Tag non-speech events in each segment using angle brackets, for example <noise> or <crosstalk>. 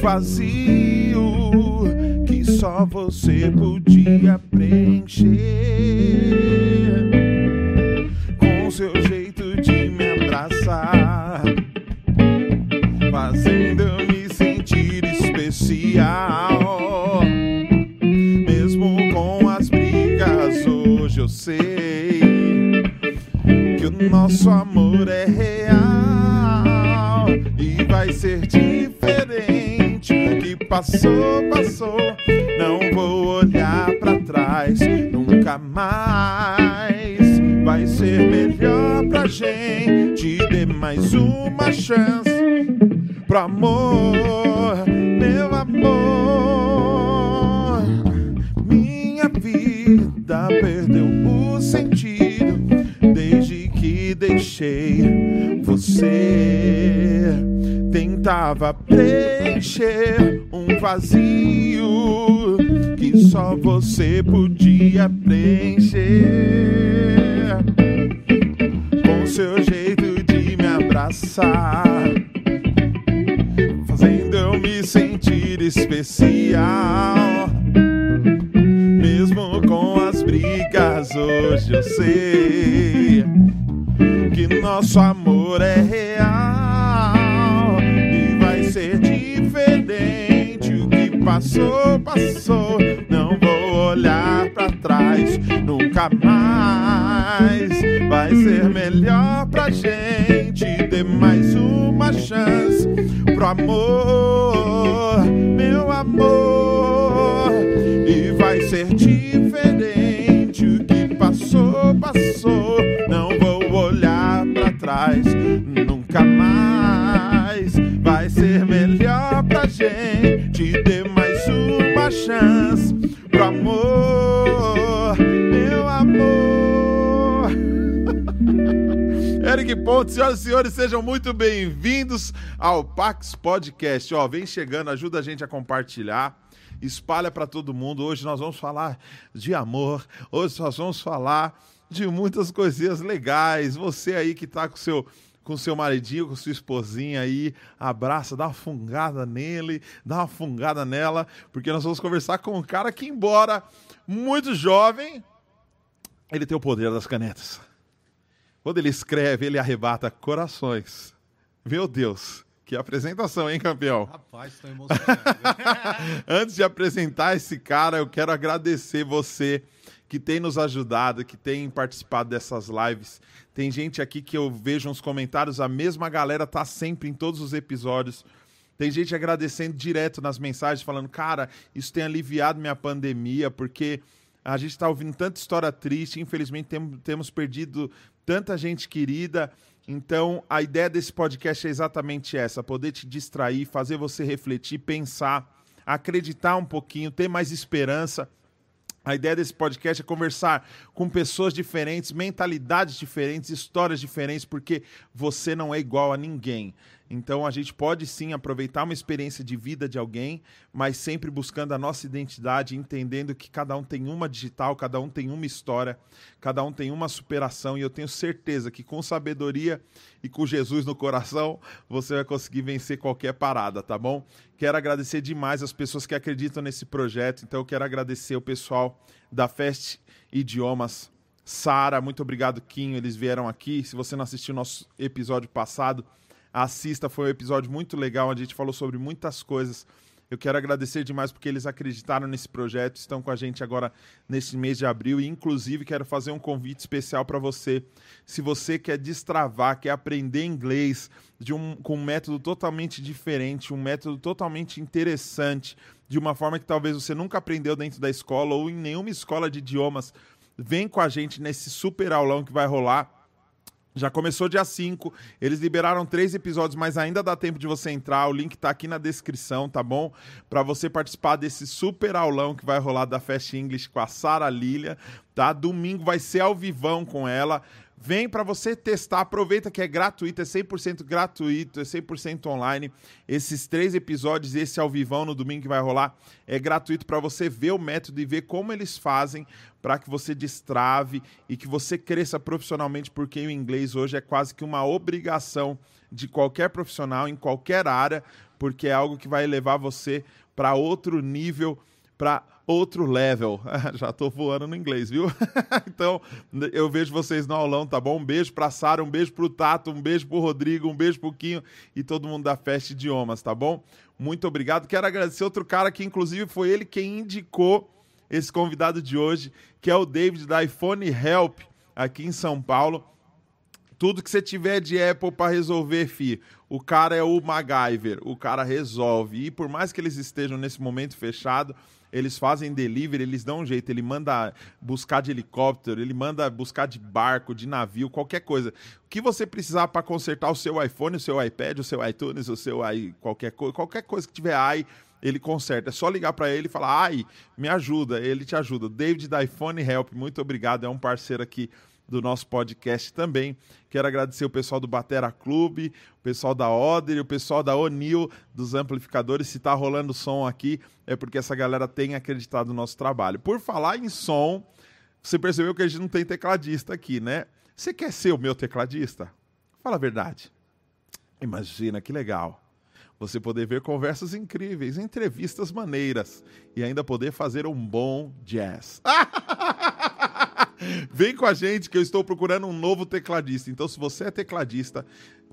vazio que só você podia passou, passou. Não vou olhar pra trás nunca mais. Vai ser melhor pra gente. Dê mais uma chance pro amor, sejam muito bem-vindos ao Pax Podcast. Ó, vem chegando, ajuda a gente a compartilhar. Espalha para todo mundo. Hoje nós vamos falar de amor. Hoje nós vamos falar de muitas coisinhas legais. Você aí que tá com seu com seu maridinho, com sua esposinha aí, abraça, dá uma fungada nele, dá uma fungada nela, porque nós vamos conversar com um cara que, embora muito jovem, ele tem o poder das canetas. Quando ele escreve, ele arrebata corações. Meu Deus, que apresentação, hein, campeão? Rapaz, estou emocionado. <laughs> Antes de apresentar esse cara, eu quero agradecer você que tem nos ajudado, que tem participado dessas lives. Tem gente aqui que eu vejo nos comentários, a mesma galera tá sempre em todos os episódios. Tem gente agradecendo direto nas mensagens, falando, cara, isso tem aliviado minha pandemia, porque a gente está ouvindo tanta história triste, infelizmente tem, temos perdido tanta gente querida. Então, a ideia desse podcast é exatamente essa: poder te distrair, fazer você refletir, pensar, acreditar um pouquinho, ter mais esperança. A ideia desse podcast é conversar com pessoas diferentes, mentalidades diferentes, histórias diferentes, porque você não é igual a ninguém. Então a gente pode sim aproveitar uma experiência de vida de alguém, mas sempre buscando a nossa identidade, entendendo que cada um tem uma digital, cada um tem uma história, cada um tem uma superação, e eu tenho certeza que com sabedoria e com Jesus no coração, você vai conseguir vencer qualquer parada, tá bom? Quero agradecer demais as pessoas que acreditam nesse projeto, então eu quero agradecer o pessoal da Fest Idiomas. Sara, muito obrigado, Quinho. Eles vieram aqui. Se você não assistiu o nosso episódio passado, assista, foi um episódio muito legal, onde a gente falou sobre muitas coisas. Eu quero agradecer demais porque eles acreditaram nesse projeto, estão com a gente agora nesse mês de abril e, inclusive, quero fazer um convite especial para você. Se você quer destravar, quer aprender inglês de um, com um método totalmente diferente, um método totalmente interessante, de uma forma que talvez você nunca aprendeu dentro da escola ou em nenhuma escola de idiomas, vem com a gente nesse super aulão que vai rolar já começou dia 5. Eles liberaram três episódios, mas ainda dá tempo de você entrar. O link tá aqui na descrição, tá bom? Para você participar desse super aulão que vai rolar da Fast English com a Sara Lilia, tá? Domingo vai ser ao vivão com ela. Vem para você testar, aproveita que é gratuito, é 100% gratuito, é 100% online. Esses três episódios, esse ao vivão no domingo que vai rolar, é gratuito para você ver o método e ver como eles fazem para que você destrave e que você cresça profissionalmente, porque o inglês hoje é quase que uma obrigação de qualquer profissional em qualquer área, porque é algo que vai levar você para outro nível, para outro level. <laughs> Já tô voando no inglês, viu? <laughs> então, eu vejo vocês no aulão, tá bom? Um beijo pra Sara, um beijo pro Tato, um beijo pro Rodrigo, um beijo pro Quinho e todo mundo da Festa Idiomas, tá bom? Muito obrigado. Quero agradecer outro cara que, inclusive, foi ele quem indicou esse convidado de hoje, que é o David da iPhone Help, aqui em São Paulo. Tudo que você tiver de Apple para resolver, fi. O cara é o MacGyver, o cara resolve. E por mais que eles estejam nesse momento fechado, eles fazem delivery, eles dão um jeito. Ele manda buscar de helicóptero, ele manda buscar de barco, de navio, qualquer coisa. O que você precisar para consertar o seu iPhone, o seu iPad, o seu iTunes, o seu i, qualquer coisa, qualquer coisa que tiver i, ele conserta. É só ligar para ele e falar: "Ai, me ajuda". Ele te ajuda. David da iPhone Help, muito obrigado. É um parceiro aqui do nosso podcast também. Quero agradecer o pessoal do Batera Clube, o pessoal da Oder, o pessoal da Onil, dos amplificadores. Se está rolando som aqui, é porque essa galera tem acreditado no nosso trabalho. Por falar em som, você percebeu que a gente não tem tecladista aqui, né? Você quer ser o meu tecladista? Fala a verdade. Imagina que legal. Você poder ver conversas incríveis, entrevistas maneiras e ainda poder fazer um bom jazz. <laughs> Vem com a gente que eu estou procurando um novo tecladista. Então, se você é tecladista,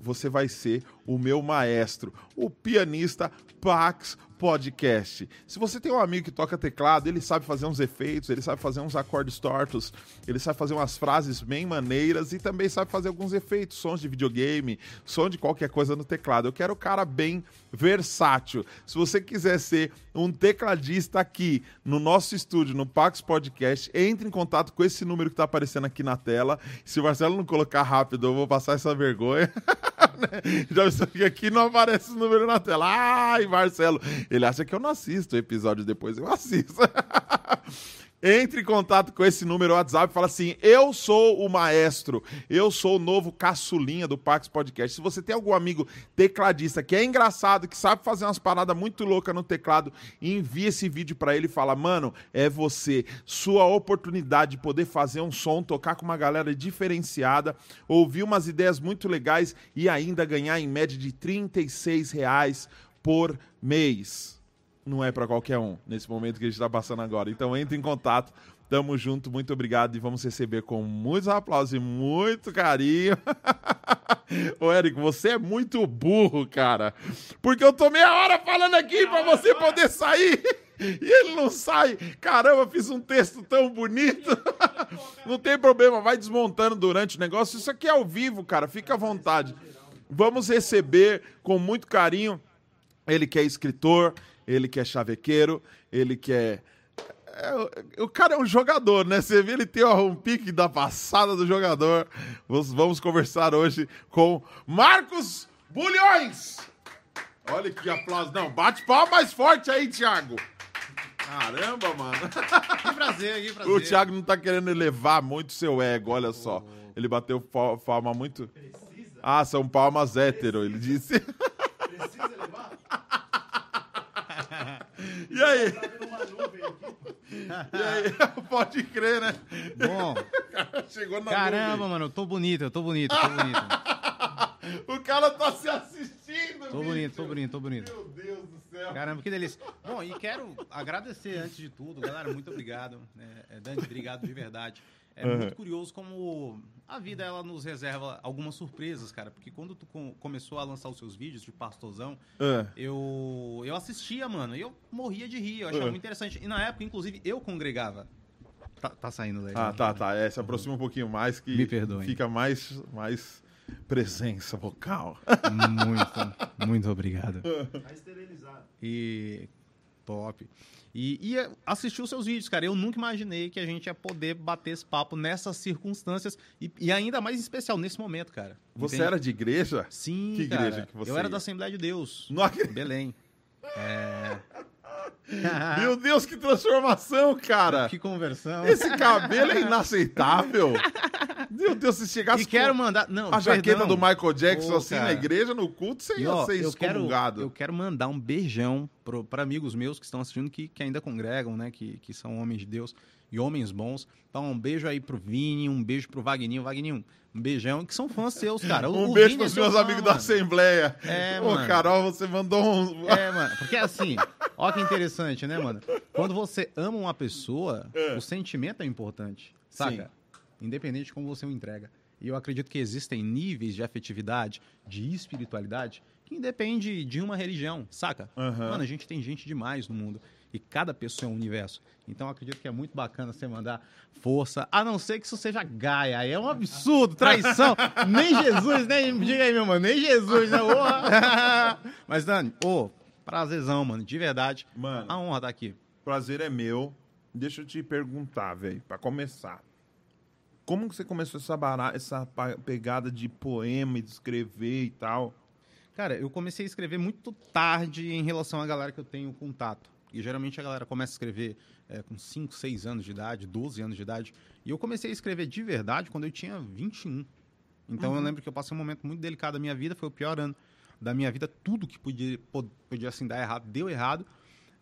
você vai ser o meu maestro, o pianista Pax Podcast. Se você tem um amigo que toca teclado, ele sabe fazer uns efeitos, ele sabe fazer uns acordes tortos, ele sabe fazer umas frases bem maneiras e também sabe fazer alguns efeitos, sons de videogame, som de qualquer coisa no teclado. Eu quero o cara bem versátil. Se você quiser ser um tecladista aqui no nosso estúdio, no Pax Podcast, entre em contato com esse número que está aparecendo aqui na tela. Se o Marcelo não colocar rápido, eu vou passar essa vergonha. <laughs> <laughs> Já pensou que aqui não aparece o número na tela. Ai, Marcelo. Ele acha que eu não assisto o episódio depois. Eu assisto. <laughs> Entre em contato com esse número WhatsApp e fala assim: Eu sou o maestro, eu sou o novo caçulinha do Pax Podcast. Se você tem algum amigo tecladista que é engraçado, que sabe fazer umas paradas muito loucas no teclado, envie esse vídeo para ele e fala: Mano, é você, sua oportunidade de poder fazer um som, tocar com uma galera diferenciada, ouvir umas ideias muito legais e ainda ganhar em média de 36 reais por mês não é para qualquer um nesse momento que a gente está passando agora. Então entre em contato. Tamo junto, muito obrigado e vamos receber com muitos aplausos e muito carinho. <laughs> Ô, Érico, você é muito burro, cara. Porque eu tô meia hora falando aqui para você poder sair e ele não sai. Caramba, fiz um texto tão bonito. <laughs> Não tem problema, vai desmontando durante o negócio. Isso aqui é ao vivo, cara, fica à vontade. Vamos receber com muito carinho. Ele que é escritor, ele que é chavequeiro, ele que é, é. o cara é um jogador, né? Você vê, ele tem um pique da passada do jogador. Vamos, vamos conversar hoje com Marcos Bulhões. Olha que aplauso. Não, bate palma mais forte aí, Thiago. Caramba, mano. Que prazer, que prazer. O Thiago não tá querendo elevar muito seu ego, olha só. Ele bateu palma muito. Precisa? Ah, são palmas hétero, ele disse. Precisa elevar? <laughs> E aí? <laughs> e aí? <laughs> Pode crer, né? Bom. <laughs> Chegou na Caramba, nuvem. mano, eu tô bonito, eu tô bonito, tô bonito. o cara tá se assistindo, Tô bicho. bonito, tô bonito, tô bonito. Meu Deus do céu. Caramba, que delícia. Bom, e quero agradecer antes de tudo, galera, muito obrigado. É, Dante, obrigado de verdade. É uhum. muito curioso como a vida ela nos reserva algumas surpresas, cara. Porque quando tu com, começou a lançar os seus vídeos de pastorzão, uhum. eu, eu assistia, mano, e eu morria de rir, eu achava uhum. muito interessante. E na época, inclusive, eu congregava. Tá, tá saindo daí. Ah, tá, tá. É, se aproxima um pouquinho mais que Me perdoe. fica mais, mais presença vocal. Muito, muito obrigado. <laughs> Tá esterilizado. E top. E, e assistir os seus vídeos, cara. Eu nunca imaginei que a gente ia poder bater esse papo nessas circunstâncias e, e ainda mais especial nesse momento, cara. Você Entende? era de igreja? Sim, que cara. igreja que você Eu era da Assembleia de Deus. Não Belém. É... <laughs> <laughs> Meu Deus, que transformação, cara! Que conversão. Esse cabelo é inaceitável. Meu Deus, se chegasse E quero mandar. Não, a jaqueta perdão. do Michael Jackson Pô, assim cara. na igreja, no culto, você ia ó, ser eu quero, excomungado. eu quero mandar um beijão para amigos meus que estão assistindo, que, que ainda congregam, né? Que, que são homens de Deus e homens bons. Então, um beijo aí pro Vini, um beijo pro Vagninho. Vagninho, um beijão, que são fãs seus, cara. <laughs> O- Um beijo Vini é pros seu meus fã, amigos da mano. Assembleia. É, Ô, mano. Carol, você mandou um. É, mano, porque assim, ó que interessante, né, mano? Quando você ama uma pessoa, É. o sentimento é importante, saca? Independente de como você o entrega. E eu acredito que existem níveis de afetividade, de espiritualidade, que independe de uma religião, saca? Aham. Mano, a gente tem gente demais no mundo. E cada pessoa é um universo. Então eu acredito que é muito bacana você mandar força, a não ser que isso seja Gaia. Aí é um absurdo, traição. <laughs> nem Jesus, nem. Diga aí, meu mano, nem Jesus, né? <laughs> Mas, Dani, ô, prazerzão, mano, de verdade. Mano, A honra tá aqui. prazer é meu. Deixa eu te perguntar, velho, pra começar. Como que você começou essa, bara- essa pegada de poema, e de escrever e tal? Cara, eu comecei a escrever muito tarde em relação à galera que eu tenho contato. E geralmente a galera começa a escrever é, com 5, 6 anos de idade, 12 anos de idade. E eu comecei a escrever de verdade quando eu tinha 21. Então eu lembro que eu passei um momento muito delicado da minha vida, foi o pior ano da minha vida. Tudo que podia, po- podia assim, dar errado, deu errado.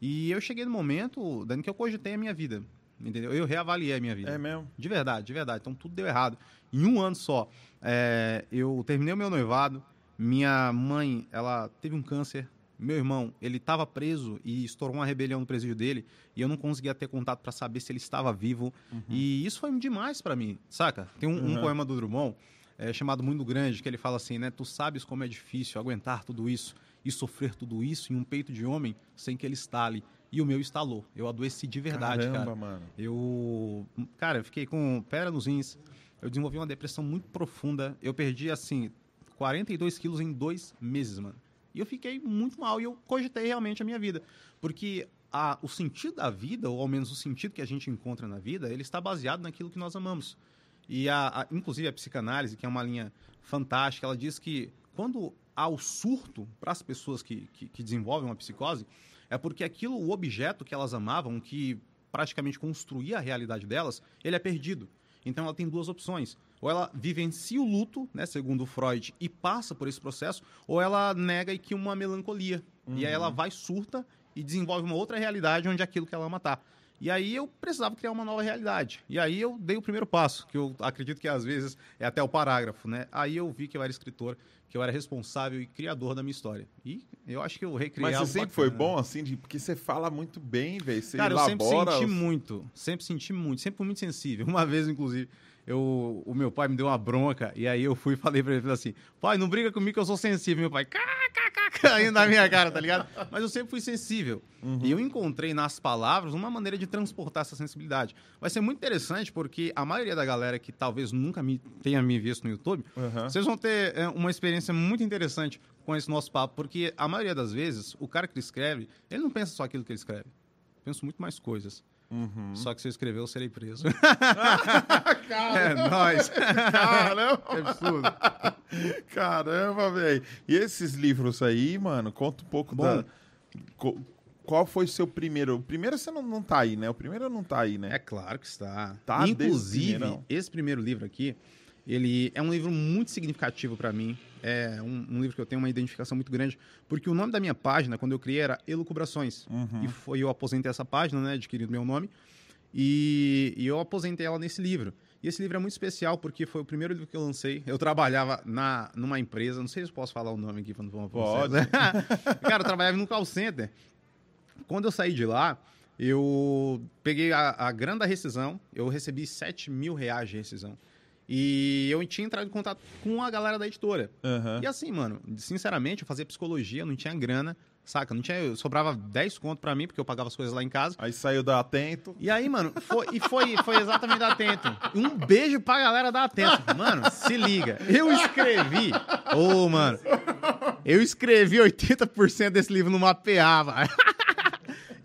E eu cheguei no momento, Dani, que eu cogitei a minha vida. Entendeu? Eu reavaliei a minha vida. É mesmo? De verdade, de verdade. Então tudo deu errado. Em um ano só, é, eu terminei o meu noivado. Minha mãe, ela teve um câncer. Meu irmão, ele estava preso e estourou uma rebelião no presídio dele. E eu não conseguia ter contato para saber se ele estava vivo. E isso foi demais para mim, saca? Tem um, um Uhum. poema do Drummond é, chamado Mundo Grande que ele fala assim, né? Tu sabes como é difícil aguentar tudo isso e sofrer tudo isso em um peito de homem sem que ele estale. E o meu estalou. Eu adoeci de verdade, Caramba, cara. mano. Eu, cara, eu fiquei com pedra nos rins. Eu desenvolvi uma depressão muito profunda. Eu perdi, assim, 42 quilos em dois meses, mano. E eu fiquei muito mal e eu cogitei realmente a minha vida. Porque a, o sentido da vida, ou ao menos o sentido que a gente encontra na vida, ele está baseado naquilo que nós amamos. E, a, a- inclusive, a psicanálise, que é uma linha fantástica, ela diz que quando há o surto para as pessoas que, que, que desenvolvem uma psicose, é porque aquilo, o objeto que elas amavam, que praticamente construía a realidade delas, ele é perdido. Então ela tem duas opções. Ou ela vivencia o luto, né, segundo Freud, e passa por esse processo, ou ela nega e que uma melancolia. E aí ela vai, surta e desenvolve uma outra realidade onde aquilo que ela ama tá. E aí eu precisava criar uma nova realidade. E aí eu dei o primeiro passo, que eu acredito que às vezes é até o parágrafo, né? Aí eu vi que eu era escritor, que eu era responsável e criador da minha história. E eu acho que eu recriei Mas você sempre foi bacana. bom, assim, de, porque você fala muito bem, velho. Você Cara, eu sempre elabora senti muito, sempre senti muito, sempre fui muito sensível. <laughs> Uma vez, inclusive, eu, o meu pai me deu uma bronca e aí eu fui e falei pra ele falei assim: pai, não briga comigo que eu sou sensível. Meu pai, caindo <laughs> na minha cara, tá ligado? Mas eu sempre fui sensível. E eu encontrei nas palavras uma maneira de transportar essa sensibilidade. Vai ser muito interessante porque a maioria da galera que talvez nunca me tenha me visto no YouTube, Aham. vocês vão ter é, uma experiência muito interessante com esse nosso papo, porque a maioria das vezes, o cara que escreve, ele não pensa só aquilo que ele escreve. Pensa muito mais coisas. Uhum. Só que se eu escrever, eu serei preso. <laughs> é nóis. Caramba! Que <laughs> absurdo. Caramba, velho. E esses livros aí, mano, conta um pouco Bom. da. Qual foi seu primeiro? O primeiro você não, não tá aí, né? O primeiro não tá aí, né? É claro que está. Tá Inclusive, primeirão. esse primeiro livro aqui, ele é um livro muito significativo para mim. É um, um livro que eu tenho uma identificação muito grande, porque o nome da minha página, quando eu criei, era Elucubrações. Uhum. E foi eu aposentei essa página, né, adquirindo meu nome, e, e eu aposentei ela nesse livro. E esse livro é muito especial porque foi o primeiro livro que eu lancei. Eu trabalhava na, numa empresa, não sei se eu posso falar o nome aqui pra não Pode. vocês. <laughs> Cara, eu trabalhava num call center. Quando eu saí de lá, eu peguei a, a grana da rescisão, eu recebi 7 mil reais de rescisão. E eu tinha entrado em contato com a galera da editora. Aham. E assim, mano, sinceramente, eu fazia psicologia, não tinha grana, saca? Não tinha, sobrava 10 conto pra mim, porque eu pagava as coisas lá em casa. Aí saiu da Atento. E aí, mano, foi, e foi, foi exatamente da Atento. Um beijo pra galera da Atento. Mano, se liga. Eu escrevi. Ô, mano. Eu escrevi 80% desse livro no mapeava. <laughs>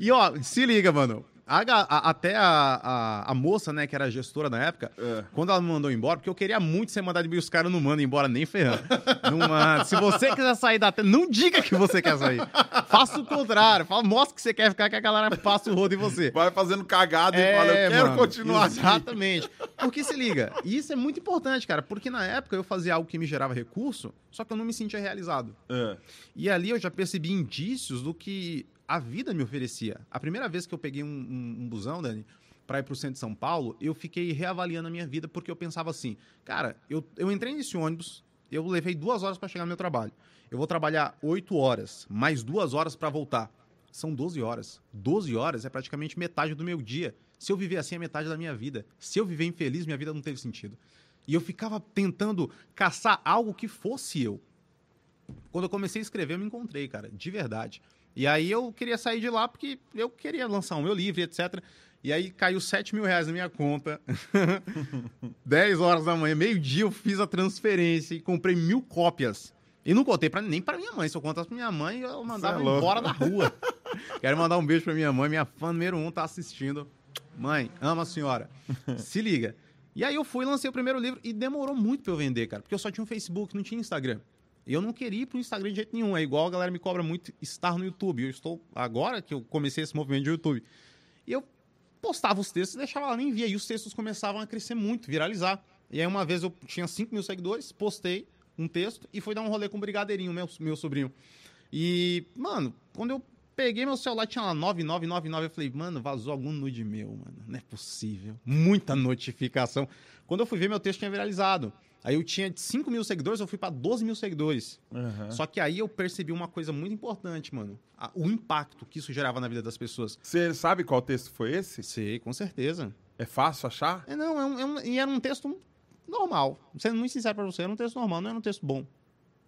E ó, se liga, mano. A, a, até a, a, moça, né, que era gestora na época, é. quando ela me mandou embora, porque eu queria muito ser mandado embora, os caras não mandam embora nem ferrando. não manda. Se você quiser sair da tela, não diga que você quer sair. Faça o contrário. Fala, mostra que você quer ficar, que a galera passa o rodo em você. Vai fazendo cagada é, e fala, eu quero mano, continuar Exatamente. Aqui. Porque se liga, isso é muito importante, cara, porque na época eu fazia algo que me gerava recurso, só que eu não me sentia realizado. É. E ali eu já percebi indícios do que a vida me oferecia. A primeira vez que eu peguei um, um, um busão, Dani, para ir para o centro de São Paulo, eu fiquei reavaliando a minha vida porque eu pensava assim, cara, eu, eu entrei nesse ônibus, eu levei duas horas para chegar no meu trabalho. Eu vou trabalhar oito horas, mais duas horas para voltar. São 12 horas. 12 horas é praticamente metade do meu dia. Se eu viver assim, é metade da minha vida. Se eu viver infeliz, minha vida não teve sentido. E eu ficava tentando caçar algo que fosse eu. Quando eu comecei a escrever, eu me encontrei, cara, de verdade. E aí eu queria sair de lá porque eu queria lançar o meu livro, etc. E aí caiu 7 mil reais na minha conta. <laughs> 10 horas da manhã, meio-dia, eu fiz a transferência e comprei mil cópias. E não contei pra, nem para minha mãe. Se eu contasse pra minha mãe, eu mandava é embora da rua. <laughs> Quero mandar um beijo pra minha mãe. Minha fã número um tá assistindo. Mãe, ama a senhora. <laughs> Se liga. E aí eu fui, lancei o primeiro livro e demorou muito pra eu vender, cara. Porque eu só tinha um Facebook, não tinha Instagram. E eu não queria ir pro Instagram de jeito nenhum. É igual a galera me cobra muito estar no YouTube. Eu estou, agora que eu comecei esse movimento de YouTube. E eu postava os textos e deixava lá, nem via. E os textos começavam a crescer muito, viralizar. E aí uma vez eu tinha 5 mil seguidores, postei um texto e fui dar um rolê com o Brigadeirinho, meu, meu sobrinho. E, mano, quando eu peguei meu celular, tinha lá 9999. Eu falei, mano, vazou algum nude meu, mano. Não é possível. Muita notificação. Quando eu fui ver, meu texto tinha viralizado. Aí eu tinha 5 mil seguidores, eu fui para 12 mil seguidores. Uhum. Só que aí eu percebi uma coisa muito importante, mano. o impacto que isso gerava na vida das pessoas. Você sabe qual texto foi esse? Sei, com certeza. É fácil achar? É, não, é um, é um, e era um texto normal. Sendo muito sincero para você, era um texto normal, não era um texto bom.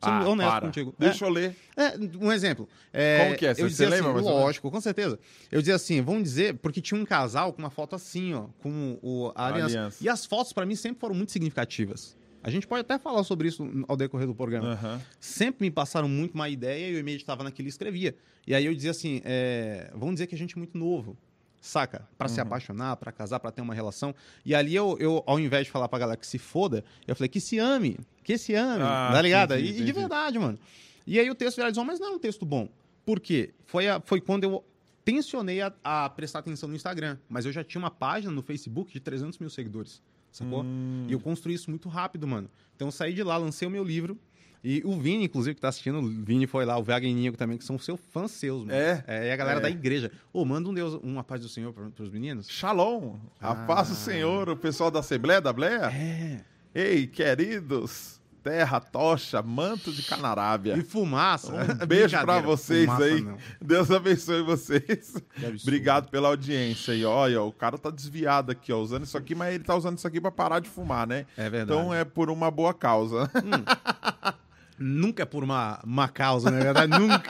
Sendo ah, honesto para. contigo. Deixa é, eu ler. É, um exemplo. É, Como que é? Você, você lembra? Assim, lógico, com certeza. Eu dizia assim, vamos dizer, porque tinha um casal com uma foto assim, ó, com o, a aliança. aliança. E as fotos para mim sempre foram muito significativas. A gente pode até falar sobre isso ao decorrer do programa. Uhum. Sempre me passaram muito uma ideia e eu meditava naquilo e escrevia. E aí eu dizia assim: é, vamos dizer que a gente é muito novo, saca? Para uhum. se apaixonar, para casar, para ter uma relação. E ali eu, eu, ao invés de falar pra galera que se foda, eu falei que se ame, que se ame, ah, tá ligado? Entendi, e, entendi. de verdade, mano. E aí o texto viralizou, mas não é um texto bom. Por quê? Foi, a, foi quando eu tensionei a, a prestar atenção no Instagram, mas eu já tinha uma página no Facebook de 300 mil seguidores sacou? Hum. E eu construí isso muito rápido, mano. Então eu saí de lá, lancei o meu livro. E o Vini, inclusive, que tá assistindo, o Vini foi lá, o Vagninho também, que são seus fãs seus, mano. É. É, e a galera é. da igreja. Ô, oh, manda um Deus, uma paz do Senhor para os meninos. Shalom. A ah. paz do Senhor, o pessoal da Assembleia da Bleia. É. Ei, queridos terra, tocha, manto de canarábia. E fumaça. Um beijo para vocês fumaça, aí. Não. Deus abençoe vocês. Obrigado pela audiência. E olha, o cara tá desviado aqui, ó, usando isso aqui, mas ele tá usando isso aqui para parar de fumar, né? É verdade. Então é por uma boa causa. Hum. <laughs> Nunca é por uma, uma causa, na né? verdade, nunca.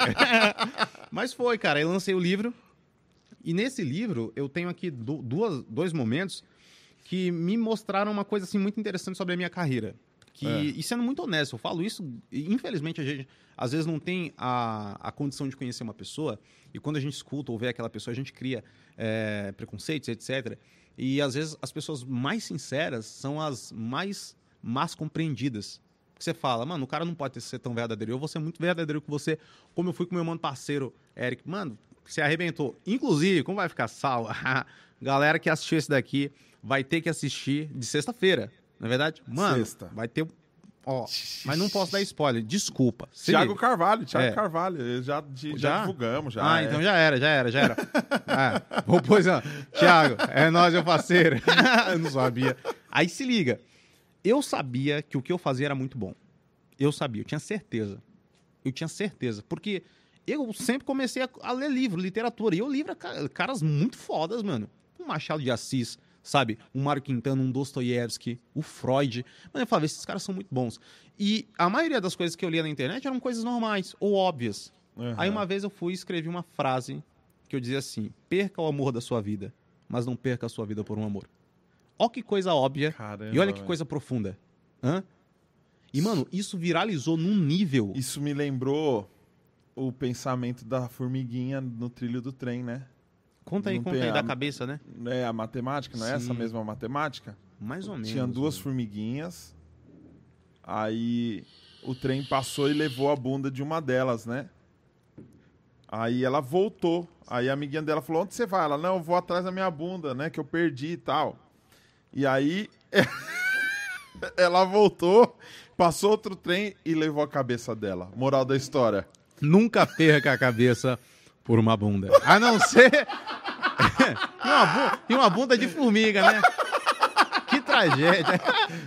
<laughs> mas foi, cara. Eu lancei o livro. E nesse livro eu tenho aqui duas, dois momentos que me mostraram uma coisa assim muito interessante sobre a minha carreira. Que, é. E sendo muito honesto, eu falo isso, infelizmente a gente às vezes não tem a, a condição de conhecer uma pessoa, e quando a gente escuta ou vê aquela pessoa, a gente cria é, preconceitos, etc. E às vezes as pessoas mais sinceras são as mais más compreendidas. Porque você fala, mano, o cara não pode ser tão verdadeiro. Eu vou ser muito verdadeiro com você, como eu fui com meu mano parceiro, Eric. Mano, você arrebentou. Inclusive, como vai ficar sal? <laughs> Galera que assistiu esse daqui vai ter que assistir de sexta-feira. Na é verdade, mano, Sexta. vai ter. Ó, mas não posso dar spoiler, desculpa. Tiago Carvalho, Tiago é. Carvalho, já, já, já, divulgamos. Já, ah, é. então já era, já era, já era. <laughs> ah, pois, ó, Tiago, é nós, eu parceiro. <laughs> eu não sabia. Aí se liga, eu sabia que o que eu fazia era muito bom. Eu sabia, eu tinha certeza. Eu tinha certeza, porque eu sempre comecei a, a ler livro, literatura, e eu livro caras muito fodas, mano. O Machado de Assis, sabe? Um Mário Quintana, um Dostoiévski, o Freud. Mas eu falava, esses caras são muito bons. E a maioria das coisas que eu lia na internet eram coisas normais ou óbvias. Uhum. Aí uma vez eu fui e escrevi uma frase que eu dizia assim: perca o amor da sua vida, mas não perca a sua vida por um amor. Ó que coisa óbvia. Caramba, e olha que coisa profunda. Hã? E, mano, isso viralizou num nível. Isso me lembrou o pensamento da formiguinha no trilho do trem, né? Conta aí, Não conta aí, a- da cabeça, né? É a matemática, não é essa mesma matemática? Mais ou menos. Tinha duas mano. formiguinhas. Aí o trem passou e levou a bunda de uma delas, né? Aí ela voltou. Aí a amiguinha dela falou: Onde você vai? Ela: Não, eu vou atrás da minha bunda, né? Que eu perdi e tal. E aí <laughs> ela voltou, passou outro trem e levou a cabeça dela. Moral da história. Nunca perca a cabeça por uma bunda. A não ser. <laughs> e, uma bunda, e uma bunda de formiga, né? Que tragédia.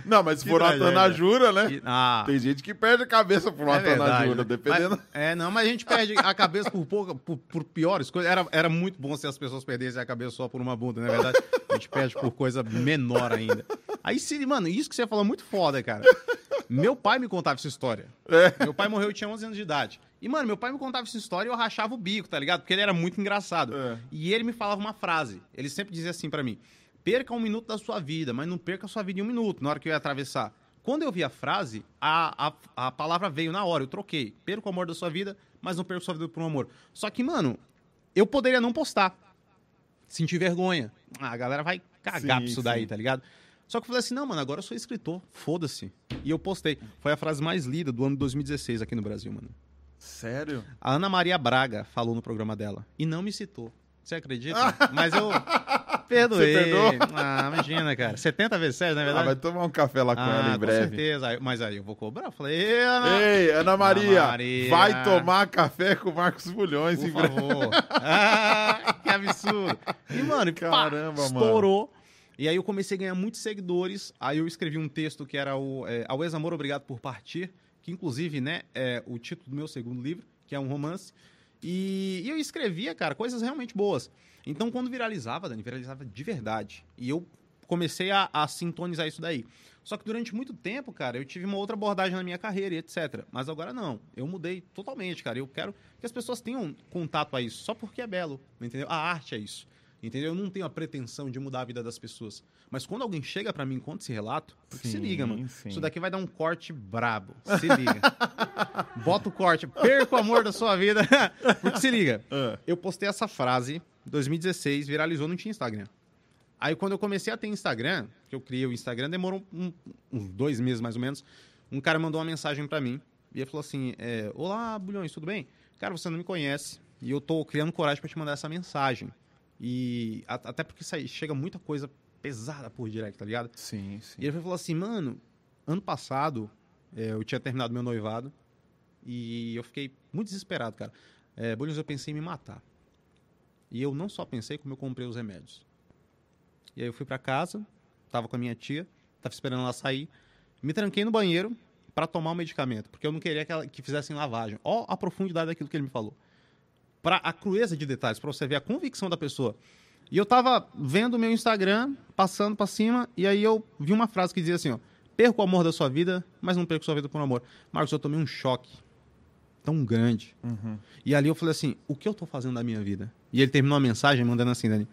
Não, mas se Que for uma tanajura, né? Que- Ah, Tem gente que perde a cabeça por uma é verdade, tanajura, né? dependendo. Mas- é, não, mas a gente perde a cabeça por, pouca, por, por piores coisas. Era, era muito bom se as pessoas perdessem a cabeça só por uma bunda, não é verdade? A gente perde por coisa menor ainda. Aí, se, mano, isso que você falou é muito foda, cara. Meu pai me contava essa história. É. Meu pai morreu, eu tinha 11 anos de idade. E, mano, meu pai me contava essa história e eu rachava o bico, tá ligado? Porque ele era muito engraçado. É. E ele me falava uma frase. Ele sempre dizia assim pra mim: perca um minuto da sua vida, mas não perca a sua vida em um minuto, na hora que eu ia atravessar. Quando eu vi a frase, a, a, a palavra veio na hora, eu troquei. Perca o amor da sua vida, mas não perca a sua vida por um amor. Só que, mano, eu poderia não postar. Sentir vergonha. Ah, a galera vai cagar Sim, isso daí, sim. tá ligado? Só que eu falei assim, não, mano, agora eu sou escritor, foda-se. E eu postei. Foi a frase mais lida do ano 2016 aqui no Brasil, mano. Sério? A Ana Maria Braga falou no programa dela e não me citou. Você acredita? <laughs> Mas eu perdoei. Você perdoou? Ah, imagina, cara. 70 vezes 7, não é Ah, verdade? vai tomar um café lá com Ah, ela em com breve. certeza. Aí- Mas aí eu vou cobrar. Eu falei, "Ei, Ana, Ei, Ana Maria, Ana Maria. vai tomar café com o Marcos Bulhões por em breve. favor. <laughs> ah, que absurdo. E, mano, pá, Caramba, mano. estourou. E aí eu comecei a ganhar muitos seguidores. Aí eu escrevi um texto que era o é, Ao Ex-Amor Obrigado por Partir, que inclusive, né, é o título do meu segundo livro, que é um romance. E, e eu escrevia, cara, coisas realmente boas. Então, quando viralizava, Dani, viralizava de verdade. E eu comecei a, a sintonizar isso daí. Só que durante muito tempo, cara, eu tive uma outra abordagem na minha carreira e etc. Mas agora não. Eu mudei totalmente, cara. Eu quero que as pessoas tenham contato a isso, só porque é belo, entendeu? A arte é isso. Entendeu? Eu não tenho a pretensão de mudar a vida das pessoas. Mas quando alguém chega pra mim e conta esse relato, porque se Sim, liga, mano. sim. Isso daqui vai dar um corte brabo. Se liga. <laughs> Bota o corte. Perca o amor da sua vida. <laughs> porque se liga. Ah, Eu postei essa frase em 2016, viralizou, não tinha Instagram. Aí quando eu comecei a ter Instagram, que eu criei o Instagram, demorou um- uns dois meses mais ou menos, um cara mandou uma mensagem pra mim e ele falou assim, é, Olá, Bulhões, tudo bem? Cara, você não me conhece e eu tô criando coragem pra te mandar essa mensagem. E a- até porque aí chega muita coisa pesada por direct, tá ligado? sim, sim. E ele falou assim, mano, ano passado é, eu tinha terminado meu noivado e eu fiquei muito desesperado, cara. É, Bulhões, eu pensei em me matar. E eu não só pensei, como eu comprei os remédios. E aí eu fui pra casa, tava com a minha tia, tava esperando ela sair, me tranquei no banheiro pra tomar o medicamento, porque eu não queria que, ela, que fizessem lavagem. Ó a profundidade daquilo que ele me falou. Pra a crueza de detalhes, pra você ver a convicção da pessoa. E eu tava vendo o meu Instagram, passando pra cima, e aí eu vi uma frase que dizia assim, ó, perca o amor da sua vida, mas não perca sua vida por amor. Marcos, eu tomei um choque tão grande. Uhum. E ali eu falei assim, o que eu tô fazendo da minha vida? E ele terminou a mensagem mandando assim, Dani,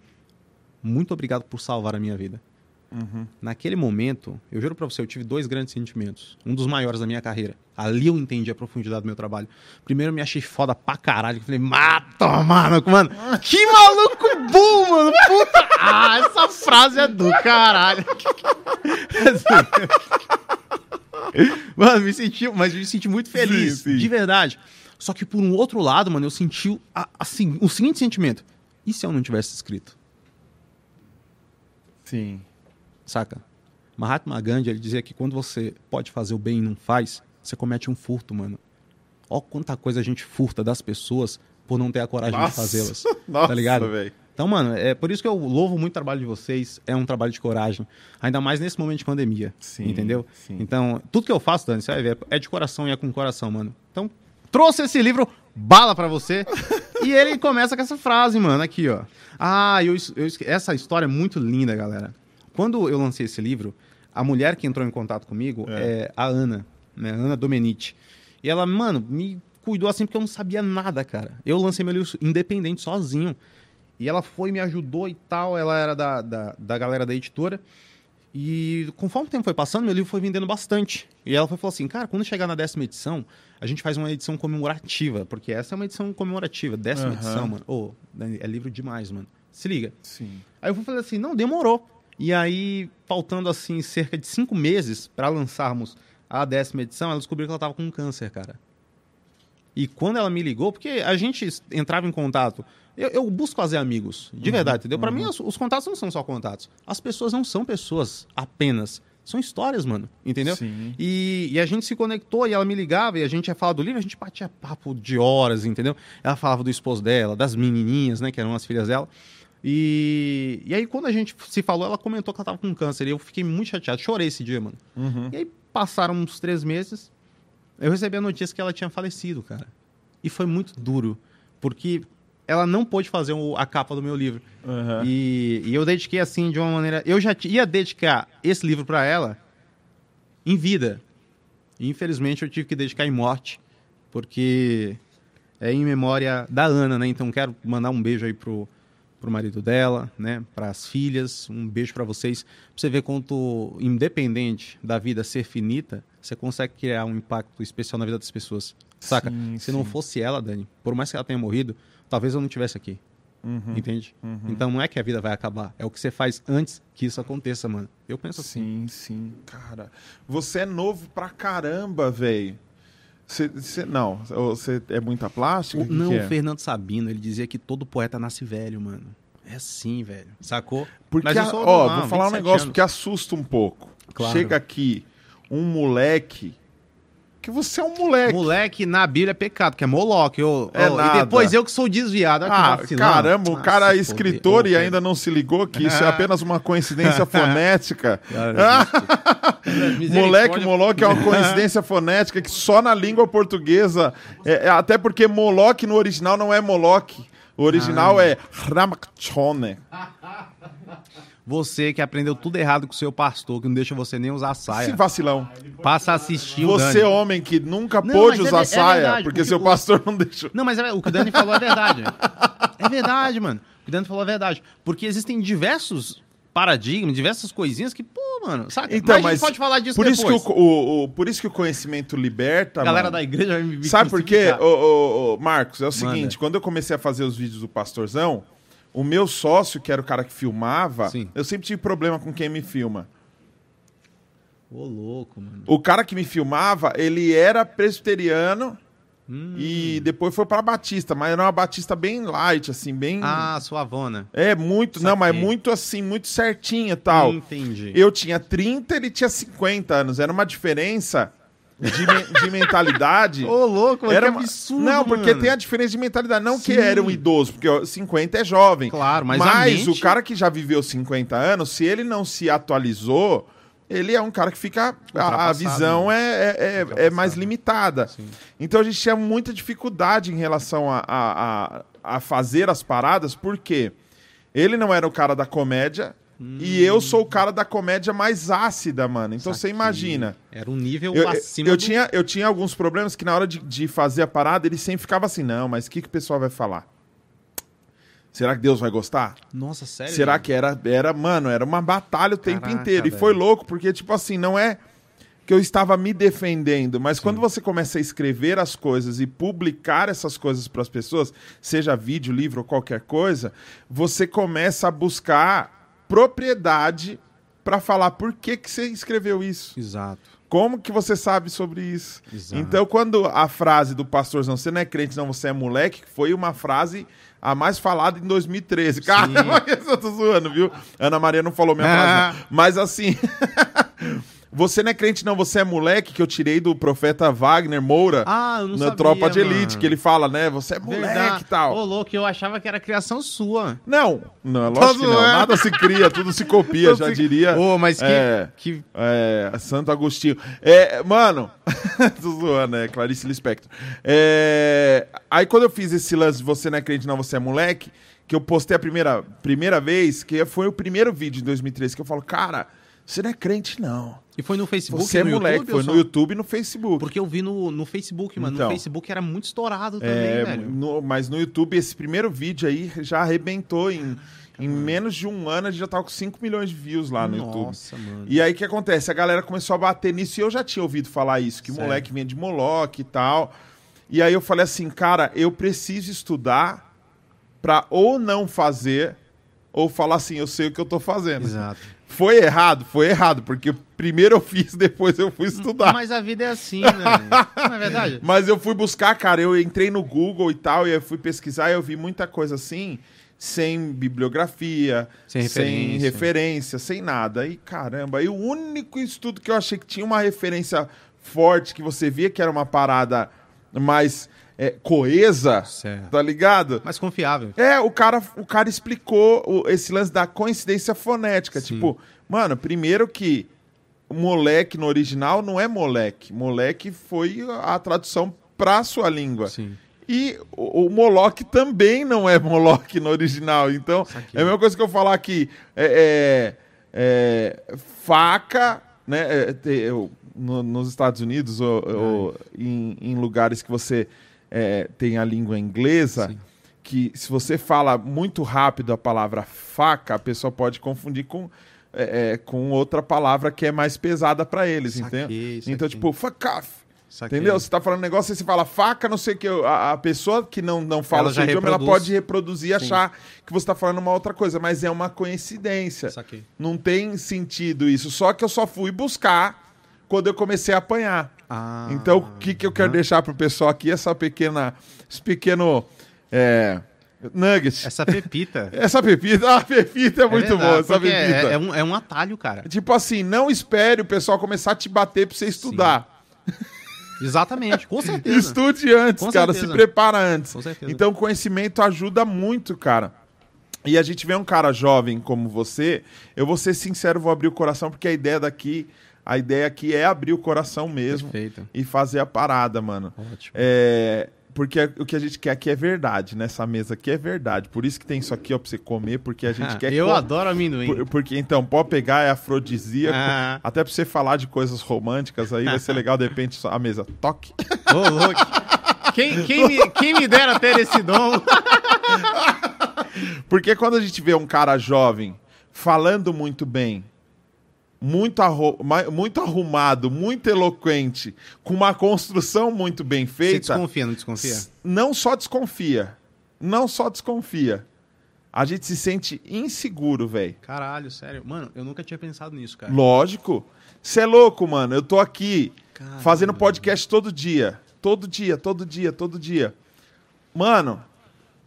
muito obrigado por salvar a minha vida. Uhum. Naquele momento, eu juro pra você, eu tive dois grandes sentimentos. Um dos maiores da minha carreira. Ali eu entendi a profundidade do meu trabalho. Primeiro, eu me achei foda pra caralho. Eu falei, mata, mano. Mano, que maluco bom, mano. Puta. <laughs> Ah, essa frase é do caralho. <laughs> mano, me senti, mas me senti muito feliz. Sim, sim. De verdade. Só que por um outro lado, mano, eu senti assim, o seguinte sentimento. E se eu não tivesse escrito? Sim. Saca? Mahatma Gandhi, ele dizia que quando você pode fazer o bem e não faz, você comete um furto, mano. Ó quanta coisa a gente furta das pessoas por não ter a coragem de Nossa. fazê-las. Nossa, <laughs> Tá ligado? velho. Então, mano, é por isso que eu louvo muito o trabalho de vocês. É um trabalho de coragem. Ainda mais nesse momento de pandemia. Sim, entendeu? sim. Então, tudo que eu faço, Dani, você vai ver, é de coração e é com coração, mano. Então, trouxe esse livro bala pra você. e ele começa com essa frase, mano, aqui, ó. Ah, eu, eu essa história é muito linda, galera. Quando eu lancei esse livro, a mulher que entrou em contato comigo é, É. a Ana, né? Ana Domenici. E ela, mano, me cuidou assim porque eu não sabia nada, cara. Eu lancei meu livro independente, sozinho. E ela foi, me ajudou e tal. Ela era da, da, da galera da editora. E conforme o tempo foi passando, meu livro foi vendendo bastante. E ela foi falou assim, cara, quando chegar na décima edição, a gente faz uma edição comemorativa, porque essa é uma edição comemorativa, décima Aham. edição, mano. Ô, Dani, é livro demais, mano. Se liga. Sim. Aí eu falei assim, não, demorou. E aí, faltando assim cerca de cinco meses para lançarmos a décima edição, ela descobriu que ela tava com câncer, cara. E quando ela me ligou, porque a gente entrava em contato, eu, eu busco fazer amigos, de Uhum, verdade, entendeu? Pra mim, os, os contatos não são só contatos. As pessoas não são pessoas apenas. São histórias, mano, entendeu? Sim. E, e a gente se conectou e ela me ligava e a gente ia falar do livro, a gente batia papo de horas, entendeu? Ela falava do esposo dela, das menininhas, né, que eram as filhas dela. E, e aí, quando a gente se falou, ela comentou que ela tava com câncer. E eu fiquei muito chateado, chorei esse dia, mano. Uhum. E aí, passaram uns três meses, eu recebi a notícia que ela tinha falecido, cara. E foi muito duro, porque ela não pôde fazer a capa do meu livro. Aham. E, e eu dediquei assim de uma maneira. Eu já ia dedicar esse livro para ela em vida. E, infelizmente eu tive que dedicar em morte, porque é em memória da Ana, né? Então quero mandar um beijo aí pro, pro marido dela, né? Para as filhas, um beijo para vocês. Pra você ver quanto, independente da vida ser finita, você consegue criar um impacto especial na vida das pessoas. Saca? Sim, Se não sim. fosse ela, Dani, por mais que ela tenha morrido, talvez eu não estivesse aqui. Uhum. Entende? Então não é que a vida vai acabar, é o que você faz antes que isso aconteça, mano. Eu penso assim. Sim, sim, cara. Você é novo pra caramba, velho. Você, você- não, você é muita plástica? O- O que não, que o é? Fernando Sabino, ele dizia que todo poeta nasce velho, mano. É assim, velho. Sacou? Porque, Mas a- ó, normal, vou falar um 27 negócio anos. porque assusta um pouco. Claro. Chega aqui um moleque, que você é um moleque. Moleque, na Bíblia é pecado, que é Moloque. Eu, É eu- nada. E depois eu que sou desviado. Ah, vacilão. caramba, o Ah, cara é se escritor e ainda não se ligou que isso é <laughs> apenas uma coincidência <laughs> fonética. Moleque. Moloque é uma coincidência <laughs> fonética que só na língua portuguesa. é- é- até porque Moloque no original não é Moloque. O original Ah. é Ramakchone. Você que aprendeu tudo errado com o seu pastor, que não deixa você nem usar Esse saia. vacilão. Passa a assistir o Você, homem que nunca Não, pôde é usar é saia, verdade, porque porque seu o- pastor não deixou. Não, mas é- o que o Dani falou é verdade. <laughs> é verdade, mano. O que o Dani falou é verdade. Porque existem diversos paradigmas, diversas coisinhas que, pô, mano, saca? Então, mas, a mas gente pode falar disso por isso, que depois. o, o- o- por isso que o conhecimento liberta. A galera mano. da igreja vai me Sabe por quê, crucificar. ô, ô, ô, Marcos? É o Manda. seguinte, quando eu comecei a fazer os vídeos do Pastorzão, o meu sócio, que era o cara que filmava, Sim. eu sempre tive problema com quem me filma. Ô, louco, mano. O cara que me filmava, ele era presbiteriano Hum. e depois foi para Batista, mas era uma Batista bem light, assim, bem... Ah, suavona. É, muito, não, mas Saquei. muito assim, muito certinha e tal. Entendi. Eu tinha 30, ele tinha 50 anos. Era uma diferença de, de mentalidade. <laughs> Ô, louco, Era que absurdo, Não, porque mano. tem a diferença de mentalidade. Não que Sim. era um idoso, porque ó, 50 é jovem. Claro, mas Mas mente- o cara que já viveu 50 anos, se ele não se atualizou, ele é um cara que fica. A, a visão né? é, é, é- é mais limitada. Sim. Então a gente tinha muita dificuldade em relação a, a, a, a fazer as paradas, porque ele não era o cara da comédia. E eu sou o cara da comédia mais ácida, mano. Então você imagina. Era um nível Eu, eu, acima eu do... tinha, eu tinha alguns problemas que na hora de, de fazer a parada, ele sempre ficava assim, não, mas o que, que o pessoal vai falar? Será que Deus vai gostar? Nossa, sério? Será que era, era, mano, era uma batalha o tempo Caraca, inteiro. E velho. foi louco, porque, tipo assim, não é que eu estava me defendendo, mas quando você começa a escrever as coisas e publicar essas coisas para as pessoas, seja vídeo, livro ou qualquer coisa, você começa a buscar propriedade para falar por que, que você escreveu isso. Exato. Como que você sabe sobre isso? Exato. Então, quando a frase do pastorzão, você não é crente, não, você é moleque, foi uma frase a mais falada em 2013. Caramba, <laughs> eu tô zoando, viu? Ana Maria não falou minha Ah. frase. não. Mas assim. <laughs> Você não é crente, não, você é moleque, que eu tirei do profeta Wagner Moura Ah, eu não na sabia, Tropa de Elite, mano. que ele fala, né? Você é moleque e tal. Ô, louco, eu achava que era criação sua. Não, não, lógico que não. zoando. Nada se cria, tudo se copia, Tudo já se- diria. Ô, mas que... É. que... É, Santo Agostinho. É, mano, <laughs> tô zoando, é Clarice Lispector. É, aí quando eu fiz esse lance de você não é crente, não, você é moleque, que eu postei a primeira, primeira vez, que foi o primeiro vídeo em 2013, que eu falo, cara, você não é crente, não. E foi no Facebook Você é no moleque, YouTube, foi ou no só- YouTube e no Facebook. Porque eu vi no, no Facebook, mano. Então. no Facebook era muito estourado também, É, velho. no- mas no YouTube, esse primeiro vídeo aí já arrebentou em, em menos de um ano a gente já tava com 5 milhões de views lá no YouTube. Nossa, mano. E aí o que acontece? A galera começou a bater nisso e eu já tinha ouvido falar isso, que o Certo. moleque vinha de Moloch e tal. E aí eu falei assim, cara, eu preciso estudar pra ou não fazer, ou falar assim, eu sei o que eu tô fazendo. Exato. Foi errado? Foi errado, porque primeiro eu fiz, depois eu fui estudar. Mas a vida é assim, né? <laughs> Não é verdade? Mas eu fui buscar, cara, eu entrei no Google e tal, e eu fui pesquisar e eu vi muita coisa assim, sem bibliografia, Sem referência. referência, sem nada. E caramba, e o único estudo que eu achei que tinha uma referência forte, que você via que era uma parada mais é, coesa, Certo. tá ligado? Mais confiável. É, o cara, o cara explicou o- esse lance da coincidência fonética. Sim. Tipo, mano, primeiro que moleque no original não é moleque. Moleque foi a tradução pra sua língua. Sim. E o, o Moloch também não é Moloch no original. Então, é a mesma coisa que eu falar aqui. É, é- é faca, né? é, te- eu- no- nos Estados Unidos ou, ou em, em lugares que você é, tem a língua inglesa, Sim. que se você fala muito rápido a palavra faca, a pessoa pode confundir com, é, é, com outra palavra que é mais pesada para eles, entendeu? Então, tipo, fuck off. Saquei. Entendeu? Você tá falando um negócio e você fala faca, não sei o que. A, a pessoa que não, não fala Ela seu idioma, ela pode reproduzir e achar que você tá falando uma outra coisa, mas é uma coincidência. Saquei. Não tem sentido isso. Só que eu só fui buscar quando eu comecei a apanhar. Ah, Então, o que, que eu quero deixar pro pessoal aqui? Essa pequena. Esse pequeno. É, nugget. Essa pepita. <laughs> Essa pepita. Ah, a pepita é, muito verdade, boa, essa pepita. É, é um, é um atalho, cara. Tipo assim, não espere o pessoal começar a te bater pra você estudar. <laughs> Exatamente, com certeza. Estude antes, Com cara. certeza. Se prepara antes. Com certeza. Então, o conhecimento ajuda muito, cara. E a gente vê um cara jovem como você, eu vou ser sincero, vou abrir o coração, porque a ideia daqui, a ideia aqui é abrir o coração mesmo Perfeito. e fazer a parada, mano. Ótimo. É, porque o que a gente quer aqui é verdade, nessa mesa aqui é verdade. Por isso que tem isso aqui, ó, pra você comer, porque a gente <laughs> quer eu adoro amendoim. por- porque então, pode pegar, é afrodisíaco. Ah. Até pra você falar de coisas românticas aí, vai ser legal, de repente, a mesa toque. <laughs> Ô, louco. Quem, quem, me, quem me dera ter esse dom? Porque quando a gente vê um cara jovem falando muito bem, muito, muito arrumado, muito eloquente, com uma construção muito bem Você feita, desconfia, não desconfia? não só desconfia, não só desconfia. A gente se sente inseguro, velho. Caralho, sério. Mano, eu nunca tinha pensado nisso, cara. Lógico. Você é louco, mano. Eu tô aqui Caramba. fazendo podcast todo dia. Todo dia, todo dia, todo dia. Mano,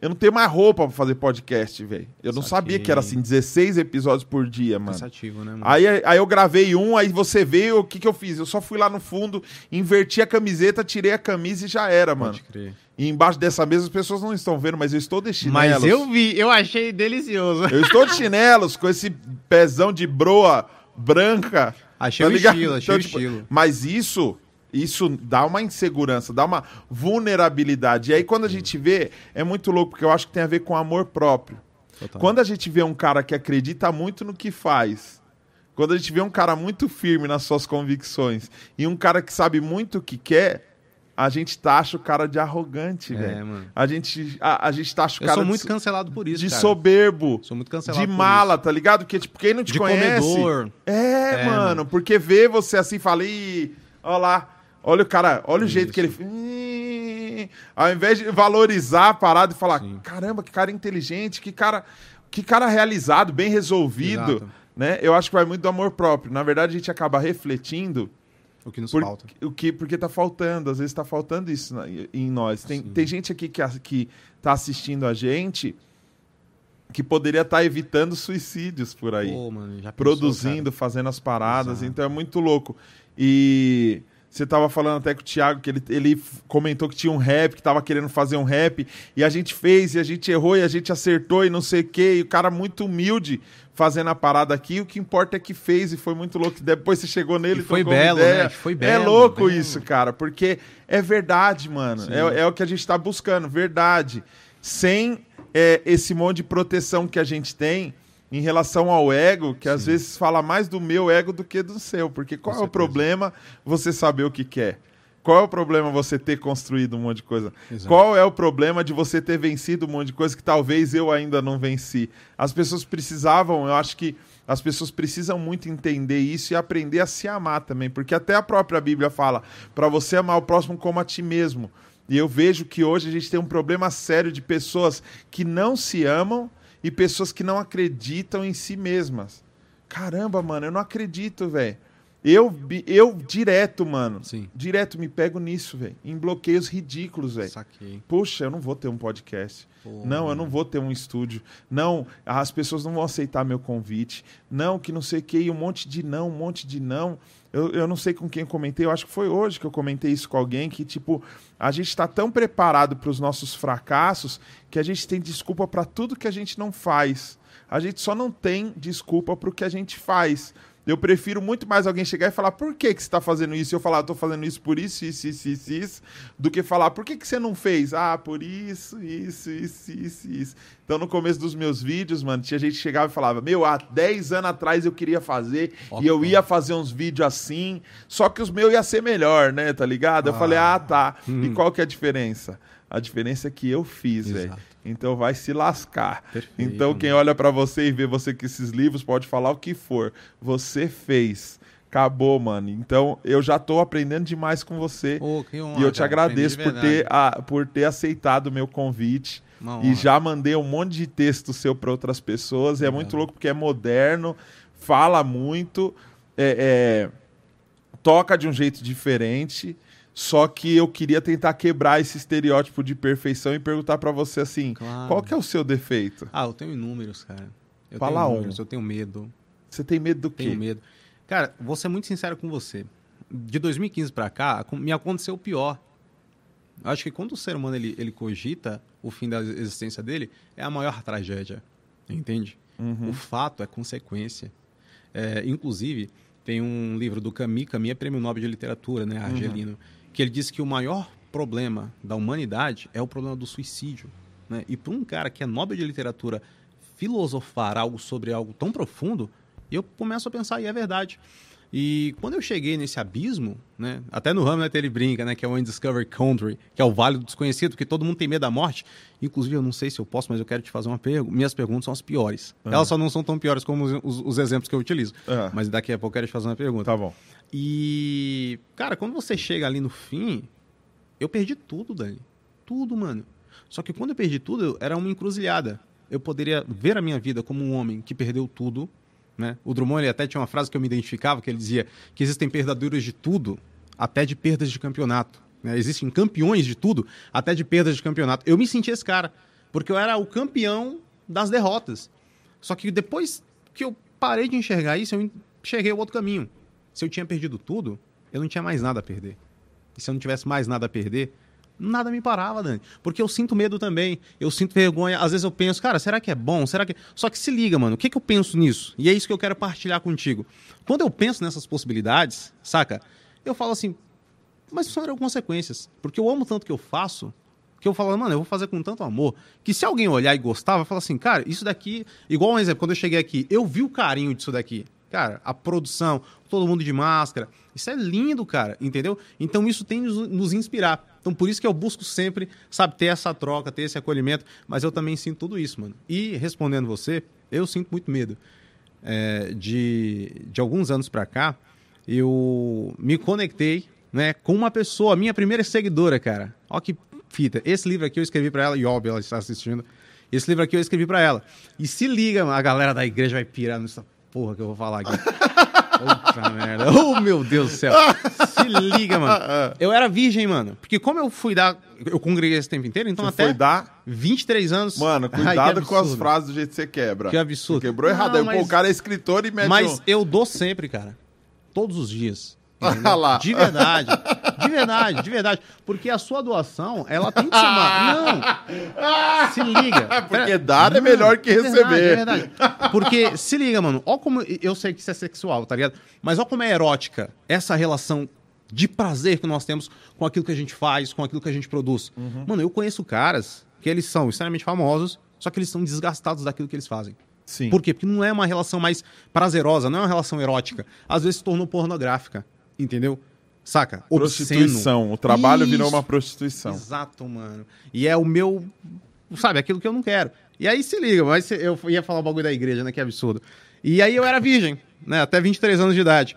eu não tenho mais roupa pra fazer podcast, velho. Eu não Saquei. sabia que era assim, 16 episódios por dia, mano. Cansativo, né, mano? Aí, aí eu gravei um, aí você veio, o que que eu fiz? Eu só fui lá no fundo, inverti a camiseta, tirei a camisa e já era, mano. Pode crer. E embaixo dessa mesa as pessoas não estão vendo, mas eu estou de chinelos. Mas eu vi, eu achei delicioso. Eu estou de <laughs> chinelos, com esse pezão de broa branca. Achei tá o ligado? estilo, achei Então, o tipo, estilo. Mas isso, isso dá uma insegurança, dá uma vulnerabilidade. E aí quando a gente vê, é muito louco, porque eu acho que tem a ver com amor próprio. Total. Quando a gente vê um cara que acredita muito no que faz, quando a gente vê um cara muito firme nas suas convicções e um cara que sabe muito o que quer, a gente taxa o cara de arrogante, É, velho. mano. A gente, a, a gente taxa o Eu cara sou de muito so- cancelado por isso, de cara. soberbo, Sou muito cancelado de mala, tá ligado? Porque, tipo, quem não te De conhece. comedor. É, É, mano, mano. porque vê você assim e fala, Ih, ó lá, olha o cara, olha o jeito que ele. Isso. Ih", Ao invés de valorizar a parada e falar, Sim. caramba, que cara inteligente, que cara, que cara realizado, bem resolvido. Exato. Né? Eu acho que vai muito do amor próprio. Na verdade, a gente acaba refletindo O que nos por- falta. o que, porque tá faltando, às vezes tá faltando isso na- em nós. Tem, Sim. tem gente aqui que, que tá assistindo a gente que poderia estar evitando suicídios por aí, Pô, mano, pensou, produzindo, fazendo as paradas, Exato. então é muito louco. E você tava falando até com o Thiago que ele, ele comentou que tinha um rap, que tava querendo fazer um rap, e a gente fez, e a gente errou, e a gente acertou, e não sei o quê, e o cara muito humilde fazendo a parada aqui, o que importa é que fez, e foi muito louco. Depois você chegou nele E foi belo, ideia. né? Foi É belo, louco belo. isso, cara, porque é verdade, mano. É, é o que a gente tá buscando, verdade. Sem é, esse monte de proteção que a gente tem em relação ao ego, que às Sim. vezes fala mais do meu ego do que do seu. Porque qual é o problema você saber o que quer? Qual é o problema você ter construído um monte de coisa? Exato. Qual é o problema de você ter vencido um monte de coisa que talvez eu ainda não venci? As pessoas precisavam, eu acho que as pessoas precisam muito entender isso e aprender a se amar também, porque até a própria Bíblia fala para você amar o próximo como a ti mesmo. E eu vejo que hoje a gente tem um problema sério de pessoas que não se amam e pessoas que não acreditam em si mesmas. Caramba, mano, eu não acredito, velho. Eu, eu direto, mano. Sim. Direto me pego nisso, velho. Em bloqueios ridículos, velho. Puxa, eu não vou ter um podcast. não, eu não vou ter um estúdio. Não, as pessoas não vão aceitar meu convite. Não, que não sei o que. E um monte de não, um monte de não. Eu, eu não sei com quem eu comentei. Eu acho que foi hoje que eu comentei isso com alguém. Que, tipo, a gente está tão preparado para os nossos fracassos que a gente tem desculpa para tudo que a gente não faz. A gente só não tem desculpa para o que a gente faz. Eu prefiro muito mais alguém chegar e falar por que, que você está fazendo isso e eu falar, estou fazendo isso por isso, isso, isso, isso, isso, do que falar por que, que você não fez? Ah, por isso, isso, isso, isso, isso. Então, no começo dos meus vídeos, mano, tinha gente que chegava e falava: Meu, há 10 anos atrás eu queria fazer e eu ia fazer uns vídeos assim, só que os meus ia ser melhor, né? Tá ligado? Eu falei: Ah, tá. Hum. E qual que é a diferença? A diferença é que eu fiz, velho. Então vai se lascar. Perfeito, então quem olha para você e vê você com esses livros pode falar o que for. Você fez. Acabou, mano. Então eu já tô aprendendo demais com você. Oh, honra, e eu te cara. agradeço por ter, a, por ter aceitado o meu convite. E já mandei um monte de texto seu para outras pessoas. É, é muito louco porque é moderno, fala muito, é, é, toca de um jeito diferente. Só que eu queria tentar quebrar esse estereótipo de perfeição e perguntar para você assim, claro. qual que é o seu defeito? Ah, eu tenho inúmeros, cara. Eu Fala tenho inúmeros, um. eu tenho medo. Você tem medo do quê? Tenho medo. Cara, vou ser muito sincero com você. De 2015 para cá, me aconteceu o pior. Eu acho que quando o ser humano ele, ele cogita o fim da existência dele, é a maior tragédia. Entende? Uhum. O fato é consequência. É, inclusive, tem um livro do Camus, Camus é prêmio Nobel de Literatura, né, argelino. Uhum que ele disse que o maior problema da humanidade é o problema do suicídio. Né? E para um cara que é Nobel de Literatura filosofar algo sobre algo tão profundo, eu começo a pensar, e é verdade. E quando eu cheguei nesse abismo, né, até no Hamlet ele brinca, né, que é o Undiscovered Country, que é o Vale do Desconhecido, porque todo mundo tem medo da morte. Inclusive, eu não sei se eu posso, mas eu quero te fazer uma pergunta. Minhas perguntas são as piores. Uhum. Elas só não são tão piores como os, os, os exemplos que eu utilizo. Uhum. Mas daqui a pouco eu quero te fazer uma pergunta. Tá bom. E, cara, quando você chega ali no fim, eu perdi tudo, Dani. Tudo, mano. Só que quando eu perdi tudo, era uma encruzilhada. Eu poderia ver a minha vida como um homem que perdeu tudo, né? O Drummond ele até tinha uma frase que eu me identificava, que ele dizia que existem perdaduras de tudo, até de perdas de campeonato. Né? Existem campeões de tudo, até de perdas de campeonato. Eu me senti esse cara, porque eu era o campeão das derrotas. Só que depois que eu parei de enxergar isso, eu enxerguei o outro caminho. Se eu tinha perdido tudo, eu não tinha mais nada a perder. E se eu não tivesse mais nada a perder, nada me parava, Dani. Porque eu sinto medo também. Eu sinto vergonha. Às vezes eu penso, cara, será que é bom? Será que. Só que se liga, mano. O que, que eu penso nisso? E é isso que eu quero partilhar contigo. Quando eu penso nessas possibilidades, saca? Eu falo assim, mas são consequências. Porque eu amo tanto que eu faço. Que eu falo, mano, eu vou fazer com tanto amor. Que se alguém olhar e gostar, vai falar assim, cara, isso daqui. Igual um exemplo, quando eu cheguei aqui, eu vi o carinho disso daqui. Cara, a produção, todo mundo de máscara. Isso é lindo, cara, entendeu? Então isso tem nos, nos inspirar. Então por isso que eu busco sempre, sabe, ter essa troca, ter esse acolhimento. Mas eu também sinto tudo isso, mano. E respondendo você, eu sinto muito medo. É, de, de alguns anos para cá, eu me conectei né, com uma pessoa, minha primeira seguidora, cara. Ó que fita. Esse livro aqui eu escrevi para ela, e óbvio, ela está assistindo. Esse livro aqui eu escrevi para ela. E se liga, a galera da igreja vai pirar nessa porra que eu vou falar aqui. Puta <laughs> merda. Oh, meu Deus do céu. Se liga, mano. Eu era virgem, mano. Porque como eu fui dar. Eu congreguei esse tempo inteiro, então você até. Foi dar? 23 anos. Mano, cuidado Ai, com as frases do jeito que você quebra. Que absurdo. Você quebrou errado. Não, Aí, mas... pô, o cara é escritor e mete Mas um... eu dou sempre, cara. Todos os dias. <laughs> De verdade. De verdade, de verdade. Porque a sua doação, ela tem que ser uma. <laughs> Não! Se liga. <laughs> Porque dar é melhor que receber. Verdade, é verdade. Porque, se liga, mano. Ó como. Eu sei que isso é sexual, tá ligado? Mas ó como é erótica essa relação de prazer que nós temos com aquilo que a gente faz, com aquilo que a gente produz. Uhum. Mano, eu conheço caras que eles são extremamente famosos, só que eles estão desgastados daquilo que eles fazem. Sim. Por quê? Porque não é uma relação mais prazerosa, não é uma relação erótica. Às vezes se tornou pornográfica entendeu? Saca? Prostituição. O trabalho virou Isso. uma prostituição. Exato, mano. E é o meu. Sabe, aquilo que eu não quero. E aí se liga, mas eu ia falar o bagulho da igreja, né? Que absurdo. E aí eu era virgem, né? Até 23 anos de idade.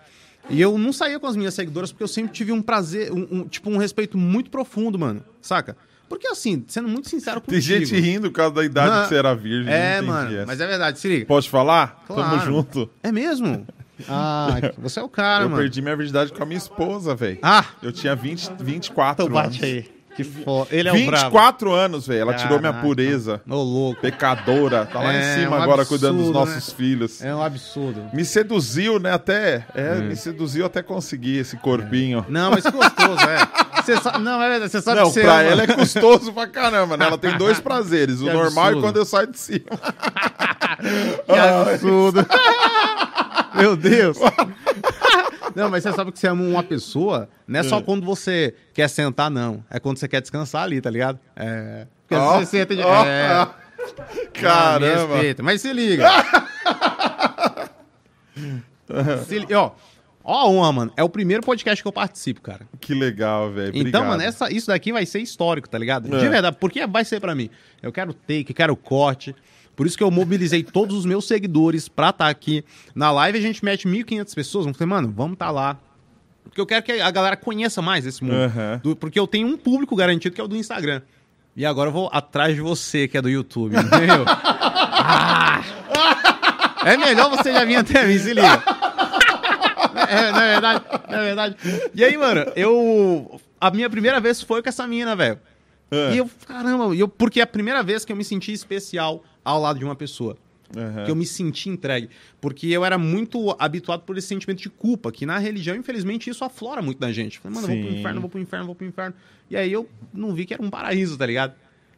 E eu não saía com as minhas seguidoras porque eu sempre tive um prazer, um, um- tipo, um respeito muito profundo, mano. Saca? Porque assim, sendo muito sincero Tem contigo. gente rindo por causa da idade Não, que você era virgem. É, mano, essa. mas é verdade, se liga. Pode falar? Tamo Claro. junto. É mesmo? Ah, <laughs> você é o cara, eu mano. perdi minha virgindade com a minha esposa, velho. Ah, Eu tinha 20, 24 então anos. bate aí. Que foda. Ele é o brabo. 24 anos, velho. Ela tirou minha Caraca. pureza. Ô, louco. Pecadora. Tá lá É, em cima um agora cuidando dos absurdo, nossos filhos. É um absurdo. Me seduziu, né? Até. É, me seduziu até conseguir esse corpinho. Não, mas gostoso, é. Sabe, não, é verdade, você sabe Não, que pra ama. ela é custoso pra caramba, né? Ela tem dois <laughs> prazeres. O Que normal absurdo. e quando eu saio de cima. <laughs> Que absurdo. Meu Deus. <laughs> Não, mas você sabe que você ama uma pessoa, não é só quando você quer sentar, não. É quando você quer descansar ali, tá ligado? É. Porque vezes você senta de. ó, é. Caramba. respeita. Mas se liga. <laughs> se li... Ó, ó, uma, mano. É o primeiro podcast que eu participo, cara. Que legal, velho. Então, mano, essa, isso daqui vai ser histórico, tá ligado? É. De verdade, porque vai ser pra mim. Eu quero take, quero corte. Por isso que eu mobilizei todos os meus seguidores pra estar aqui. Na live a gente mete 1.500 pessoas. Vamos falar, mano, vamos estar lá. Porque eu quero que a galera conheça mais esse mundo. Aham. Do- porque eu tenho um público garantido que é o do Instagram. E agora eu vou atrás de você, que é do YouTube, entendeu? <laughs> Ah! É melhor você já vir até mim, se liga. É, não é verdade? Não é verdade? E aí, mano, eu. A minha primeira vez foi com essa mina, velho. É. E eu, caramba, eu, porque é a primeira vez que eu me senti especial ao lado de uma pessoa. Aham. Que eu me senti entregue. Porque eu era muito habituado por esse sentimento de culpa, que na religião, infelizmente, isso aflora muito na gente. Falei, mano, eu vou pro Sim. inferno, vou pro inferno, vou pro inferno. E aí eu não vi que era um paraíso, tá ligado?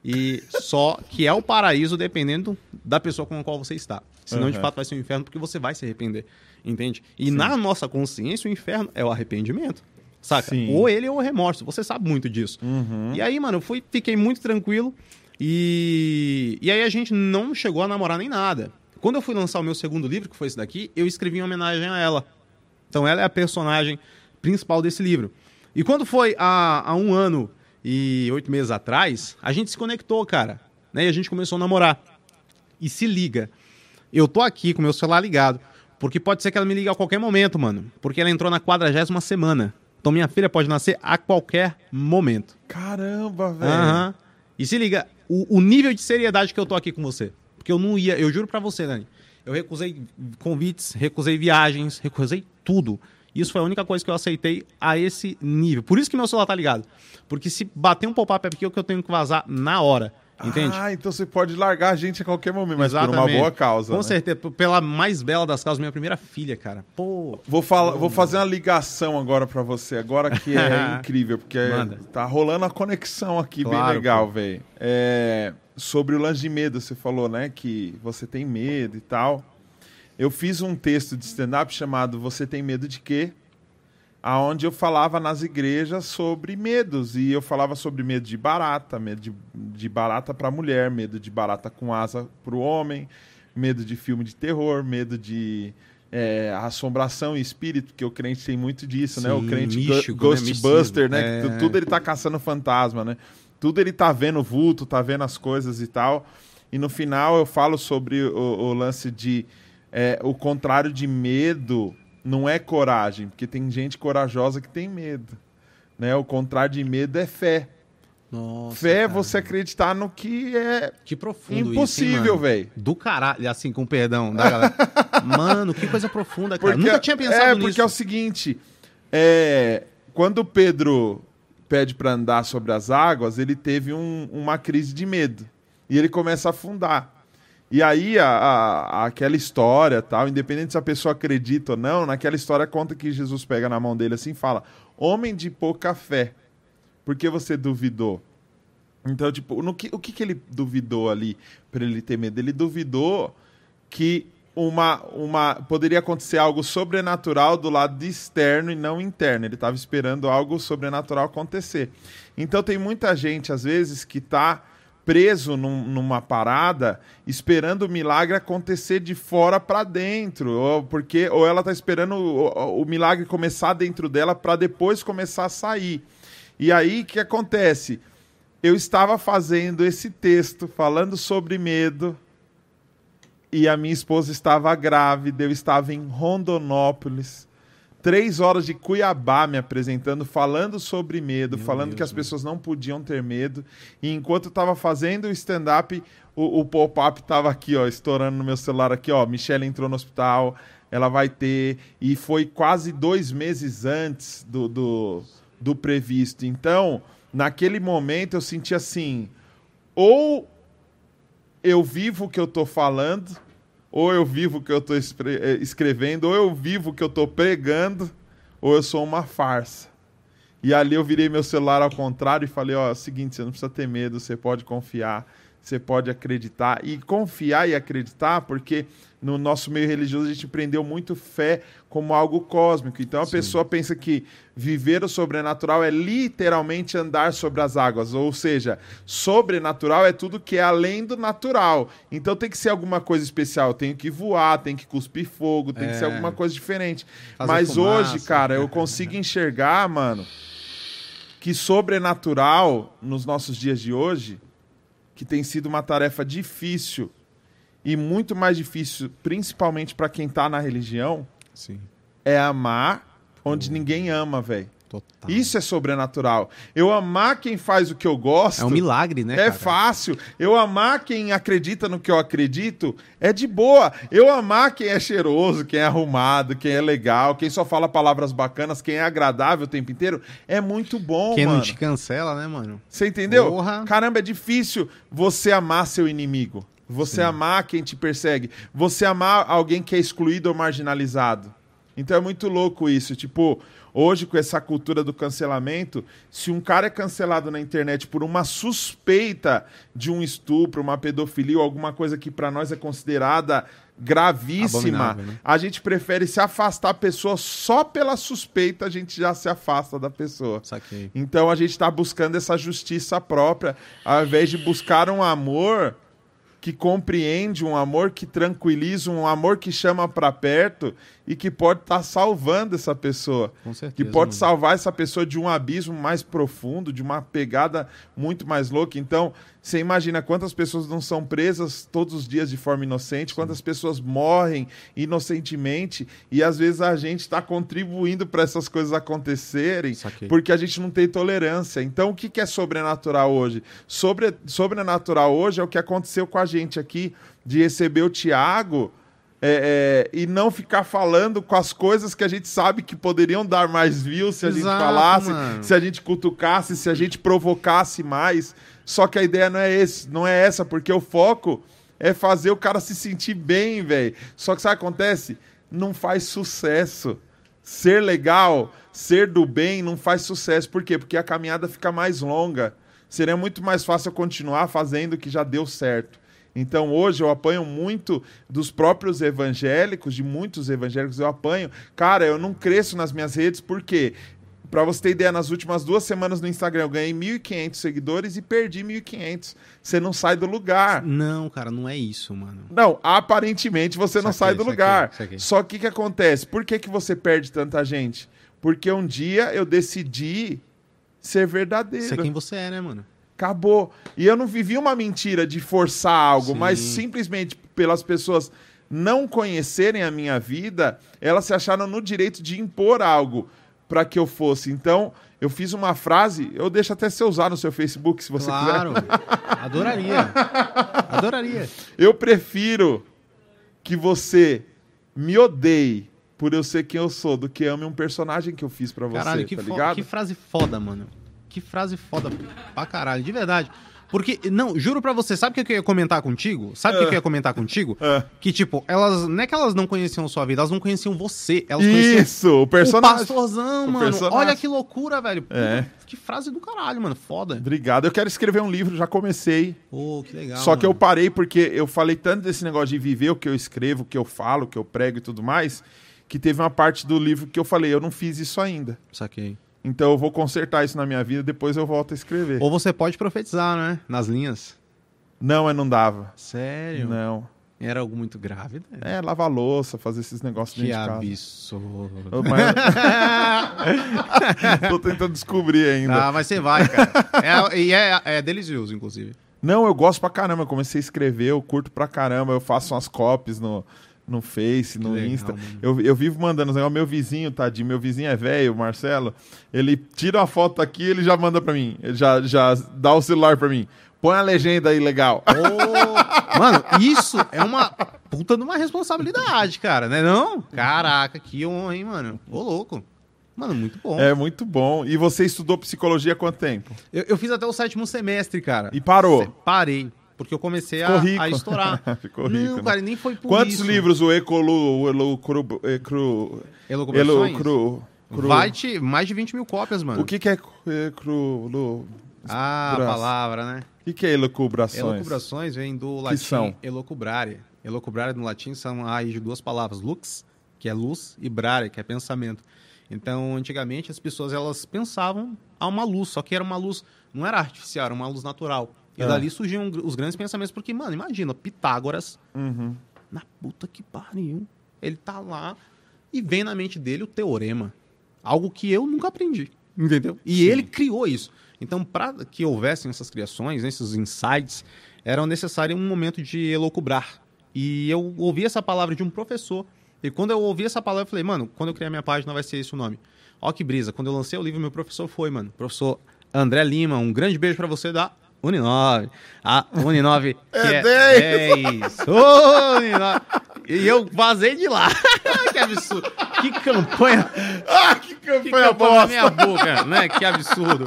E só que é o paraíso dependendo da pessoa com a qual você está. Senão, de Aham. fato, vai ser um inferno porque você vai se arrepender. Entende? E na nossa consciência, o inferno é o arrependimento. Saca? Sim. Ou ele ou o remorso. Você sabe muito disso. Uhum. E aí, mano, eu fui, fiquei muito tranquilo. E, e aí a gente não chegou a namorar nem nada. Quando eu fui lançar o meu segundo livro, que foi esse daqui, eu escrevi em homenagem a ela. Então ela é a personagem principal desse livro. E quando foi há, há um ano e oito meses atrás, a gente se conectou, cara. Né? E a gente começou a namorar. E se liga. Eu tô aqui com meu celular ligado. Porque pode ser que ela me ligue a qualquer momento, mano. Porque ela entrou na quadragésima semana. Então minha filha pode nascer a qualquer momento. Caramba, velho. Aham. E se liga, o, o nível de seriedade que eu tô aqui com você. Porque eu não ia, eu juro pra você, Dani. Eu recusei convites, recusei viagens, recusei tudo. Isso foi a única coisa que eu aceitei a esse nível. Por isso que meu celular tá ligado. Porque se bater um pop-up aqui, é o que eu tenho que vazar na hora. Entende? Ah, então você pode largar a gente a qualquer momento, mas por uma Exatamente. boa causa. Com né? certeza, pela mais bela das causas, minha primeira filha, cara. Pô, Vou, falar, vou fazer uma ligação agora pra você, agora que é <laughs> incrível, porque Manda. tá rolando a conexão aqui bem Claro, legal, pô. velho. É, sobre o lance de medo, você falou, né, que você tem medo e tal. Eu fiz um texto de stand-up chamado Você Tem Medo de Quê? Aonde eu falava nas igrejas sobre medos. E eu falava sobre medo de barata, medo de, de barata para mulher, medo de barata com asa para o homem, medo de filme de terror, medo de é, assombração e espírito, porque o crente tem muito disso, né? O Sim, crente místico, go- né? Ghostbuster, né? Que É. tu- Tudo ele tá caçando fantasma, né? Tudo ele tá vendo vulto, tá vendo as coisas e tal. E no final eu falo sobre o, o lance de é, o contrário de medo não é coragem, porque tem gente corajosa que tem medo. Né? O contrário de medo é fé. nossa. fé é você acreditar no que é Que profundo impossível, velho. Do caralho, assim, com perdão da galera. <laughs> mano, que coisa profunda, cara. Porque, Nunca tinha pensado é, nisso. porque é o seguinte, é, quando Pedro pede para andar sobre as águas, ele teve um- uma crise de medo e ele começa a afundar. E aí a, a- aquela história, tal, independente se a pessoa acredita ou não, naquela história conta que Jesus pega na mão dele assim e fala: "Homem de pouca fé, por que você duvidou?" Então, tipo, no que, o que, que ele duvidou ali para ele ter medo? Ele duvidou que uma, uma poderia acontecer algo sobrenatural do lado externo e não interno. Ele estava esperando algo sobrenatural acontecer. Então tem muita gente às vezes que está preso num, numa parada, esperando o milagre acontecer de fora para dentro, ou porque ou ela tá esperando o, o milagre começar dentro dela para depois começar a sair. E aí o que acontece? Eu estava fazendo esse texto falando sobre medo e a minha esposa estava grávida, eu estava em Rondonópolis três horas de Cuiabá me apresentando, falando sobre medo, Meu falando Deus que as pessoas não podiam ter medo. E enquanto eu estava fazendo o stand-up, o, o pop-up estava aqui, ó, estourando no meu celular aqui, ó. Michelle entrou no hospital, ela vai ter. E foi quase dois meses antes do, do, do previsto. Então, naquele momento, eu senti assim: ou eu vivo o que eu estou falando ou eu vivo o que eu estou eh, escrevendo, ou eu vivo o que eu estou pregando, ou eu sou uma farsa. E ali eu virei meu celular ao contrário e falei: ó, é o seguinte, você não precisa ter medo, você pode confiar, você pode acreditar. E confiar e acreditar, porque no nosso meio religioso a gente prendeu muito fé como algo cósmico. Então a Sim. pessoa pensa que viver o sobrenatural é literalmente andar sobre as águas, ou seja, sobrenatural é tudo que é além do natural. Então tem que ser alguma coisa especial, tem que voar, tem que cuspir fogo, tem é. que ser é. alguma coisa diferente. Fazer Mas fumaça. hoje, cara, eu <laughs> consigo enxergar, mano, que sobrenatural nos nossos dias de hoje, que tem sido uma tarefa difícil e muito mais difícil, principalmente para quem está na religião, Sim. é amar onde ninguém ama, velho. Total. Isso é sobrenatural. Eu amar quem faz o que eu gosto. É um milagre, né? É cara? fácil. Eu amar quem acredita no que eu acredito é de boa. Eu amar quem é cheiroso, quem é arrumado, quem é legal, quem só fala palavras bacanas, quem é agradável o tempo inteiro, é muito bom, quem mano. Quem não te cancela, né, mano? Você entendeu? Porra. Caramba, é difícil você amar seu inimigo. Você Sim. amar quem te persegue. Você amar alguém que é excluído ou marginalizado. Então é muito louco isso. Tipo, hoje com essa cultura do cancelamento, se um cara é cancelado na internet por uma suspeita de um estupro, uma pedofilia ou alguma coisa que para nós é considerada gravíssima, né? a gente prefere se afastar a pessoa só pela suspeita, a gente já se afasta da pessoa. Saquei. Então a gente está buscando essa justiça própria, ao invés de buscar um amor que compreende, um amor que tranquiliza, um amor que chama para perto e que pode estar tá salvando essa pessoa. Com certeza, que pode salvar essa pessoa de um abismo mais profundo, de uma pegada muito mais louca. Então, você imagina quantas pessoas não são presas todos os dias de forma inocente, quantas pessoas morrem inocentemente e às vezes a gente está contribuindo para essas coisas acontecerem porque a gente não tem tolerância. Então, o que, que é sobrenatural hoje? Sobre, sobrenatural hoje é o que aconteceu com a gente aqui de receber o Tiago é, é, e não ficar falando com as coisas que a gente sabe que poderiam dar mais views se a Exato, gente falasse, mano. se a gente cutucasse, se a gente provocasse mais. Só que a ideia não é esse, não é essa, porque o foco é fazer o cara se sentir bem, velho. Só que sabe o que acontece? Não faz sucesso. Ser legal, ser do bem, não faz sucesso. Por quê? Porque a caminhada fica mais longa. Seria muito mais fácil continuar fazendo o que já deu certo. Então hoje eu apanho muito dos próprios evangélicos, de muitos evangélicos eu apanho. Cara, eu não cresço nas minhas redes porque Pra você ter ideia, nas últimas duas semanas no Instagram eu ganhei 1.500 seguidores e perdi 1.500. Você não sai do lugar. Não, cara, não é isso, mano. Não, aparentemente você não sai do lugar. Só que o que acontece? Por que, que você perde tanta gente? Porque um dia eu decidi ser verdadeiro. Isso é quem você é, né, mano? Acabou. E eu não vivi uma mentira de forçar algo, Sim. mas simplesmente pelas pessoas não conhecerem a minha vida, elas se acharam no direito de impor algo para que eu fosse. Então, eu fiz uma frase, eu deixo até você usar no seu Facebook, se você claro. quiser. Claro, <laughs> adoraria. Adoraria. Eu prefiro que você me odeie por eu ser quem eu sou, do que ame um personagem que eu fiz para você, Caralho, que tá ligado? Que frase foda, mano. Que frase foda pra caralho, de verdade. Porque, não, juro pra você, sabe o que eu ia comentar contigo? Sabe o que eu ia comentar contigo? É. Que, tipo, elas, não é que elas não conheciam sua vida, elas não conheciam você. Elas Isso, o personagem. O pastorzão, o mano. Personagem. Olha que loucura, velho. É. Que frase do caralho, mano. Foda. Obrigado. Eu quero escrever um livro, já comecei. Pô, oh, que legal. Só mano. que eu parei porque eu falei tanto desse negócio de viver o que eu escrevo, o que eu falo, o que eu prego e tudo mais, que teve uma parte do livro que eu falei, eu não fiz isso ainda. Saquei. Então eu vou consertar isso na minha vida, depois eu volto a escrever. Ou você pode profetizar, né? Nas linhas. Não, mas não dava. Sério? Não. Era algo muito grave, né? É, lavar louça, fazer esses negócios Que dentro de casa. absurdo. Ô, mas- <laughs> Tô tentando descobrir ainda. Ah, mas você vai, cara. É- e é, é delicioso, inclusive. Não, eu gosto pra caramba. Eu comecei a escrever, eu curto pra caramba. Eu faço umas copies no, no Face, no legal, Insta. mano. Eu, eu vivo mandando os negócios. Meu vizinho, tadinho, meu vizinho é velho, Marcelo. Ele tira uma foto aqui ele já manda pra mim. Ele já, já dá o celular pra mim. Põe a legenda aí legal. Ô, Mano, isso é uma puta de uma responsabilidade, cara, né não? Caraca, que honra, hein, mano? Ô, louco. Mano, muito bom. É muito bom. E você estudou psicologia há quanto tempo? Eu, eu fiz até o sétimo semestre, cara. E parou? Parei. Porque eu comecei a, a estourar. <laughs> Ficou rico, Não, né? cara, nem foi por Quantos isso. livros o Ecolu, o Elucru, Ecru, Elucubrações? Elucru, Cru- Vai te mais de 20 mil cópias, mano. O que, que é Ecru, Lu- Ah, a Braço. palavra, né? O que, que é elucubrações? Elocubrações vem do latim são? elocubrare. Elocubrare no latim são a raiz de duas palavras, lux, que é luz, e brare, que é pensamento. Então, antigamente, as pessoas elas pensavam a uma luz, só que era uma luz, não era artificial, era uma luz natural. E dali surgiam gr- os grandes pensamentos, porque, mano, imagina, Pitágoras, Uhum. na puta que pariu, ele tá lá e vem na mente dele o teorema. Algo que eu nunca aprendi, entendeu? E Sim. ele criou isso. Então, para que houvessem essas criações, esses insights, era necessário um momento de elocubrar. E eu ouvi essa palavra de um professor. E quando eu ouvi essa palavra, eu falei, mano, quando eu criar minha página vai ser esse o nome. Ó que brisa. Quando eu lancei o livro, meu professor foi, mano. Professor André Lima, um grande beijo pra você da Uninove. A Uninove <laughs> É é 10. 10. Ô, Uninove. E eu vazei de lá. que absurdo. Que campanha. Ah, que Que campanha campanha na bosta! minha boca, né? Que absurdo.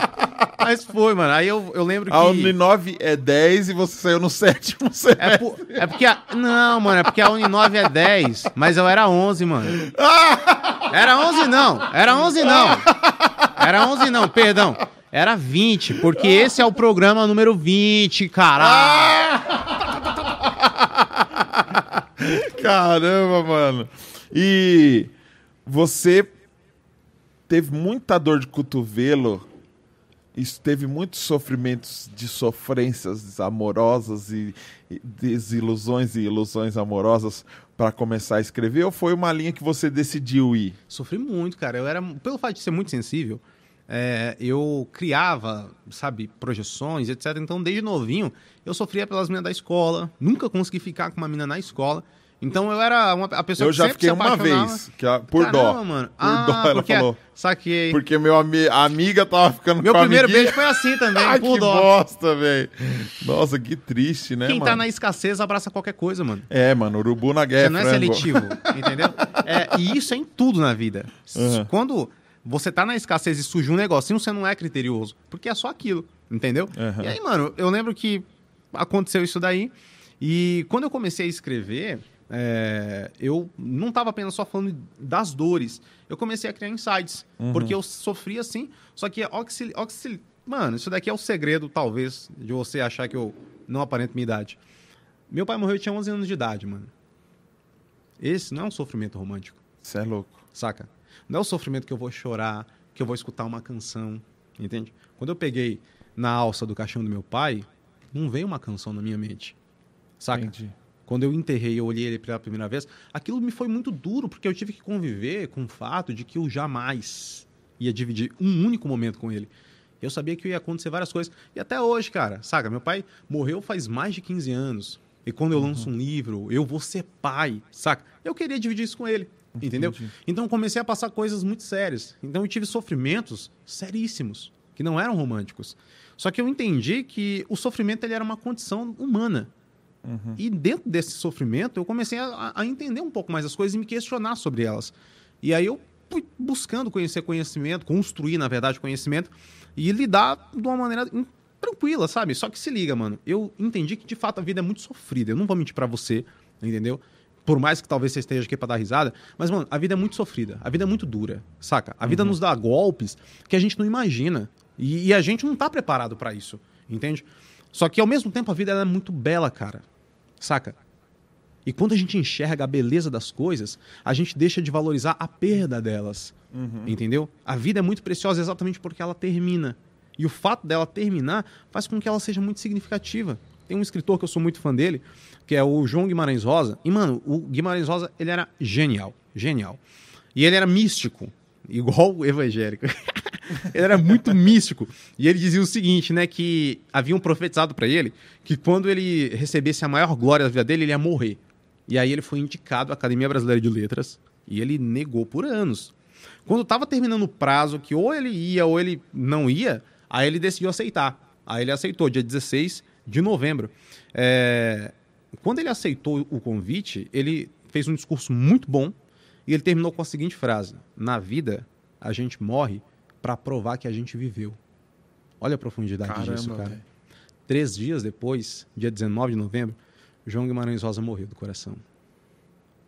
Mas foi, mano. Aí eu, eu lembro que... A Uninove é 10 e você saiu no sétimo É, semestre. por- é porque a... Não, mano, é porque a Uninove é 10, mas eu era 11, mano. Era 11 não, era 11 não. Era 11 não, perdão. Era 20, porque esse é o programa número 20, caralho. <laughs> Caramba, mano. E você teve muita dor de cotovelo. Isso teve muitos sofrimentos de sofrências amorosas e, e desilusões e ilusões amorosas para começar a escrever? Ou foi uma linha que você decidiu ir? Sofri muito, cara. Eu era, pelo fato de ser muito sensível, é, eu criava, sabe, projeções, etc. Então, desde novinho, eu sofria pelas meninas da escola. Nunca consegui ficar com uma menina na escola. Então, eu era uma, a pessoa Eu que já sempre fiquei uma vez, que a- por Caramba, dó. mano. Por ah, dó, ela porque, falou. Saquei. Porque meu ami a amiga tava ficando Meu com a primeiro amiguinha. beijo foi assim também, <laughs> Ai, por que dó. bosta, velho. Nossa, que triste, né, Quem mano? tá na escassez abraça qualquer coisa, mano. É, mano, urubu na guerra. Você não é frango. seletivo, <laughs> entendeu? É, e isso é em tudo na vida. Uhum. Quando você tá na escassez e surge um negocinho, você não é criterioso. Porque é só aquilo, entendeu? Uhum. E aí, mano, eu lembro que aconteceu isso daí. E quando eu comecei a escrever, é, eu não tava apenas só falando das dores. Eu comecei a criar insights. Uhum. Porque eu sofria assim. Só que oxil, oxil, Mano, isso daqui é o segredo, talvez, de você achar que eu não aparento minha idade. Meu pai morreu, eu tinha 11 anos de idade, mano. Esse não é um sofrimento romântico, Você é louco. saca? Não é o sofrimento que eu vou chorar, que eu vou escutar uma canção, entende? Quando eu peguei na alça do caixão do meu pai, não veio uma canção na minha mente, saca? Entendi. Quando eu enterrei eu olhei ele pela primeira vez, aquilo me foi muito duro, porque eu tive que conviver com o fato de que eu jamais ia dividir um único momento com ele. Eu sabia que ia acontecer várias coisas. E até hoje, cara, saca? Meu pai morreu faz mais de 15 anos. E quando eu lanço um livro, eu vou ser pai, saca? Eu queria dividir isso com ele, entendeu? Entendi. Então eu comecei a passar coisas muito sérias. Então eu tive sofrimentos seríssimos, que não eram românticos. Só que eu entendi que o sofrimento ele era uma condição humana. Uhum. E dentro desse sofrimento, eu comecei a, a entender um pouco mais as coisas e me questionar sobre elas. E aí eu fui buscando conhecer conhecimento, construir, na verdade, conhecimento e lidar de uma maneira tranquila, sabe? Só que se liga, mano. Eu entendi que de fato a vida é muito sofrida. Eu não vou mentir pra você, entendeu? Por mais que talvez você esteja aqui pra dar risada, mas, mano, a vida é muito sofrida. A vida é muito dura, saca? A vida nos dá golpes que a gente não imagina. E, e a gente não tá preparado pra isso, entende? Só que ao mesmo tempo a vida é muito bela, cara. Saca? E quando a gente enxerga a beleza das coisas, a gente deixa de valorizar a perda delas. Entendeu? A vida é muito preciosa exatamente porque ela termina. E o fato dela terminar faz com que ela seja muito significativa. Tem um escritor que eu sou muito fã dele, que é o João Guimarães Rosa. E, mano, o Guimarães Rosa, ele era genial. Genial. E ele era místico, <laughs> igual o evangélico. <laughs> ele era muito místico. E ele dizia o seguinte, né? Que haviam profetizado para ele que quando ele recebesse a maior glória da vida dele, ele ia morrer. E aí ele foi indicado à Academia Brasileira de Letras e ele negou por anos. Quando estava terminando o prazo, que ou ele ia ou ele não ia, aí ele decidiu aceitar. Aí ele aceitou, dia 16 de novembro. É... Quando ele aceitou o convite, ele fez um discurso muito bom e ele terminou com a seguinte frase: Na vida, a gente morre para provar que a gente viveu. Olha a profundidade Caramba, disso, cara. Véio. Três dias depois, dia 19 de novembro, João Guimarães Rosa morreu do coração.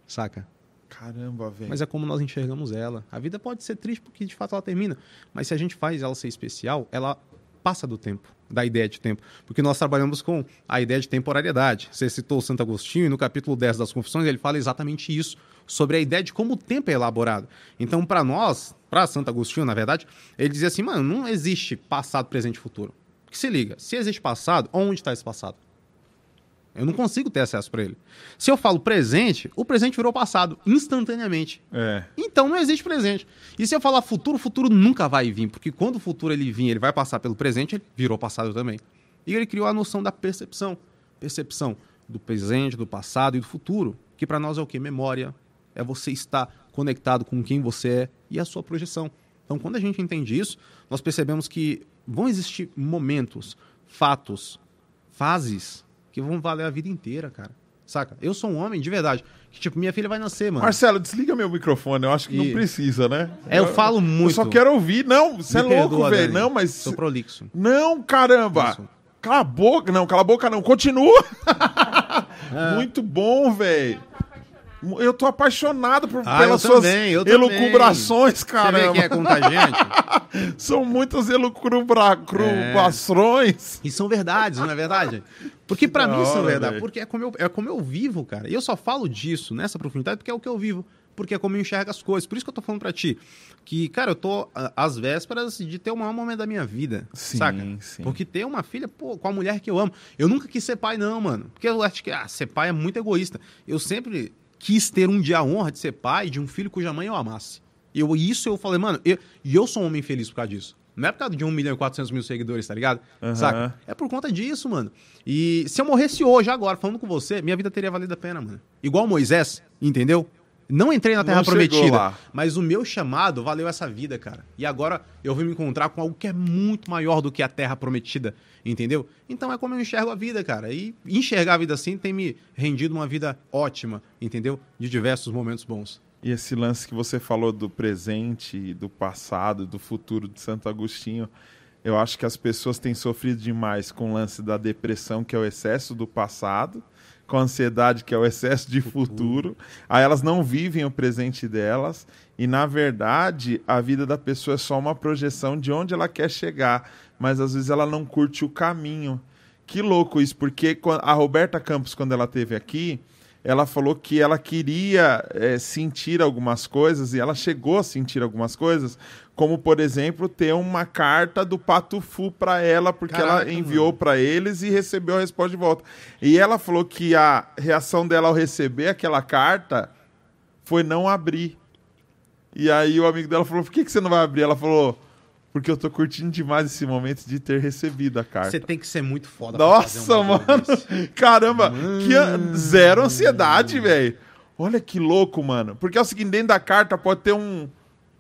Saca? Caramba, velho. Mas é como nós enxergamos ela. A vida pode ser triste porque de fato ela termina. Mas se a gente faz ela ser especial, ela passa do tempo, da ideia de tempo. Porque nós trabalhamos com a ideia de temporalidade. Você citou Santo Agostinho e no capítulo 10 das Confissões ele fala exatamente isso, sobre a ideia de como o tempo é elaborado. Então, para nós, para Santo Agostinho, na verdade, ele dizia assim, mano, não existe passado, presente e futuro. Porque se liga, se existe passado, onde está esse passado? Eu não consigo ter acesso para ele. Se eu falo presente, o presente virou passado instantaneamente. É. Então não existe presente. E se eu falar futuro, o futuro nunca vai vir, porque quando o futuro ele vir, ele vai passar pelo presente, ele virou passado também. E ele criou a noção da percepção. Percepção do presente, do passado e do futuro, que para nós é o que? Memória. É você estar conectado com quem você é e a sua projeção. Então, quando a gente entende isso, nós percebemos que vão existir momentos, fatos, fases que vão valer a vida inteira, cara. Saca? Eu sou um homem de verdade. Que, tipo, minha filha vai nascer, mano. Marcelo, desliga meu microfone. Eu acho que e... não precisa, né? É, eu, falo muito. Eu só quero ouvir. Não, você é louco, velho. Não, mas. Sou prolixo. Não, caramba. Isso. Cala a boca. Não, cala a boca, não. Continua. É. <laughs> Muito bom, velho. Eu tô apaixonado por, ah, pelas suas também, elucubrações, caramba. Você vê que é contagiante? <laughs> são muitas elucubrações. É. E são verdades, não é verdade? Porque para mim são verdade. Porque é como, eu, é como eu vivo, cara. E eu só falo disso nessa profundidade porque é o que eu vivo. Porque é como eu enxergo as coisas. Por isso que eu tô falando pra ti. Que, cara, eu tô às vésperas de ter o maior momento da minha vida. Sim, saca? Sim. Porque ter uma filha, pô, com a mulher que eu amo. Eu nunca quis ser pai, não, mano. Porque eu acho que ah, ser pai é muito egoísta. Eu sempre quis ter um dia a honra de ser pai de um filho cuja mãe eu amasse. Eu, isso eu falei, mano, eu, e eu sou um homem feliz por causa disso. Não é por causa de 1 milhão e 400 mil seguidores, tá ligado? Uhum. Saca? É por conta disso, mano. E se eu morresse hoje, agora, falando com você, minha vida teria valido a pena, mano. Igual Moisés, entendeu? Não entrei na Terra Não Prometida, mas o meu chamado valeu essa vida, cara. E agora eu vou me encontrar com algo que é muito maior do que a Terra Prometida, entendeu? Então é como eu enxergo a vida, cara. E enxergar a vida assim tem me rendido uma vida ótima, entendeu? De diversos momentos bons. E esse lance que você falou do presente, do passado, do futuro de Santo Agostinho, eu acho que as pessoas têm sofrido demais com o lance da depressão, que é o excesso do passado com ansiedade, que é o excesso de futuro. Aí elas não vivem o presente delas. E, na verdade, a vida da pessoa é só uma projeção de onde ela quer chegar. Mas às vezes ela não curte o caminho. Que louco isso, porque a Roberta Campos, quando ela teve aqui, ela falou que ela queria é, sentir algumas coisas e ela chegou a sentir algumas coisas, como por exemplo ter uma carta do Patufu para ela porque Caraca, ela enviou para eles e recebeu a resposta de volta. E ela falou que a reação dela ao receber aquela carta foi não abrir. E aí o amigo dela falou: "Por que que você não vai abrir?" Ela falou: porque eu tô curtindo demais esse momento de ter recebido a carta. Você tem que ser muito foda Nossa, um mano. <laughs> Caramba, que zero ansiedade, velho. Olha que louco, mano. Porque é o seguinte, dentro da carta pode ter um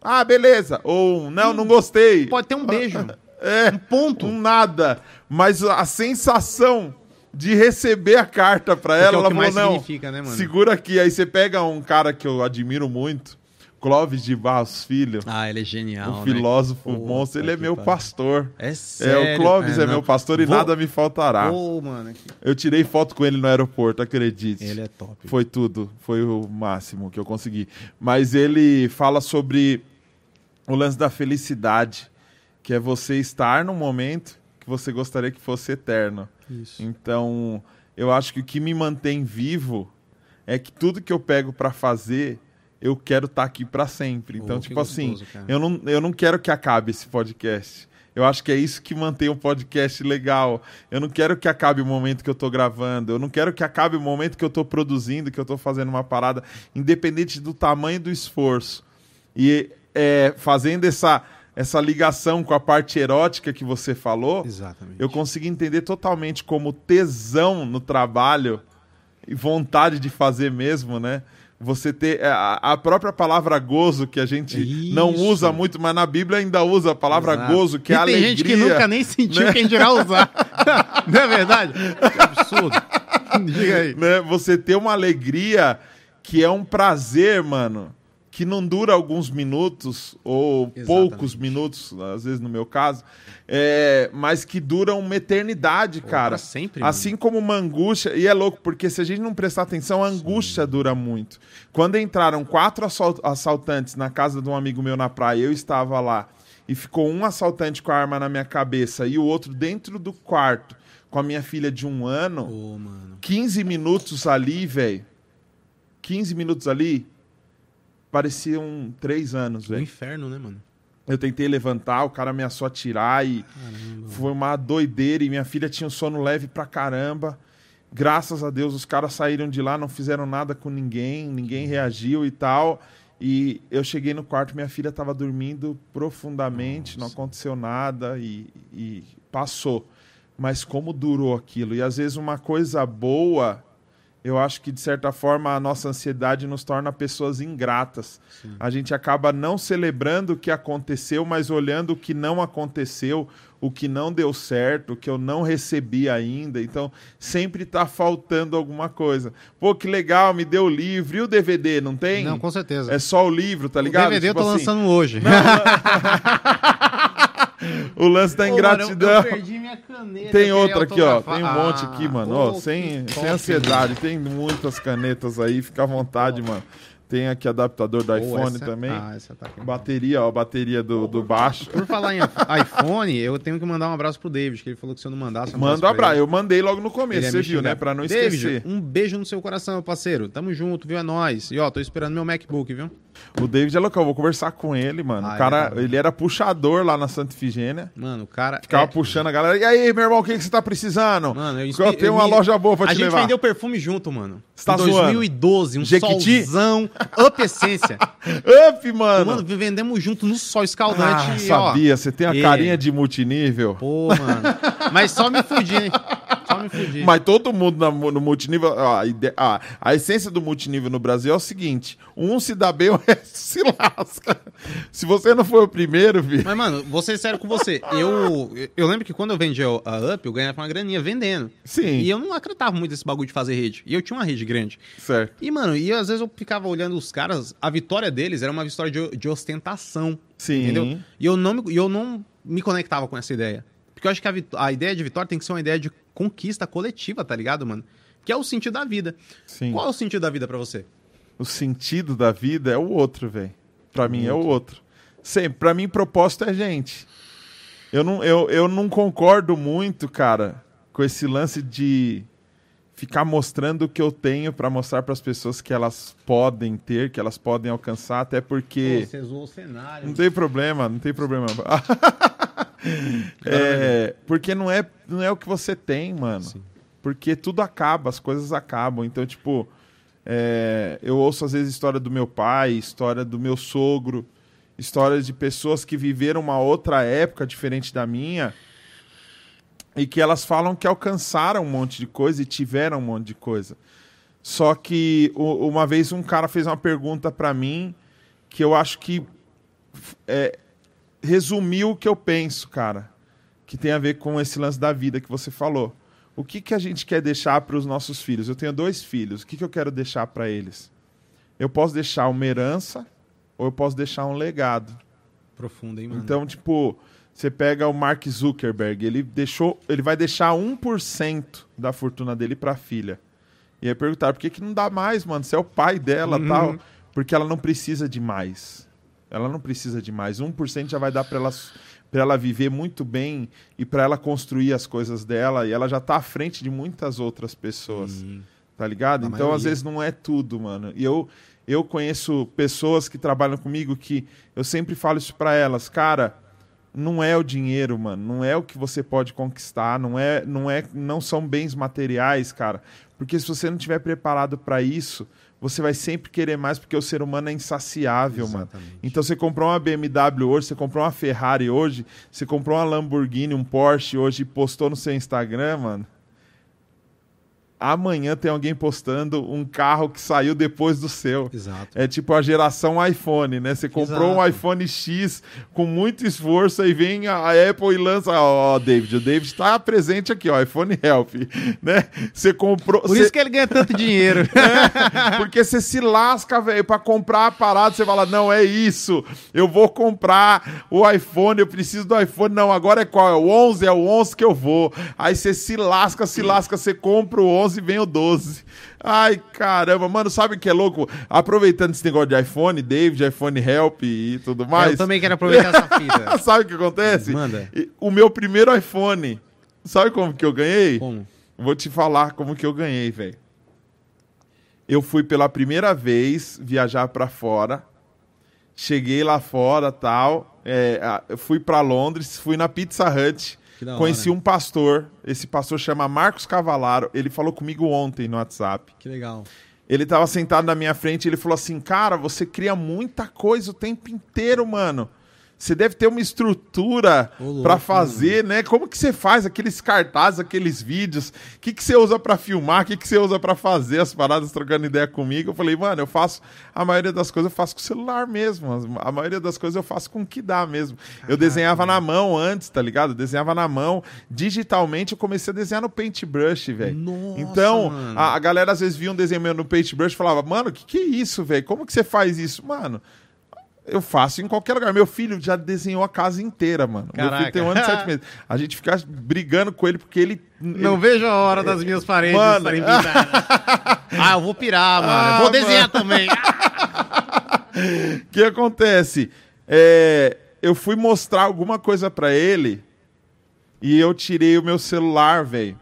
ah, beleza. Ou não, não gostei. Pode ter um beijo. <laughs> É, um ponto. Um nada. Mas a sensação de receber a carta pra ela, é ela falou, não, né, segura aqui. Aí você pega um cara que eu admiro muito, Clóvis de Barros Filho. Ah, ele é genial. O filósofo né? monstro, ele é meu pastor. É sério? É, o Clóvis é, é meu pastor e Vou... nada me faltará. Oh, mano. Eu tirei foto com ele no aeroporto, acredite. Ele é top. Foi tudo, foi o máximo que eu consegui. Mas ele fala sobre o lance da felicidade, que é você estar num momento que você gostaria que fosse eterno. Isso. Então, eu acho que o que me mantém vivo é que tudo que eu pego para fazer, eu quero estar tá aqui para sempre. Então, oh, tipo assim, gostoso, assim, eu não, eu não quero que acabe esse podcast. Eu acho que é isso que mantém o podcast legal. Eu não quero que acabe o momento que eu tô gravando. Eu não quero que acabe o momento que eu tô produzindo, que eu tô fazendo uma parada, independente do tamanho do esforço. E é, fazendo essa, essa ligação com a parte erótica que você falou, Exatamente. eu consigo entender totalmente como tesão no trabalho e vontade de fazer mesmo, né? Você ter é, a, a própria palavra gozo que a gente Isso. não usa muito, mas na Bíblia ainda usa a palavra Exato. gozo, que E é tem alegria. gente que nunca nem sentiu né? quem dirá usar. <laughs> não é verdade? Que absurdo. <laughs> Diga aí. né? Você ter uma alegria que é um prazer, mano, que não dura alguns minutos ou Exatamente. poucos minutos, às vezes no meu caso, é, mas que dura uma eternidade, Pô, cara. sempre, mano. assim como uma angústia, e é louco porque se a gente não prestar atenção, a angústia dura muito. Quando entraram quatro assal- assaltantes na casa de um amigo meu na praia, eu estava lá e ficou um assaltante com a arma na minha cabeça e o outro dentro do quarto com a minha filha de um ano. Pô, mano. 15 minutos ali, velho. 15 minutos ali pareciam três anos, velho. inferno, né, mano? Eu tentei levantar, o cara ameaçou atirar e Caramba. foi uma doideira. E minha filha tinha um sono leve pra caramba. Graças a Deus, os caras saíram de lá, não fizeram nada com ninguém, ninguém reagiu e tal. E eu cheguei no quarto, minha filha estava dormindo profundamente, não Nossa. aconteceu nada e, e passou. Mas como durou aquilo? E às vezes uma coisa boa, eu acho que de certa forma a nossa ansiedade nos torna pessoas ingratas. Sim. A gente acaba não celebrando o que aconteceu, mas olhando o que não aconteceu, o que não deu certo, o que eu não recebi ainda. Então, sempre tá faltando alguma coisa. Pô, que legal, me deu o livro. E o DVD, não tem? Não, com certeza. É só o livro, tá o ligado? DVD Tipo eu tô assim, lançando hoje. <laughs> O lance da Pô, mano, eu- ingratidão. eu perdi minha caneta, Tem outra aqui, ó. Tem um monte Ah, aqui, mano. Ó, sem, sem ansiedade. Tem muitas canetas aí. Fica à vontade, mano. Tem aqui adaptador do Pô, iPhone essa- também. Ah, essa tá aqui. Bateria, ó. Bateria do, do baixo. Por falar em <laughs> iPhone, eu tenho que mandar um abraço pro David, que ele falou que se eu não mandasse. um Manda um abraço. Eu mandei logo no começo, ia você viu, né? Pra não David, esquecer. um beijo no seu coração, meu parceiro. Tamo junto, viu? É nóis. E ó, tô esperando meu MacBook, viu? O David é louco, eu vou conversar com ele, mano. Ah, o cara, é, ele era puxador lá na Santa Ifigênia. Mano, o cara. Ficava é- puxando a galera. E aí, meu irmão, o que, que você tá precisando? Mano, eu, eu tenho uma me- loja boa pra A te gente levar. vendeu perfume junto, mano. Você tá em zoando? 2012, um Jequiti? solzão, up essência. Up, mano! Mano, vendemos junto no sol escaldante. ah, e, ó, sabia. Você tem a e- carinha de multinível. Pô, mano. Mas só me fudi, hein? Só me fudi. Mas todo mundo na- no multinível. ó, a, ide- ah, a essência do multinível no Brasil é o seguinte: um se dá bem, o resto se lasca. Se você não for o primeiro, filho. Mas, mano, vou ser sério com você. Eu, eu lembro que quando eu vendia a Up, eu ganhava uma graninha vendendo. Sim. E eu não acreditava muito nesse bagulho de fazer rede. E eu tinha uma rede grande. Certo. E, mano, e às vezes eu ficava olhando os caras, a vitória deles era uma vitória de, de ostentação. Sim. Entendeu? E eu não, me, eu não me conectava com essa ideia. Porque eu acho que a, vit- a ideia de vitória tem que ser uma ideia de conquista coletiva, tá ligado, mano? Que é o sentido da vida. Sim. Qual é o sentido da vida pra você? O sentido da vida é o outro, velho. Pra mim é o outro. Sempre. Pra mim, propósito é gente. Eu não, eu, eu não concordo muito, cara, com esse lance de ficar mostrando o que eu tenho pra mostrar pras pessoas que elas podem ter, que elas podem alcançar, até porque. Você zoou o cenário. Não tem problema, não tem problema. <laughs> É, porque não é, não é o que você tem, mano. Sim. Porque tudo acaba, as coisas acabam. Então, tipo, é, eu ouço às vezes história do meu pai, história do meu sogro, histórias de pessoas que viveram uma outra época diferente da minha e que elas falam que alcançaram um monte de coisa e tiveram um monte de coisa. Só que uma vez um cara fez uma pergunta pra mim que eu acho que é, resumiu o que eu penso, cara, que tem a ver com esse lance da vida que você falou. O que, que a gente quer deixar para os nossos filhos? Eu tenho dois filhos. O que, que eu quero deixar para eles? Eu posso deixar uma herança ou eu posso deixar um legado. Profundo, hein, mano? Então, tipo, você pega o Mark Zuckerberg, ele deixou, ele vai deixar 1% da fortuna dele para a filha. E aí perguntaram, por que, que não dá mais, mano? Você é o pai dela, Uhum. tal. Porque ela não precisa de mais. Ela não precisa de mais. 1% já vai dar para ela para ela viver muito bem e para ela construir as coisas dela e ela já tá à frente de muitas outras pessoas. Sim. Tá ligado? Na então, às maioria. vezes, não é tudo, mano. E eu, eu conheço pessoas que trabalham comigo que eu sempre falo isso pra elas. Cara, não é o dinheiro, mano. Não é o que você pode conquistar. Não é, não é, não são bens materiais, cara. Porque se você não estiver preparado para isso, você vai sempre querer mais porque o ser humano é insaciável, Exatamente. mano. Então você comprou uma BMW hoje, você comprou uma Ferrari hoje, você comprou uma Lamborghini, um Porsche hoje e postou no seu Instagram, mano amanhã tem alguém postando um carro que saiu depois do seu. Exato. É tipo a geração iPhone, né? Você comprou Exato. um iPhone X com muito esforço, aí vem a Apple e lança, ó, oh, David, o David está presente aqui, ó, iPhone Help, né? Você comprou... Por isso que ele ganha tanto dinheiro. <laughs> é, porque você se lasca, velho, para comprar a parada, você fala, não, é isso, eu vou comprar o iPhone, eu preciso do iPhone, não, agora é qual? É o 11? É o 11 que eu vou. Aí você se lasca, se lasca, você compra o 11 11 vem o 12. Ai, caramba, mano, sabe o que é louco? Aproveitando esse negócio de iPhone, David, iPhone Help e tudo mais. Eu também quero aproveitar essa fita. <laughs> sabe o que acontece? Manda. O meu primeiro iPhone, sabe como que eu ganhei? Como? Vou te falar como que eu ganhei, velho. Eu fui pela primeira vez viajar para fora. Cheguei lá fora, tal. É, fui para Londres, fui na Pizza Hut Conheci um pastor, esse pastor chama Marcos Cavalaro, ele falou comigo ontem no WhatsApp. Que legal. Ele estava sentado na minha frente e ele falou assim: Cara, você cria muita coisa o tempo inteiro, mano. Você deve ter uma estrutura para fazer, mano. né? Como que você faz aqueles cartazes, aqueles vídeos? O que, que você usa para filmar? O que, que você usa para fazer as paradas trocando ideia comigo? Eu falei, mano, eu faço. A maioria das coisas eu faço com o celular mesmo. A maioria das coisas eu faço com o que dá mesmo. Caraca, eu desenhava na mão antes, tá ligado? Eu desenhava na mão. Digitalmente eu comecei a desenhar no Paintbrush, velho. Então, a, a, galera às vezes via um desenho meu no Paintbrush e falava, mano, o que, que é isso, velho? Como que você faz isso? Mano. Eu faço em qualquer lugar. Meu filho já desenhou a casa inteira, mano. Caraca. Meu filho tem um ano e sete meses. A gente fica brigando com ele porque ele. Não ele... vejo a hora das minhas paredes mano. estarem pintadas. <laughs> ah, eu vou pirar, mano. Ah, eu vou desenhar mano. também. O <laughs> que acontece? É, eu fui mostrar alguma coisa para ele e eu tirei o meu celular, velho.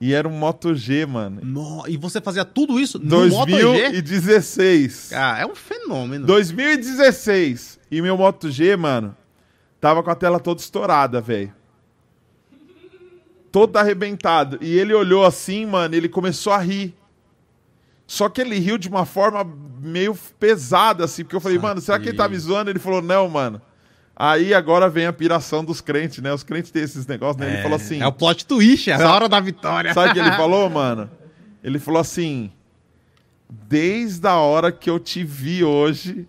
E era um Moto G, mano. No... E você fazia tudo isso no 2016. Ah, é um fenômeno. 2016. E meu Moto G, mano, tava com a tela toda estourada, velho. Todo arrebentado. E ele olhou assim, mano, ele começou a rir. Só que ele riu de uma forma meio pesada, assim, porque eu falei, mano, será que ele tá me zoando? Ele falou, não, mano. Aí agora vem a piração dos crentes, né? Os crentes têm esses negócios, né? É, ele falou assim. É o plot twist, é a hora da vitória. Sabe o que ele <laughs> falou, mano? Ele falou assim: Desde a hora que eu te vi hoje,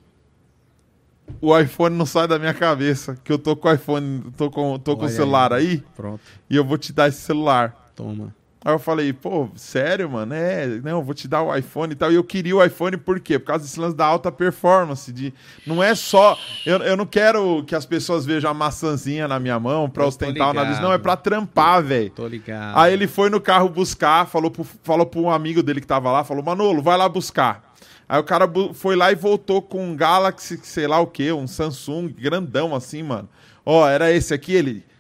o iPhone não sai da minha cabeça. Que eu tô com o iPhone, tô com, tô com o celular aí, aí. Pronto. E eu vou te dar esse celular. Toma. Aí eu falei, pô, sério, mano? É, não, vou te dar o iPhone e tal. E eu queria o iPhone por quê? Por causa desse lance da alta performance. De, não é só. Eu, eu não quero que as pessoas vejam a maçãzinha na minha mão pra eu ostentar o nariz. Não, é pra trampar, velho. Tô ligado. Aí ele foi no carro buscar, falou pro, falou pro um amigo dele que tava lá, falou, Manolo, vai lá buscar. Aí o cara foi lá e voltou com um Galaxy, sei lá o quê, um Samsung grandão assim, mano. Ó, era esse aqui, ele.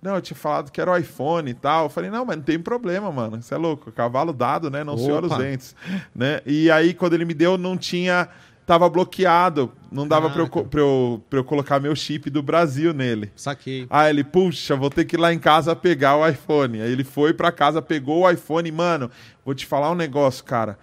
Não, eu tinha falado que era o iPhone e tal. Eu falei, não, mas não tem problema, mano. Você é louco. Cavalo dado, né? Não Opa. se olha os dentes. Né? E aí, quando ele me deu, não tinha. Tava bloqueado. Não dava pra eu, pra, eu, pra eu colocar meu chip do Brasil nele. Saquei. Aí ele, puxa, vou ter que ir lá em casa pegar o iPhone. Aí ele foi pra casa, pegou o iPhone. Mano, vou te falar um negócio, cara.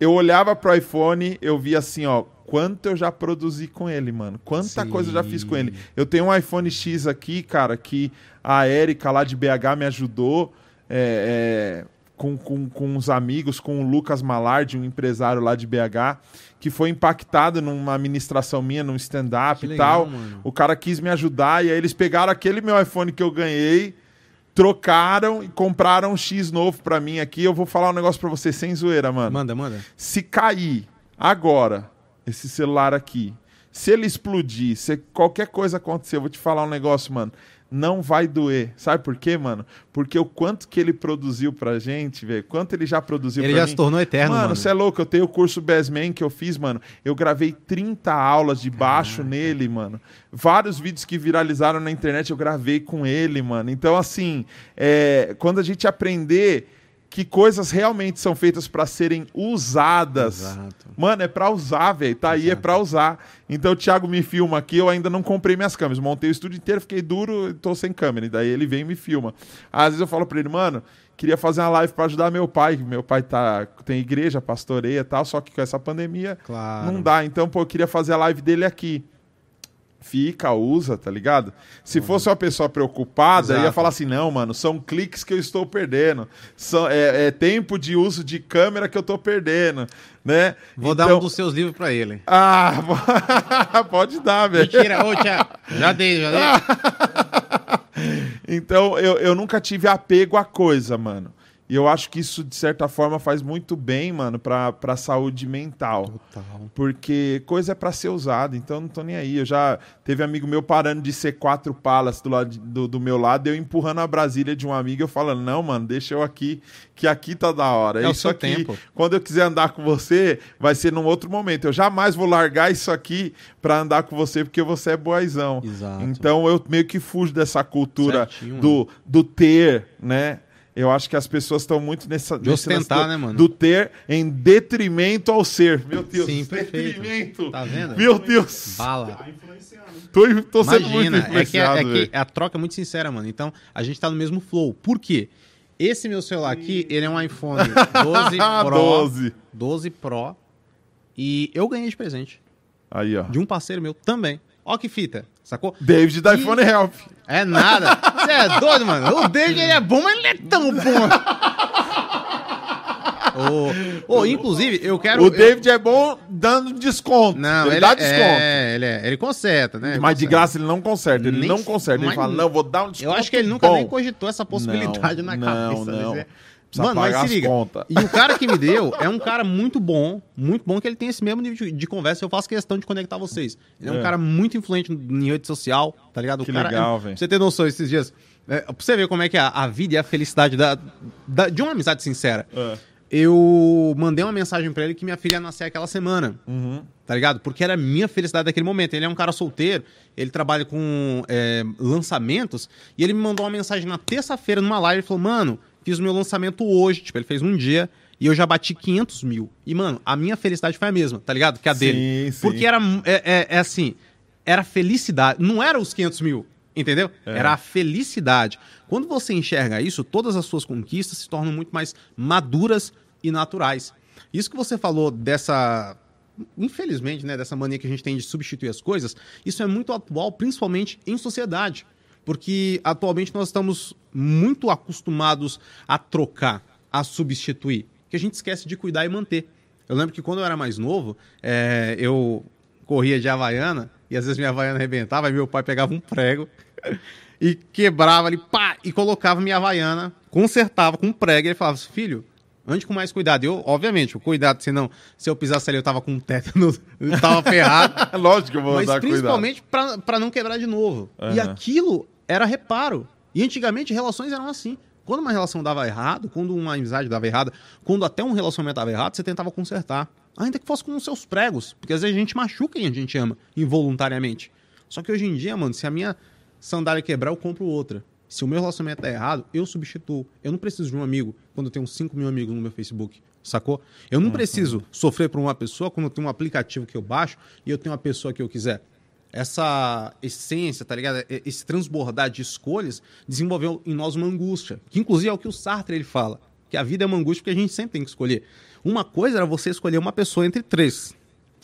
Eu olhava pro iPhone, eu via assim, ó, quanto eu já produzi com ele, mano. Quanta Sim. coisa eu já fiz com ele. Eu tenho um iPhone X aqui, cara, que a Érica lá de BH me ajudou é, é, com, com, com uns amigos, com o Lucas Malardi, um empresário lá de BH, que foi impactado numa administração minha, num stand-up e tal. Mano. O cara quis me ajudar e aí eles pegaram aquele meu iPhone que eu ganhei trocaram e compraram um X novo para mim aqui. Eu vou falar um negócio para você sem zoeira, mano. Manda, manda. Se cair agora esse celular aqui. Se ele explodir, se qualquer coisa acontecer, eu vou te falar um negócio, mano. Não vai doer. Sabe por quê, mano? Porque o quanto que ele produziu pra gente, velho. Quanto ele já produziu ele pra já mim. se tornou eterno, mano. você é louco. Eu tenho o curso Bestman que eu fiz, mano. Eu gravei 30 aulas de baixo nele, mano. Vários vídeos que viralizaram na internet eu gravei com ele, mano. Então, assim, é... quando a gente aprender que coisas realmente são feitas para serem usadas. Exato. Mano, é pra usar, velho. Tá aí, é Exato. pra usar. Então o Thiago me filma aqui, eu ainda não comprei minhas câmeras. Montei o estúdio inteiro, fiquei duro e tô sem câmera. E daí ele vem e me filma. Às vezes eu falo pra ele, mano, queria fazer uma live pra ajudar meu pai. Meu pai tá, tem igreja, pastoreia e tal, só que com essa pandemia Claro. não dá. Então, pô, eu queria fazer a live dele aqui. Fica, usa, tá ligado? Se fosse uma pessoa preocupada, Exato. ia falar assim: não, mano, são cliques que eu estou perdendo. São, é, é tempo de uso de câmera que eu tô perdendo, né? Vou dar Então- um dos seus livros pra ele. <laughs> Ah, <laughs> pode dar, velho. Mentira, ô Thiago. Já dei, já dei. <laughs> Então, eu, eu nunca tive apego à coisa, mano. E eu acho que isso, de certa forma, faz muito bem, mano, pra, pra saúde mental. Total. Porque coisa é pra ser usada, então eu não tô nem aí. Eu já teve amigo meu parando de ser quatro palas do, lado, do, do meu lado, eu empurrando a Brasília de um amigo, eu falando, não, mano, deixa eu aqui, que aqui tá da hora. É o isso seu aqui, tempo. quando eu quiser andar com você, vai ser num outro momento. Eu jamais vou largar isso aqui pra andar com você, porque você é boazão. Exato. Então eu meio que fujo dessa cultura Certinho, do, do ter, né? Eu acho que as pessoas estão muito nessa. De ostentar, do, né, mano? Do ter em detrimento ao ser. Meu Deus, Sim, perfeito. detrimento. Tá vendo? Meu Deus. Bala. Tô, tô sendo muito Imagina, é que, influenciado. é que a troca é muito sincera, mano. Então, a gente tá no mesmo flow. Por quê? Esse meu celular aqui, ele é um iPhone <laughs> 12 Ah, Pro. 12. 12 Pro. E eu ganhei de presente. Aí, ó. De um parceiro meu também. Ó que fita, sacou? David da E- iPhone Help. É nada. Você é doido, mano. O David ele é bom, mas ele é tão bom. Ô, ô, inclusive, eu quero. O eu- David é bom dando desconto. Não, ele, ele, dá desconto. É, ele, é, ele conserta, né? Ele Mas de conserta. graça ele não conserta. Ele Nem- não conserta. Ele mas- fala, não, vou dar um desconto. Eu acho que ele nunca bom. nem cogitou essa possibilidade Não, na não, cabeça. não. dele. Mano, mas se liga. contas. E o cara que me deu é um cara muito bom, muito bom, que ele tem esse mesmo nível de, de conversa. Eu faço questão de conectar vocês. Ele é, um É. cara muito influente em rede social, tá ligado? O Que cara legal, é, velho. Pra você ter noção, esses dias. É, pra você ver como é que é a, a vida e a felicidade da, da- de uma amizade sincera. É. Eu mandei uma mensagem pra ele que minha filha ia nascer aquela semana Uhum. tá ligado? Porque era a minha felicidade daquele momento. Ele é um cara solteiro, ele trabalha com é, lançamentos, e ele me mandou uma mensagem na terça-feira numa live e falou: Mano, fiz o meu lançamento hoje. Tipo, ele fez um dia e eu já bati 500 mil. E, mano, a minha felicidade foi a mesma, tá ligado? Que a dele. Sim, sim. Porque era, é, é- é assim, era felicidade. Não era os 500 mil, entendeu? É. Era a felicidade. Quando você enxerga isso, todas as suas conquistas se tornam muito mais maduras e naturais. Isso que você falou dessa infelizmente, né, dessa mania que a gente tem de substituir as coisas, isso é muito atual, principalmente em sociedade. Porque atualmente nós estamos muito acostumados a trocar, a substituir, que a gente esquece de cuidar e manter. Eu lembro que quando eu era mais novo, é, eu corria de Havaiana e às vezes minha Havaiana arrebentava e meu pai pegava um prego <laughs> e quebrava ali, pá, e colocava minha Havaiana, consertava com um prego e ele falava assim, filho, ande com mais cuidado. Eu, obviamente, o cuidado, senão, se eu pisasse ali, eu tava com tétano, eu tava ferrado. <laughs> Lógico que eu vou Mas dar principalmente pra pra não quebrar de novo. E Aham. aquilo era reparo. E antigamente relações eram assim. Quando uma relação dava errado, quando uma amizade dava errado, quando até um relacionamento dava errado, você tentava consertar. Ainda que fosse com os seus pregos. Porque às vezes a gente machuca quem a gente ama, involuntariamente. Só que hoje em dia, mano, se a minha sandália quebrar, eu compro outra. Se o meu relacionamento tá errado, eu substituo. Eu não preciso de um amigo quando eu tenho 5 mil amigos no meu Facebook. Sacou? Eu não preciso sofrer por uma pessoa quando eu tenho um aplicativo que eu baixo e eu tenho uma pessoa que eu quiser. Essa essência, tá ligado? Esse transbordar de escolhas desenvolveu em nós uma angústia. Que inclusive é o que o Sartre ele fala. Que a vida é uma angústia porque a gente sempre tem que escolher. Uma coisa era você escolher uma pessoa entre três.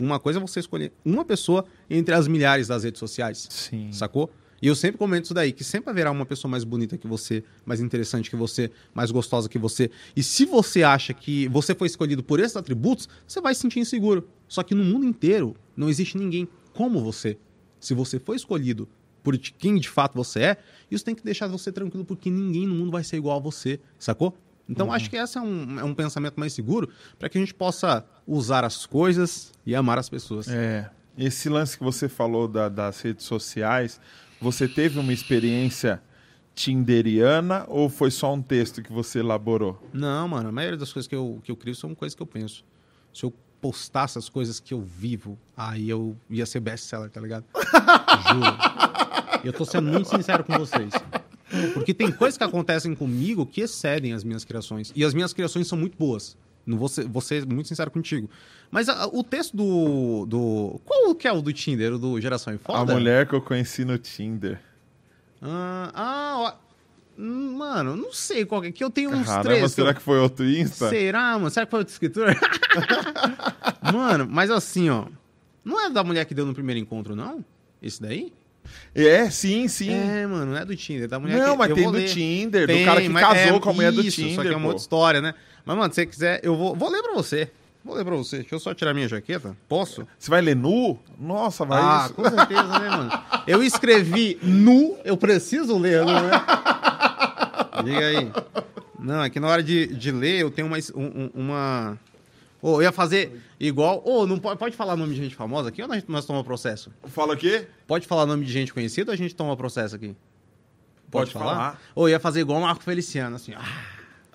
Uma coisa é você escolher uma pessoa entre as milhares das redes sociais. Sim. Sacou? E eu sempre comento isso daí, que sempre haverá uma pessoa mais bonita que você, mais interessante que você, mais gostosa que você. E se você acha que você foi escolhido por esses atributos, você vai se sentir inseguro. Só que no mundo inteiro não existe ninguém como você. Se você foi escolhido por quem de fato você é, isso tem que deixar você tranquilo, porque ninguém no mundo vai ser igual a você, sacou? Então acho que esse é um, é um pensamento mais seguro para que a gente possa usar as coisas e amar as pessoas. É. Esse lance que você falou da- das redes sociais, você teve uma experiência tinderiana ou foi só um texto que você elaborou? Não, mano, a maioria das coisas que eu, que eu crio são coisas que eu penso. Se eu postasse as coisas que eu vivo, aí eu ia ser best-seller, tá ligado? <laughs> Juro. E eu tô sendo muito sincero com vocês. Porque tem coisas que acontecem comigo que excedem as minhas criações. E as minhas criações são muito boas. Não vou ser, vou ser muito sincero contigo. Mas a- o texto do, do. Qual que é o do Tinder, o do Geração em A Foda? mulher que eu conheci no Tinder. Ah, ah, Mano, não sei qual que é. Que eu tenho uns Caramba, três. será que foi outro Insta? Será, mano? Será que foi outro escritor? <laughs> mano, mas assim, ó. Não é da mulher que deu no primeiro encontro, não? Esse daí? É, sim, sim. É, mano, não é do Tinder. é Da mulher não, que... mas eu tem do ler. Tinder, Tem, do cara que casou é com a mulher do Tinder. Só que é uma pô. outra história, né? Mas, mano, se você quiser, eu vou, vou ler pra você. Vou ler pra você. Deixa eu só tirar minha jaqueta. Posso? Você vai ler nu? Nossa, vai ah, isso. com certeza, né, mano? Eu escrevi nu, eu preciso ler, não é? <laughs> Diga aí. Não, é que na hora de, de ler eu tenho uma. um- um- uma... Ô, eu ia fazer igual. Ô, não pode, pode falar nome de gente famosa aqui ou nós, nós tomamos processo? Fala o quê? Pode falar nome de gente conhecida ou a gente toma processo aqui? Pode falar. Ou ia fazer igual o Marco Feliciano, assim.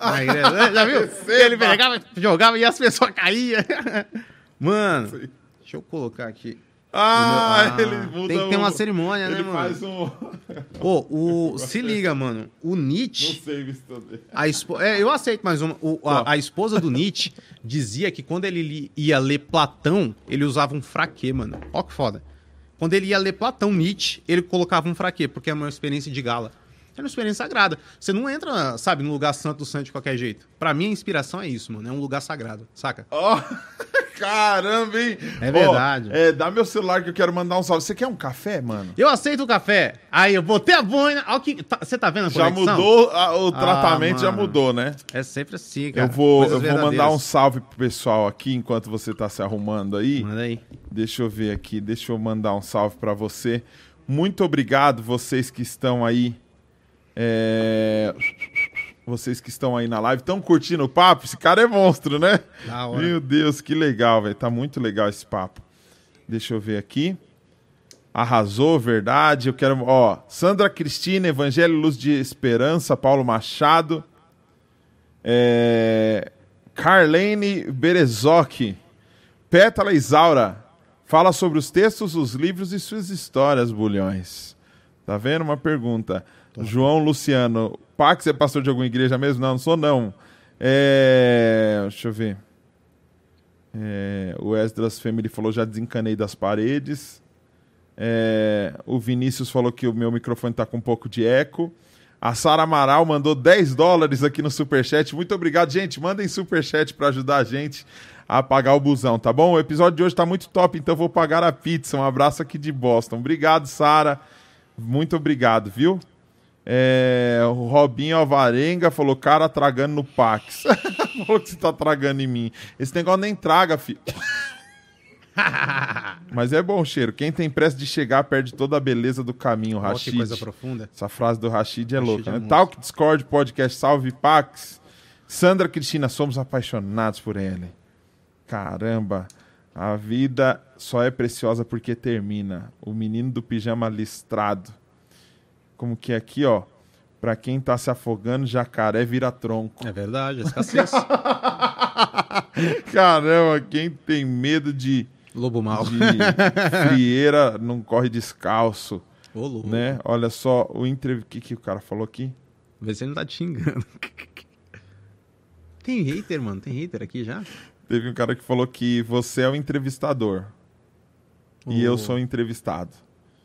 Na igreja. Já viu? <laughs> Ele pegava, jogava e as pessoas <laughs> caíam. Mano, deixa eu colocar aqui. Ah, Ah, ele muda tem que ter uma cerimônia, né, Ele mano? faz um... Ô, o, se liga, mano. O Não Nietzsche. sei isso também. A espo... é, eu aceito mais uma. O- a, a esposa do Nietzsche dizia que quando ele ia ler Platão, ele usava um fraquê, mano. Ó que foda. Quando ele ia ler Platão, Nietzsche, ele colocava um fraquê, porque é uma experiência de gala. É uma experiência sagrada. Você não entra, sabe, num lugar santo do santo de qualquer jeito. Pra mim, a inspiração é isso, mano. É um lugar sagrado, saca? Ó, <laughs> caramba, hein? É verdade. é, dá meu celular que eu quero mandar um salve. Você quer um café, mano? Eu aceito o café. Aí eu botei a boina. Ó, que... tá- Você tá vendo a Já conexão? mudou, a- o tratamento já mano. mudou, né? É sempre assim, cara. Eu vou, Coisas eu vou mandar um salve pro pessoal aqui enquanto você tá se arrumando aí. Manda aí. Deixa eu ver aqui, deixa eu mandar um salve pra você. Muito obrigado, vocês que estão aí. É, Vocês que estão aí na live. Estão curtindo o papo? Esse cara é monstro, né? Meu Deus, que legal, velho. Tá muito legal esse papo. Deixa eu ver aqui. Arrasou, verdade. Eu quero. Ó, Sandra Cristina, Evangelho Luz de Esperança, Paulo Machado. É... Carlene Berezoc. Pétala Isaura. Fala sobre os textos, os livros e suas histórias, bulhões. Tá vendo? Uma pergunta. João Luciano. Pax é pastor de alguma igreja mesmo? Não, não sou não. É... Deixa eu ver. É, o Esdras Family falou, já desencanei das paredes. É, o Vinícius falou que o meu microfone tá com um pouco de eco. A Sara Amaral mandou 10 dólares aqui no Superchat. Muito obrigado, gente. Mandem Superchat para ajudar a gente a pagar o busão, tá bom? O episódio de hoje tá muito top, então vou pagar a pizza. Um abraço aqui de Boston. Obrigado, Sara. Muito obrigado, viu? É, o Robinho Alvarenga falou, cara tragando no Pax. <laughs> falou que você tá tragando em mim. Esse negócio nem traga, filho. <laughs> Mas é bom cheiro. Quem tem pressa de chegar perde toda a beleza do caminho, que Rashid. coisa profunda. Essa frase do Rashid é Rashid louca, é né? Talk Discord, podcast Salve Pax. Sandra Cristina, somos apaixonados por ele. Caramba, a vida só é preciosa porque termina. O menino do pijama listrado. Como que é aqui, ó. Pra quem tá se afogando, jacaré vira tronco. É verdade, é escassez. <laughs> Caramba, quem tem medo de, Lobo mal. de frieira não corre descalço, Ô, louco. né? Olha só, o entrev... o que, que o cara falou aqui? Vê se ele não tá te xingando. <laughs> Tem hater, mano. Tem hater aqui já? Teve um cara que falou que você é o entrevistador e Oh. eu sou o entrevistado.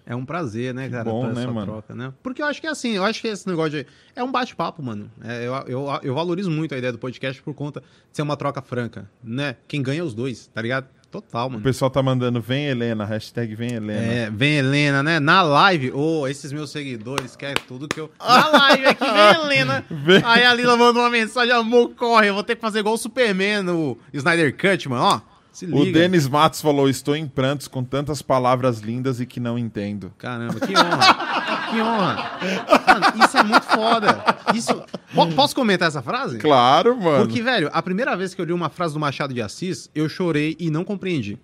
É um prazer, né, cara? bom, né, mano? Troca, né? Porque eu acho que é assim, eu acho que esse negócio de. É um bate-papo, mano. É, eu, eu, eu valorizo muito a ideia do podcast por conta de ser uma troca franca, né? Quem ganha é os dois, tá ligado? Total, O mano. pessoal tá mandando vem Helena, hashtag vem Helena. É, vem Helena, né? Na live, ô, esses meus seguidores querem tudo que eu. Na <laughs> live aqui, vem Helena. Vem. Aí a Lila mandou uma mensagem, amor, corre, eu vou ter que fazer igual o Superman no Snyder Cut, mano, ó. O. Denis Matos falou: Estou em prantos com tantas palavras lindas e que não entendo. Caramba, que honra. que honra. Mano, isso é muito foda. Isso. Po- Posso comentar essa frase? Claro, mano. Porque, velho, a primeira vez que eu li uma frase do Machado de Assis, eu chorei e não compreendi.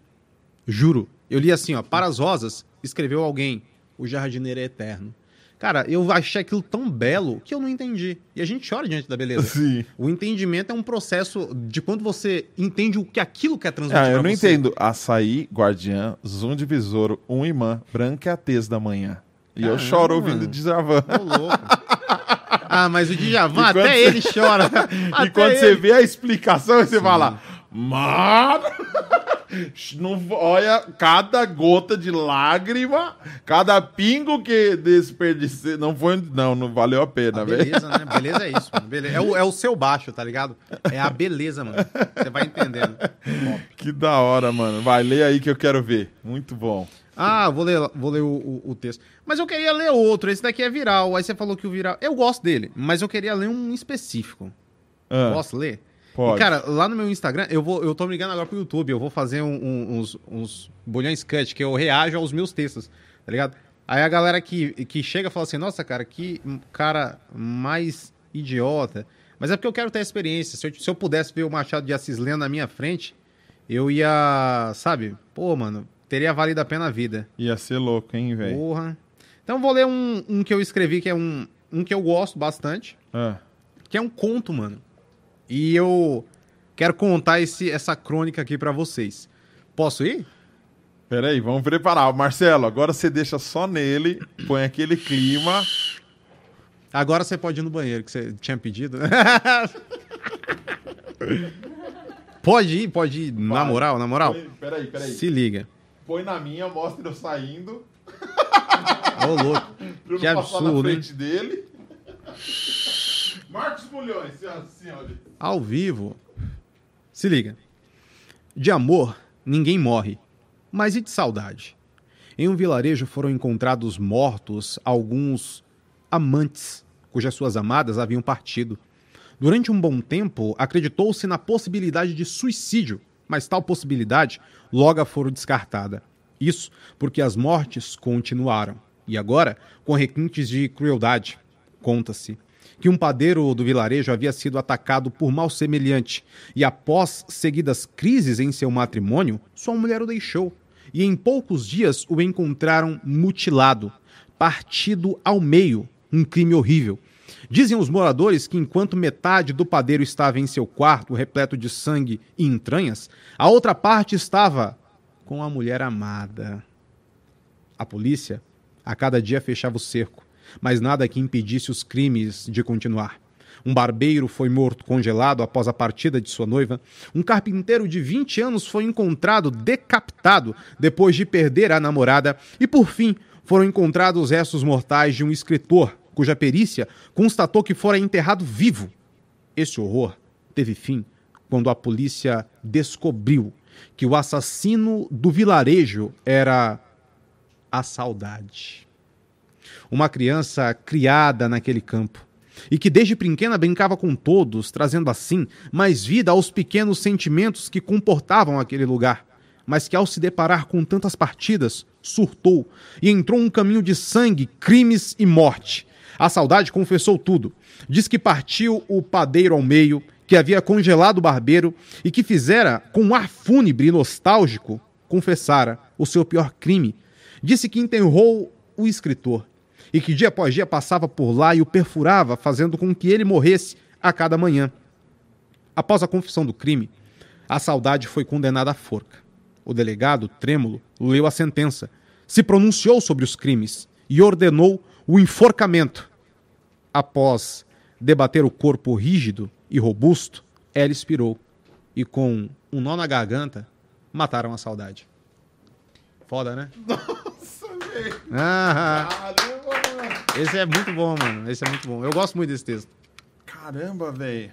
Juro. Eu li assim, ó, para as rosas, escreveu alguém, o jardineiro é eterno. Cara, eu achei aquilo tão belo que eu não entendi. E a gente chora diante da beleza. <laughs> Sim. O entendimento é um processo de quando você entende o que aquilo quer transmitir Ah, eu não você. entendo. Açaí, guardiã, zoom de besouro, um imã, branca é a tez da manhã. E eu Caramba, choro ouvindo. Djavan. Ô, louco. Ah, mas o Djavan, <laughs> até você- ele chora. e <laughs> Até quando ele. você vê a explicação, você fala, mano, <laughs> não, olha, cada gota de lágrima, cada pingo que desperdicei, não foi, não, não valeu a pena, A velho. beleza, né? Beleza é isso. Beleza. É, o, é o seu baixo, tá ligado? É a beleza, mano. Você vai entendendo. <laughs> Que da hora, mano. Vai, lê aí que eu quero ver. Muito bom. Ah, vou ler, vou ler o, o- o texto. Mas eu queria ler outro. Esse daqui é viral. Aí você falou que o viral. Eu gosto dele, mas eu queria ler um específico. Ah, Posso ler? Pode. E, cara, lá no meu Instagram, eu, vou, eu tô me ligando agora pro YouTube. Eu vou fazer um- um- uns, uns bolhões cut, que eu reajo aos meus textos, tá ligado? Aí a galera que, que chega fala assim: Nossa, cara, que cara mais idiota. Mas é porque eu quero ter a experiência. Se eu, se eu pudesse ver o Machado de Assis lendo na minha frente, eu ia, sabe? Pô, mano, teria valido a pena a vida. Ia ser louco, hein, velho? Porra. Então eu vou ler um, um que eu escrevi, que é um, um que eu gosto bastante Ah, que é um conto, mano. E eu quero contar esse, essa crônica aqui pra vocês. Posso ir? peraí, vamos preparar. Marcelo, agora você deixa só nele, põe aquele clima. Agora você pode ir no banheiro, que você tinha pedido. <laughs> pode ir, pode ir. Na Vai. moral, na moral. Põe- Peraí, peraí. Se liga. Põe na minha, mostra eu saindo, Ô, louco. <laughs> Que passar na absurdo, hein? frente dele. Marcos Bulhões, senhoras e senhores. Ao vivo. Se liga. De amor, ninguém morre. Mas e de saudade? Em um vilarejo foram encontrados mortos alguns amantes, cujas suas amadas haviam partido. Durante um bom tempo, acreditou-se na possibilidade de suicídio, mas tal possibilidade logo foram descartada. Isso porque as mortes continuaram. E agora, com requintes de crueldade. Conta-se que um padeiro do vilarejo havia sido atacado por mal semelhante e, após seguidas crises em seu matrimônio, sua mulher o deixou. E em poucos dias o encontraram mutilado, partido ao meio, um crime horrível. Dizem os moradores que enquanto metade do padeiro estava em seu quarto, repleto de sangue e entranhas, a outra parte estava com a mulher amada. A polícia, a cada dia, fechava o cerco, mas nada que impedisse os crimes de continuar. Um barbeiro foi morto congelado após a partida de sua noiva. Um carpinteiro de 20 anos foi encontrado decapitado depois de perder a namorada. E, por fim, foram encontrados os restos mortais de um escritor, cuja perícia constatou que fora enterrado vivo. Esse horror teve fim quando a polícia descobriu que o assassino do vilarejo era a saudade. Uma criança criada naquele campo e que desde pequena brincava com todos, trazendo assim mais vida aos pequenos sentimentos que comportavam aquele lugar, mas que ao se deparar com tantas partidas, surtou e entrou um caminho de sangue, crimes e morte. A saudade confessou tudo. Diz que partiu o padeiro ao meio, que havia congelado o barbeiro e que fizera, com um ar fúnebre e nostálgico, confessara o seu pior crime. Disse que enterrou o escritor e que dia após dia passava por lá e o perfurava, fazendo com que ele morresse a cada manhã. Após a confissão do crime, a saudade foi condenada à forca. O delegado, trêmulo, leu a sentença, se pronunciou sobre os crimes e ordenou o enforcamento. Após debater o corpo rígido e robusto, ela expirou e, com um nó na garganta, mataram a saudade. Foda, né? <laughs> Nossa, velho. Ah, Caramba. Esse é muito bom, mano. Esse é muito bom. Eu gosto muito desse texto. Caramba, velho.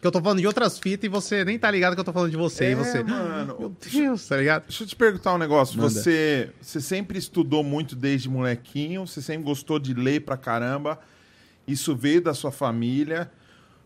Que eu tô falando de outras fitas e você nem tá ligado que eu tô falando de você. e É, você. mano. Meu Deus, tá ligado? Deixa eu te perguntar um negócio. Manda. Você, você sempre estudou muito desde molequinho? Você sempre gostou de ler pra caramba? Isso veio da sua família?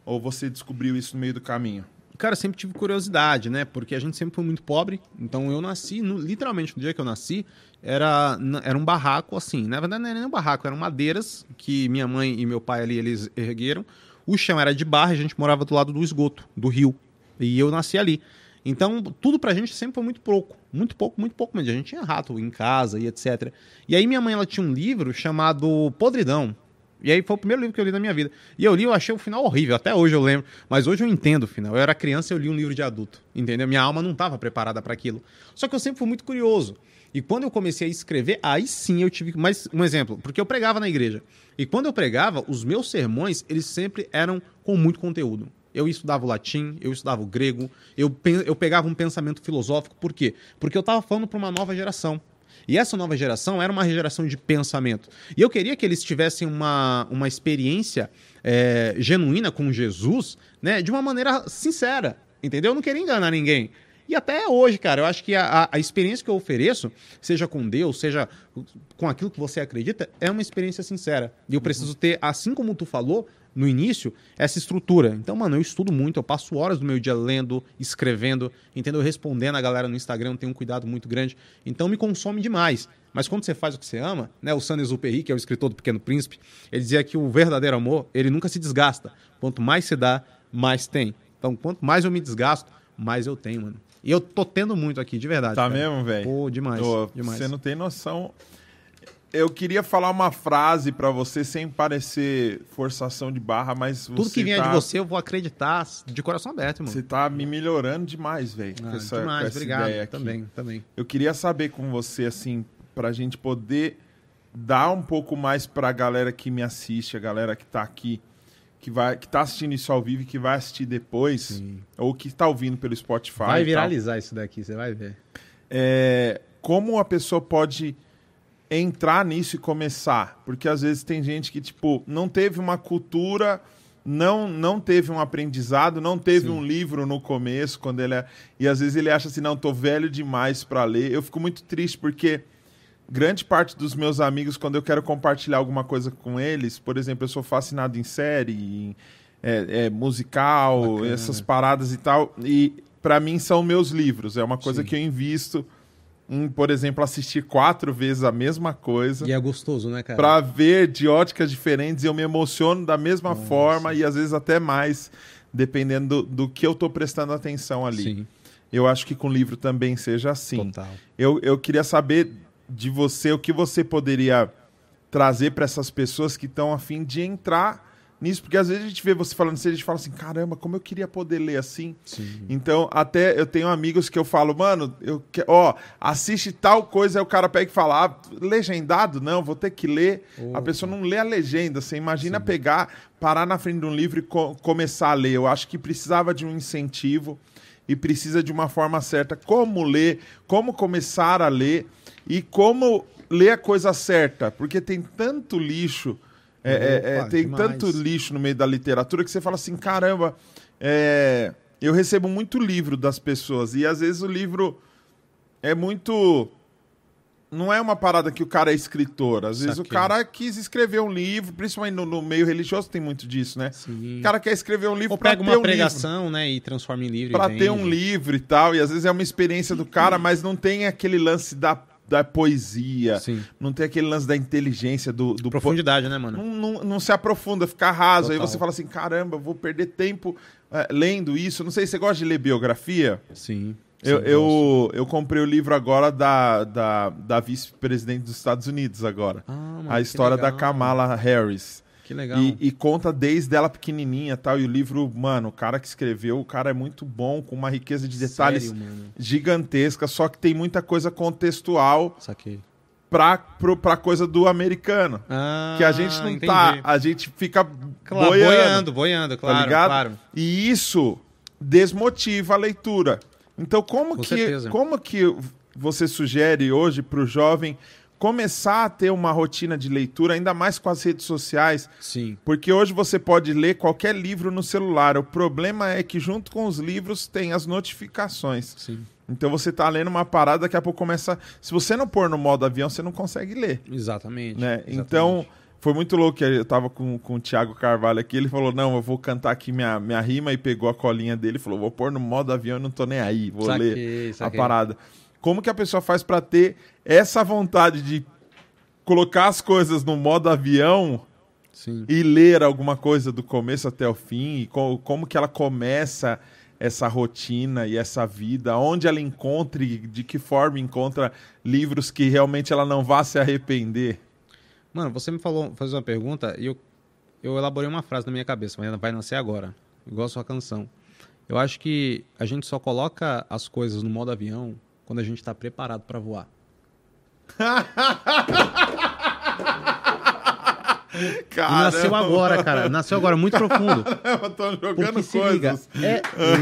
Ou você descobriu isso no meio do caminho? Cara, sempre tive curiosidade, né? Porque a gente sempre foi muito pobre. Então eu nasci, no- literalmente no dia que eu nasci, era, era um barraco assim. Na verdade, não era nem um barraco, eram madeiras que minha mãe e meu pai ali eles ergueram. O chão era de barra e a gente morava do lado do esgoto, do rio. E eu nasci ali. Então, tudo pra gente sempre foi muito pouco. Muito pouco, muito pouco mesmo. A gente tinha rato em casa e etc. E aí minha mãe ela tinha um livro chamado Podridão. E aí foi o primeiro livro que eu li na minha vida. E eu li, eu achei o final horrível, até hoje eu lembro. Mas hoje eu entendo o final. Eu era criança eu li um livro de adulto, entendeu? Minha alma não estava preparada para aquilo. Só que eu sempre fui muito curioso. E quando eu comecei a escrever, aí sim eu tive mais um exemplo, porque eu pregava na igreja. E quando eu pregava, os meus sermões, eles sempre eram com muito conteúdo. Eu estudava o latim, eu estudava o grego, eu, eu pegava um pensamento filosófico. Por quê? Porque eu estava falando para uma nova geração. E essa nova geração era uma geração de pensamento. E eu queria que eles tivessem uma, uma experiência é, genuína com Jesus, né, de uma maneira sincera, entendeu? Eu não queria enganar ninguém. E até hoje, cara, eu acho que a, a experiência que eu ofereço, seja com Deus, seja com aquilo que você acredita, é uma experiência sincera. E eu preciso ter, assim como tu falou no início, essa estrutura. Então, mano, eu estudo muito, eu passo horas do meu dia lendo, escrevendo, entendeu? Respondendo a galera no Instagram, tenho um cuidado muito grande. Então, me consome demais. Mas quando você faz o que você ama, né? O Saint Exupéry, que é o escritor do Pequeno Príncipe, ele dizia que o verdadeiro amor, ele nunca se desgasta. Quanto mais se dá, mais tem. Então, quanto mais eu me desgasto, mais eu tenho, mano. E eu tô tendo muito aqui, de verdade. Tá cara. mesmo, velho? Pô, demais, Ô, demais. Você não tem noção. Eu queria falar uma frase pra você sem parecer forçação de barra, mas Tudo você que vier tá, de você, eu vou acreditar de coração aberto, mano. Você tá me melhorando demais, velho, Ah, essa, demais, essa obrigado. ideia aqui. Também, também. Eu queria saber com você, assim, pra gente poder dar um pouco mais pra galera que me assiste, a galera que tá aqui, que, vai, que tá assistindo isso ao vivo e que vai assistir depois, Sim. ou que tá ouvindo pelo Spotify. Vai viralizar isso daqui, você vai ver. é, como a pessoa pode entrar nisso e começar? Porque às vezes tem gente que, tipo, não teve uma cultura, não não teve um aprendizado, não teve Sim. um livro no começo, quando ele é... E às vezes ele acha assim, não, tô velho demais para ler. Eu fico muito triste porque grande parte dos meus amigos, quando eu quero compartilhar alguma coisa com eles, por exemplo, eu sou fascinado em série, em é, é, musical, Bacana. essas paradas e tal, e para mim são meus livros. É uma coisa Sim. que eu invisto em, por exemplo, assistir quatro vezes a mesma coisa. E é gostoso, né, cara? Pra ver de óticas diferentes, eu me emociono da mesma Nossa. forma e às vezes até mais, dependendo do, do que eu tô prestando atenção ali. Sim, Eu acho que com livro também seja assim. total. Eu, eu queria saber de você o que você poderia trazer para essas pessoas que estão a fim de entrar nisso, porque às vezes a gente vê você falando assim, a gente fala assim, caramba, como eu queria poder ler assim. Sim. Então, até eu tenho amigos que eu falo, mano, eu que- ó, assiste tal coisa, aí o cara pega e fala, ah, legendado? Não, vou ter que ler. A Opa. pessoa não lê a legenda. Você imagina pegar, parar na frente de um livro e co- começar a ler. Eu acho que precisava de um incentivo e precisa de uma forma certa como ler, como começar a ler e como ler a coisa certa, porque tem tanto lixo, é, é, é, Opa, tem demais. tanto lixo no meio da literatura que você fala assim, caramba, é, eu recebo muito livro das pessoas e às vezes o livro é muito não é uma parada que o cara é escritor. Às vezes o cara quis escrever um livro, principalmente no, no meio religioso tem muito disso, né? Sim. O cara quer escrever um livro pega ter uma um livro pregação, né, e transforma em livro. Pra ter um livro e tal, e às vezes é uma experiência do cara, mas não tem aquele lance da, da poesia, Sim. não tem aquele lance da inteligência, do, do po- Profundidade, né, mano? não, não, não se aprofunda, fica raso. Aí Total. você fala assim: caramba, vou perder tempo eh, lendo isso. Não sei, você gosta de ler biografia? Sim. Eu, Sim, eu, eu comprei o livro agora da, da, da vice-presidente dos Estados Unidos agora. Ah, mano, a história da. Kamala Harris. Que legal. E, e conta desde ela pequenininha e tal. E o livro, mano, o cara que escreveu, o cara é muito bom, com uma riqueza de detalhes Sério, gigantesca, só que tem muita coisa contextual Saquei. pra, pro, pra coisa do americano. Ah, que a gente não entendi. tá, a gente fica Claro, boiando, boiando, boiando, claro, ligado? claro. E isso desmotiva a leitura. Então, como Com que, certeza. como que você sugere hoje para o jovem começar a ter uma rotina de leitura, ainda mais com as redes sociais? Sim. Porque hoje você pode ler qualquer livro no celular. O problema é que junto com os livros tem as notificações. Sim. Então você tá lendo uma parada, daqui a pouco começa. Se você não pôr no modo avião, você não consegue ler. Exatamente. Né? exatamente. Então, foi muito louco. Eu tava com, com o Thiago Carvalho aqui. Ele falou: Não, eu vou cantar aqui minha, minha rima. E pegou a colinha dele e falou: Vou pôr no modo avião e não tô nem aí. Vou Saquei, ler saquei. a parada. Como que a pessoa faz pra ter essa vontade de colocar as coisas no modo avião Sim. e ler alguma coisa do começo até o fim? E co- como que ela começa essa rotina e essa vida? Onde ela encontra e de que forma encontra livros que realmente ela não vá se arrepender? Mano, você me falou, fez uma pergunta e eu eu elaborei uma frase na minha cabeça, mas vai nascer agora, igual a sua canção. Eu acho que a gente só coloca as coisas no modo avião quando a gente está preparado para voar. <laughs> Cara, E nasceu agora, cara. Nasceu agora, muito profundo. <laughs> eu tô jogando Porque se coisas. liga, é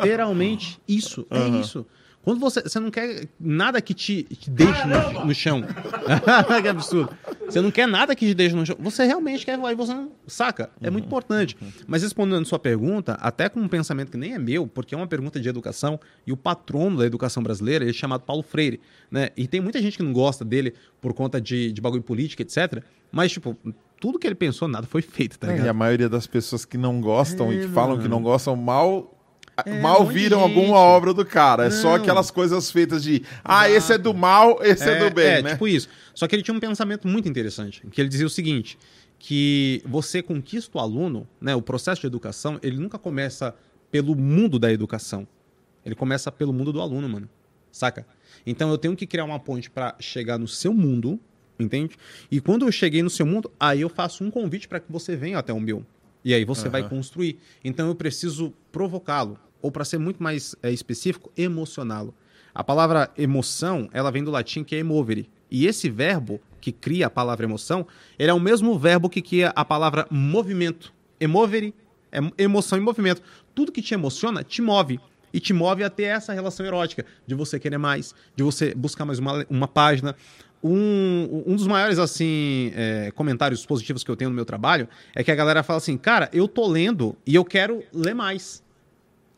literalmente isso. É isso. Quando você, você não quer nada que te, te deixe no, no chão. <laughs> que absurdo. Você não quer nada que te deixe no chão. Você realmente quer voar e você não. Saca? É muito importante. Mas respondendo sua pergunta, até com um pensamento que nem é meu, porque é uma pergunta de educação, e o patrono da educação brasileira ele é chamado Paulo Freire. Né? E tem muita gente que não gosta dele por conta de, de bagulho político, etc. Mas, tipo, tudo que ele pensou, nada foi feito, tá É, ligado? e a maioria das pessoas que não gostam e É, que falam mano. que não gostam mal. É, mal viram gente. alguma obra do cara. É só Não. aquelas coisas feitas de ah, esse é do mal, esse é, do bem, é, né? tipo isso. Só que ele tinha um pensamento muito interessante, que ele dizia o seguinte, que você conquista o aluno, né, o processo de educação, ele nunca começa pelo mundo da educação. Ele começa pelo mundo do aluno, mano. Saca? Então eu tenho que criar uma ponte para chegar no seu mundo, entende? E quando eu cheguei no seu mundo, aí eu faço um convite para que você venha até o meu. E aí você vai Aham. construir. Então eu preciso provocá-lo, ou para ser muito mais é, específico, emocioná-lo. A palavra emoção, ela vem do latim que é emovere. E esse verbo que cria a palavra emoção, ele é o mesmo verbo que cria a palavra movimento. Emovere é emoção e movimento. Tudo que te emociona te move. E te move a ter essa relação erótica, de você querer mais, de você buscar mais uma, uma página. Um, um dos maiores assim é, comentários positivos que eu tenho no meu trabalho é que a galera fala assim, cara, eu tô lendo e eu quero ler mais.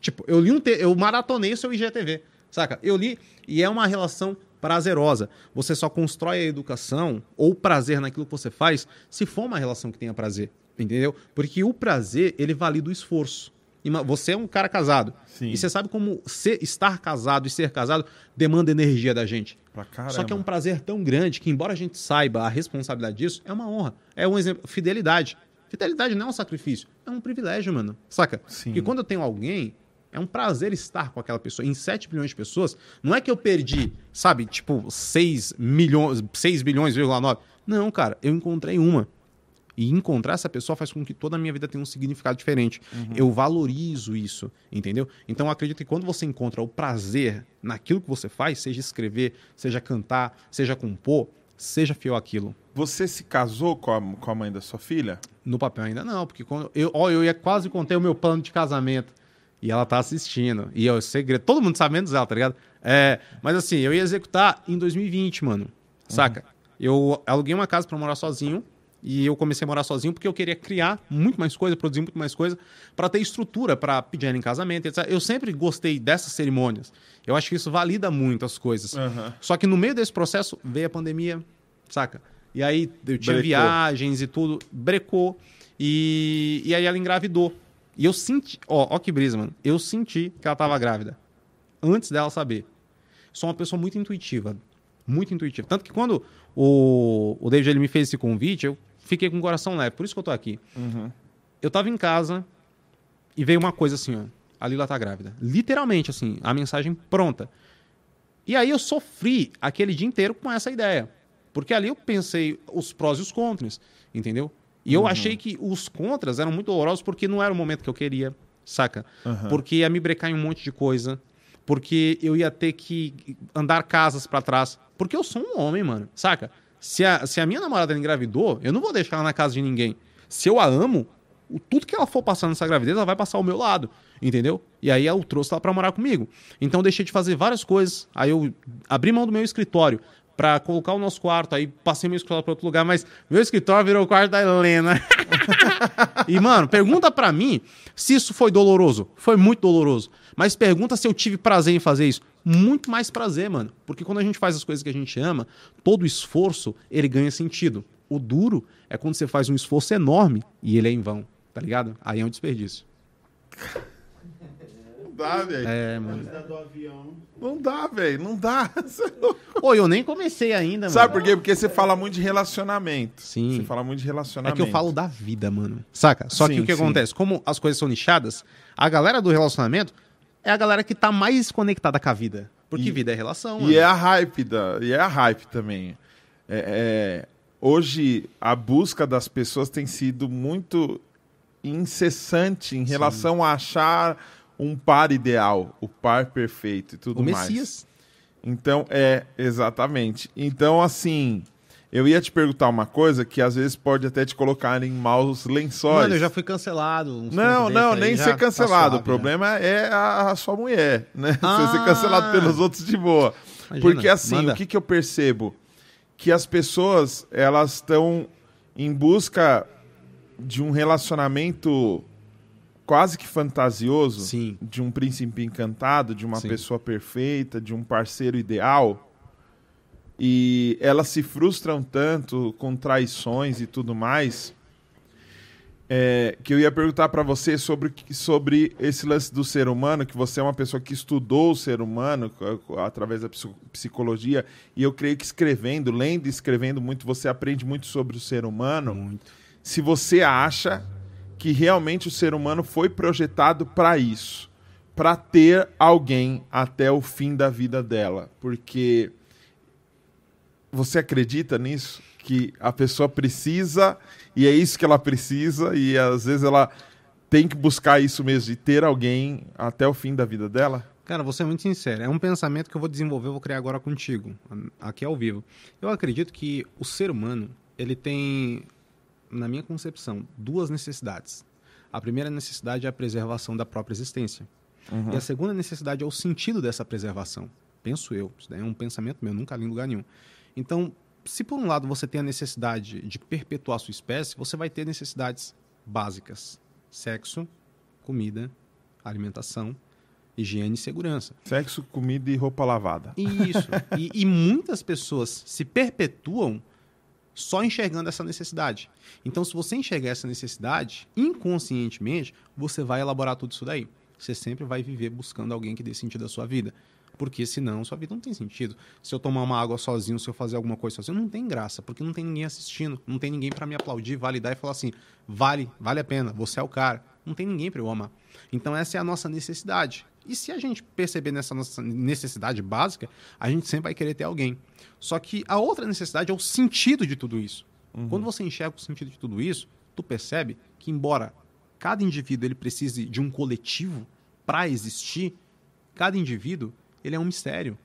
Tipo, eu li um te... eu maratonei o seu IGTV, saca? Eu li e é uma relação prazerosa. Você só constrói a educação ou prazer naquilo que você faz se for uma relação que tenha prazer, entendeu? Porque o prazer, ele valida o esforço. Você é um cara casado. Sim. E você sabe como ser, estar casado e ser casado demanda energia da gente. Só que é um prazer tão grande que, embora a gente saiba a responsabilidade disso, é uma honra. É um exemplo. Fidelidade. Fidelidade não é um sacrifício, é um privilégio, mano. Saca? Sim. E quando eu tenho alguém, é um prazer estar com aquela pessoa. Em 7 bilhões de pessoas, não é que eu perdi, sabe, tipo, 6 milhões, 6 bilhões, 9. Não, cara, eu encontrei uma. E encontrar essa pessoa faz com que toda a minha vida tenha um significado diferente. Eu valorizo isso, entendeu? Então eu acredito que quando você encontra o prazer naquilo que você faz, seja escrever, seja cantar, seja compor, seja fiel àquilo. Você se casou com a, com a mãe da sua filha? No papel ainda não, porque quando eu, ó, eu ia quase contei o meu plano de casamento. E ela tá assistindo. E é o segredo. Todo mundo sabe menos dela, tá ligado? É, mas assim, eu ia executar em 2020, mano. Saca? Eu aluguei uma casa pra morar sozinho. E eu comecei a morar sozinho porque eu queria criar muito mais coisa, produzir muito mais coisa, pra ter estrutura pra pedir ela em casamento, etc. Eu sempre gostei dessas cerimônias. Eu acho que isso valida muito as coisas. Aham. Só que no meio desse processo veio a pandemia, saca? E aí eu tinha Brecou. viagens e tudo, brecou. E, e aí ela engravidou. E eu senti, ó, ó que brisa, mano. Eu senti que ela tava grávida. Antes dela saber. Sou uma pessoa muito intuitiva. Muito intuitiva. Tanto que quando o, o David ele me fez esse convite, eu fiquei com o coração leve. Por isso que eu tô aqui. Uhum. Eu tava em casa e veio uma coisa assim, ó. A Lila tá grávida. Literalmente, assim, a mensagem pronta. E aí eu sofri aquele dia inteiro com essa ideia. Porque ali eu pensei os prós e os contras, entendeu? E eu achei que os contras eram muito dolorosos porque não era o momento que eu queria, saca? Aham. Porque ia me brecar em um monte de coisa. Porque eu ia ter que andar casas pra trás. Porque eu sou um homem, mano, saca? Se a, se a minha namorada engravidou, eu não vou deixar ela na casa de ninguém. Se eu a amo, o- tudo que ela for passar nessa gravidez, ela vai passar ao meu lado, entendeu? E aí eu trouxe ela pra morar comigo. Então eu deixei de fazer várias coisas. Aí eu abri mão do meu escritório pra colocar o nosso quarto. Aí passei meu escritório pra outro lugar, mas meu escritório virou o quarto da Helena. <laughs> e, mano, pergunta pra mim se isso foi doloroso. Foi muito doloroso. Mas pergunta se eu tive prazer em fazer isso. Muito mais prazer, mano. Porque quando a gente faz as coisas que a gente ama, todo esforço, ele ganha sentido. O duro é quando você faz um esforço enorme e ele é em vão, tá ligado? Aí é um desperdício. Não dá, velho. É, mano. do avião. Não dá, velho. Não dá. É. Pô, eu nem comecei ainda, Sabe mano. por quê? Porque você fala muito de relacionamento. Sim. Você fala muito de É relacionamento. que eu falo da vida, mano. Saca? Só que Sim, o que sim. acontece? Como as coisas são nichadas, a galera do relacionamento é a galera que tá mais conectada com a vida. Porque E- vida é relação, E mano. é a hype da, e é a hype também. É, é- hoje a busca das pessoas tem sido muito incessante em relação Sim. a achar um par ideal, o par perfeito e tudo o mais. Messias. Então, é, exatamente. Então, assim, eu ia te perguntar uma coisa que às vezes pode até te colocar em maus lençóis. Mano, eu já fui cancelado. Não, não, nem ser cancelado. Tá suave, o problema né? é a, a, sua mulher, né? Ah, <laughs> Você ser cancelado pelos outros de boa. Imagina, Porque assim, manda. o que, que eu percebo? Que as pessoas, elas estão em busca de um relacionamento quase que fantasioso Sim. de um príncipe encantado, de uma Sim. pessoa perfeita, de um parceiro ideal. E elas se frustram tanto com traições e tudo mais. É, que eu ia perguntar para você sobre, sobre esse lance do ser humano, que você é uma pessoa que estudou o ser humano através da psicologia, e eu creio que escrevendo, lendo e escrevendo muito, você aprende muito sobre o ser humano. Muito. Se você acha que realmente o ser humano foi projetado para isso, para ter alguém até o fim da vida dela, porque você acredita nisso? Que a pessoa precisa e é isso que ela precisa e às vezes ela tem que buscar isso mesmo de ter alguém até o fim da vida dela? Cara, vou ser muito sincero. É um pensamento que eu vou desenvolver, vou criar agora contigo, aqui ao vivo. Eu acredito que o ser humano, ele tem na minha concepção, duas necessidades. A primeira necessidade é a preservação da própria existência. Uhum. E a segunda necessidade é o sentido dessa preservação. Penso eu. Isso é um pensamento meu, nunca li em lugar nenhum. Então, se por um lado você tem a necessidade de perpetuar sua espécie, você vai ter necessidades básicas: sexo, comida, alimentação, higiene e segurança. Sexo, comida e roupa lavada. Isso. <laughs> e, e muitas pessoas se perpetuam só enxergando essa necessidade. Então, se você enxergar essa necessidade, inconscientemente, você vai elaborar tudo isso daí. Você sempre vai viver buscando alguém que dê sentido à sua vida. Porque senão sua vida não tem sentido. Se eu tomar uma água sozinho, se eu fazer alguma coisa sozinho, não tem graça, porque não tem ninguém assistindo, não tem ninguém para me aplaudir, validar e falar assim: vale, vale a pena, você é o cara. Não tem ninguém para eu amar. Então essa é a nossa necessidade. E se a gente perceber nessa nossa necessidade básica, a gente sempre vai querer ter alguém. Só que a outra necessidade é o sentido de tudo isso. Uhum. Quando você enxerga o sentido de tudo isso, tu percebe que embora cada indivíduo ele precise de um coletivo para existir, cada indivíduo ele é um mistério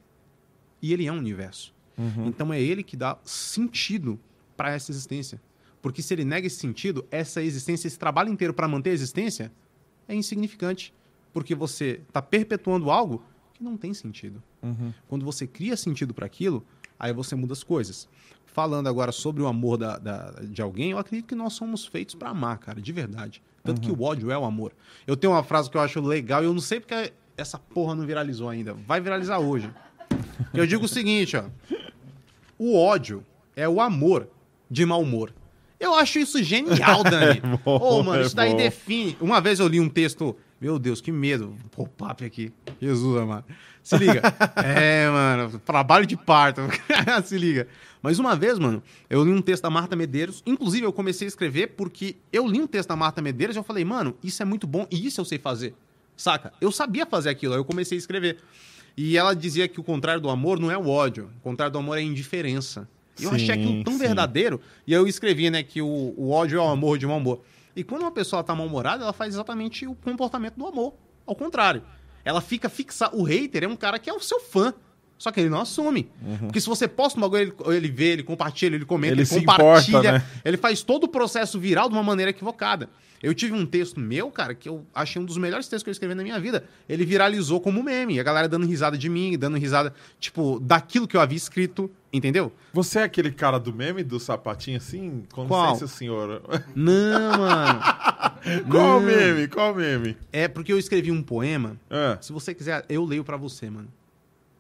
e ele é um universo. Uhum. Então é ele que dá sentido para essa existência. Porque se ele nega esse sentido, essa existência, esse trabalho inteiro para manter a existência, é insignificante porque você está perpetuando algo que não tem sentido. Uhum. Quando você cria sentido para aquilo, aí você muda as coisas. Falando agora sobre o amor da, da de alguém, eu acredito que nós somos feitos para amar, cara, de verdade. Tanto uhum. que o ódio é o amor. Eu tenho uma frase que eu acho legal e eu não sei porque essa porra não viralizou ainda. Vai viralizar hoje. Eu digo o seguinte, ó. O ódio é o amor de mau humor. Eu acho isso genial, <laughs> Dani. é Ô, oh, mano, isso daí é define. Uma vez eu li um texto meu Deus, que medo. Pop-up aqui. Jesus, amado. Se liga. <laughs> é, mano, trabalho de parto. <laughs> Se liga. Mas uma vez, mano, eu li um texto da Marta Medeiros. Inclusive, eu comecei a escrever porque eu li um texto da Marta Medeiros e eu falei, mano, isso é muito bom e isso eu sei fazer. Saca? Eu sabia fazer aquilo, aí eu comecei a escrever. E ela dizia que o contrário do amor não é o ódio. O contrário do amor é a indiferença. E eu sim, achei aquilo tão sim. verdadeiro. E eu escrevi, né, que o, o ódio é o amor de um amor. E quando uma pessoa está mal-humorada, ela faz exatamente o comportamento do amor. Ao contrário. Ela fica fixada. O hater é um cara que é o seu fã. Só que ele não assume. Uhum. Porque se você posta um bagulho, ele, ele vê, ele compartilha, ele comenta, ele, ele compartilha. Importa, né? Ele faz todo o processo viral de uma maneira equivocada. Eu tive um texto meu, cara, que eu achei um dos melhores textos que eu escrevi na minha vida. Ele viralizou como meme. A galera dando risada de mim, dando risada, tipo, daquilo que eu havia escrito, entendeu? Você é aquele cara do meme, do sapatinho assim? Com Qual? licença, senhora. Não, mano. <laughs> Qual Não. meme? Qual meme? É porque eu escrevi um poema. É. Se você quiser, eu leio para você, mano.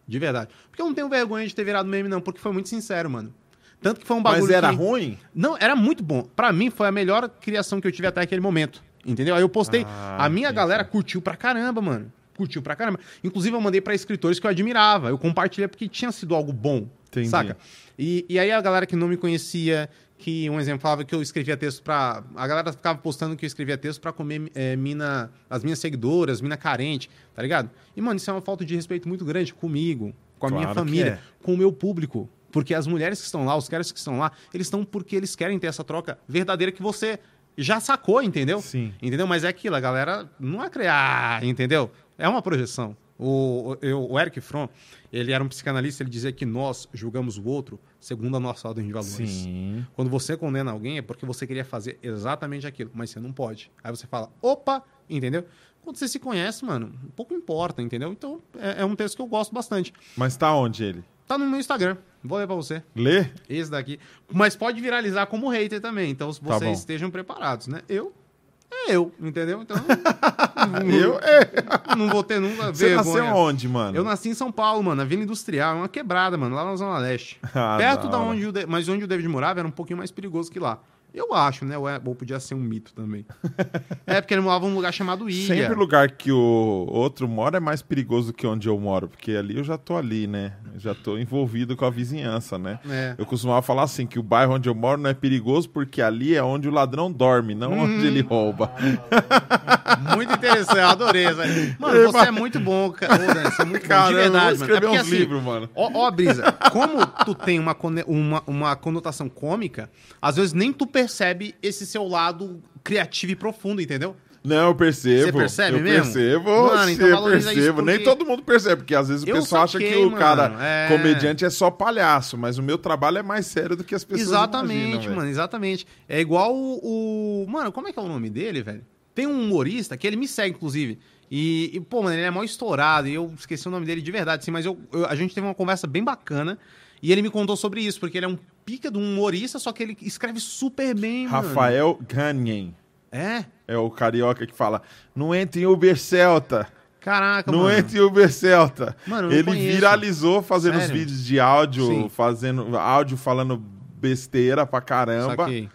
De verdade. Porque eu não tenho vergonha de ter virado meme, não, porque foi muito sincero, mano. Tanto que foi um bagulho. Mas era que... ruim? Não, era muito bom. Para mim, foi a melhor criação que eu tive até aquele momento. Entendeu? Aí eu postei. Ah, a minha entendi. galera curtiu pra caramba, mano. Curtiu pra caramba. Inclusive, eu mandei para escritores que eu admirava. Eu compartilhei porque tinha sido algo bom. Entendi. Saca? E, e aí a galera que não me conhecia, que um exemplo falava que eu escrevia texto pra. A galera ficava postando que eu escrevia texto pra comer é, mina. As minhas seguidoras, mina carente, tá ligado? E, mano, isso é uma falta de respeito muito grande comigo, com a claro minha família, é. com o meu público. Porque as mulheres que estão lá, os caras que estão lá, eles estão porque eles querem ter essa troca verdadeira que você já sacou, entendeu? Sim. Entendeu? Mas é aquilo, a galera não é criar, entendeu? É uma projeção. O, o, o Eric Fromm, ele era um psicanalista, ele dizia que nós julgamos o outro segundo a nossa ordem de valores. Sim. Quando você condena alguém é porque você queria fazer exatamente aquilo, mas você não pode. Aí você fala, opa, entendeu? Quando você se conhece, mano, pouco importa, entendeu? Então é, é um texto que eu gosto bastante. Mas tá onde ele? Tá no meu Instagram. Vou ler pra você. Lê? Esse daqui. Mas pode viralizar como hater também. Então Tá vocês estejam preparados, né? Eu. É eu, entendeu? Então. <laughs> Eu? É. não vou ter nunca Você vergonha. nasceu onde, mano? Eu nasci em São Paulo, mano, na Vila Industrial, uma quebrada, mano, lá na Zona Leste. <laughs> Ah, Perto da da onde o. Da- Mas onde o David morava era um pouquinho mais perigoso que lá. Eu acho, né? Ou, é- podia ser um mito também. é, porque ele morava num lugar chamado Ilha. Sempre o lugar que o outro mora é mais perigoso que onde eu moro, porque ali eu já tô ali, né? Eu já tô envolvido com a vizinhança, né? É. Eu costumava falar assim, que o bairro onde eu moro não é perigoso porque ali é onde o ladrão dorme, não Uhum. onde ele rouba. <laughs> Muito interessante, eu adorei. essa- Mano, você é muito bom, cara. Ô, Dan, você é muito bom, Cara, de eu vou verdade, mano. É porque, uns assim, livros, mano. Ó, ó, Brisa, como tu tem uma, uma, uma conotação cômica, às vezes nem tu percebe esse seu lado criativo e profundo, entendeu? Não, eu percebo. Você percebe eu mesmo? percebo, Mano, então eu percebo. Nem todo mundo percebe, porque às vezes o Eu pessoal acha que o mano, cara é. comediante é só palhaço, mas o meu trabalho é mais sério do que as pessoas exatamente, imaginam, mano, exatamente. É igual o, o- Mano, como é que é o nome dele, velho? Tem um humorista que ele me segue, inclusive. E, e, pô, mano, ele é mó estourado. E eu esqueci o nome dele de verdade, sim, mas eu, eu- a gente teve uma conversa bem bacana. E ele me contou sobre isso, porque ele é um pica de um humorista, só que ele escreve super bem, mano. Rafael Ganyen. É? É o carioca que fala: não entre em Uber Celta. Caraca, Não mano. entre em Uber Celta. Mano, eu não Ele conheço. viralizou fazendo os Sério? vídeos de áudio, Sim. fazendo áudio falando besteira pra caramba. Saquei.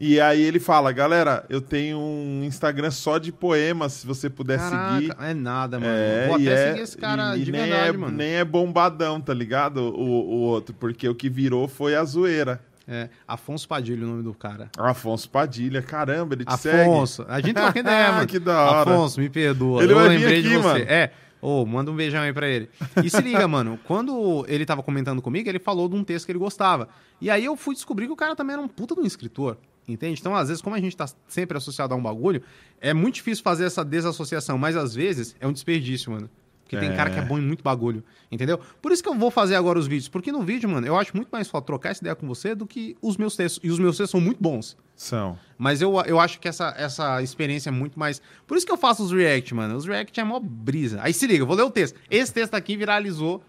E aí ele fala, galera, eu tenho um Instagram só de poemas, se você puder seguir. Caraca, é nada, mano. É, Vou até é- seguir esse cara e de nem verdade, é, mano. Nem é bombadão, tá ligado? O, o outro, porque o que virou foi a zoeira. É, Afonso Padilha, o nome do cara. Afonso Padilha, caramba, ele te segue. Afonso, a gente troca ideia, <laughs> mano. Que da hora. Afonso, me perdoa. Ele eu vai lembrei de aqui, você. mano. É. Ô, manda um beijão aí pra ele. E se liga, <laughs> mano, quando ele tava comentando comigo, ele falou de um texto que ele gostava. E aí eu fui descobrir que o cara também era um puta de um escritor. Entende? Então, às vezes, como a gente tá sempre associado a um bagulho, é muito difícil fazer essa desassociação, mas às vezes é um desperdício, mano. Porque tem É. cara que é bom em muito bagulho, entendeu? Por isso que eu vou fazer agora os vídeos, porque no vídeo, mano, eu acho muito mais foda trocar essa ideia com você do que os meus textos. E os meus textos são muito bons. São. Mas eu, eu acho que essa, essa experiência é muito mais. Por isso que eu faço os react, mano. Os react é mó brisa. Aí se liga, eu vou ler o texto. Esse texto aqui viralizou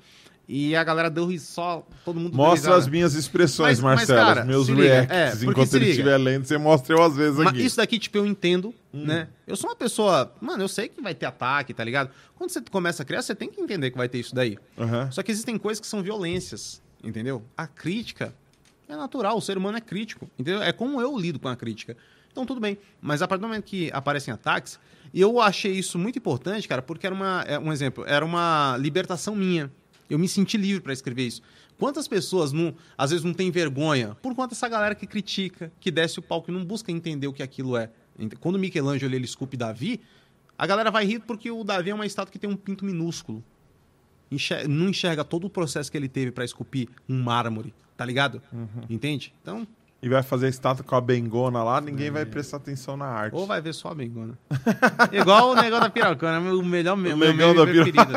e a galera deu só. Todo mundo Mostra as minhas expressões, Mas- mas, Marcelo. cara, os meus reacts. É, enquanto ele estiver lendo, você mostra eu às vezes Mas aqui. isso daqui, tipo, eu entendo, Hum. né? Eu sou uma pessoa. Mano, eu sei que vai ter ataque, tá ligado? Quando você começa a criar, você tem que entender que vai ter isso daí. Aham. Só que existem coisas que são violências, entendeu? A crítica é natural, o ser humano é crítico, entendeu? É como eu lido com a crítica. Então tudo bem, mas a partir do momento que aparecem ataques, e eu achei isso muito importante, cara, porque era uma, é, um exemplo, era uma libertação minha. Eu me senti livre para escrever isso. Quantas pessoas não, às vezes não têm vergonha por conta dessa galera que critica, que desce o palco e não busca entender o que aquilo é. Quando Michelangelo ele esculpe Davi, a galera vai rir porque o Davi é uma estátua que tem um pinto minúsculo enxer- não enxerga todo o processo que ele teve pra esculpir um mármore, tá ligado? Uhum. Entende? Então, E vai fazer a estátua com a bengona lá, ninguém vai prestar atenção na arte. ou vai ver só a bengona. Igual o negócio da pirocana, o melhor meu, meu meme da preferido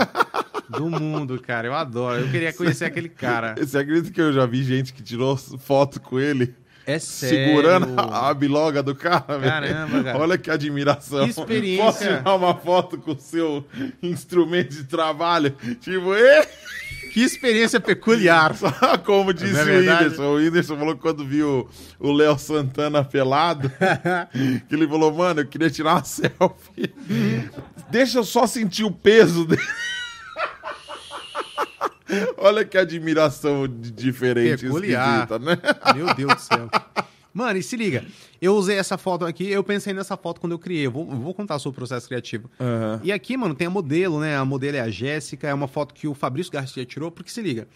do mundo, cara. Eu adoro. Eu queria conhecer aquele cara. <laughs> Você acredita que eu já vi gente que tirou foto com ele É sério. segurando a, a biloga do cara? velho? Caramba, cara. Olha que admiração. Que experiência. Posso tirar uma foto com o seu instrumento de trabalho? Tipo, "Ê!" Que experiência peculiar. <laughs> Só como disse Não é o? Whindersson. O Whindersson falou que quando viu o Léo Santana pelado, <laughs> que ele falou, mano, eu queria tirar uma selfie. Deixa eu só sentir o peso dele. <laughs> Olha que admiração diferente, Peculiar. esquisita, né? Meu Deus do céu. Mano, e se liga. Eu usei essa foto aqui, eu pensei nessa foto quando eu criei. Eu vou, eu vou contar sobre o processo criativo. Aham. E aqui, mano, tem a modelo, né? A modelo é a Jéssica, é uma foto que o Fabrício Garcia tirou, porque se liga.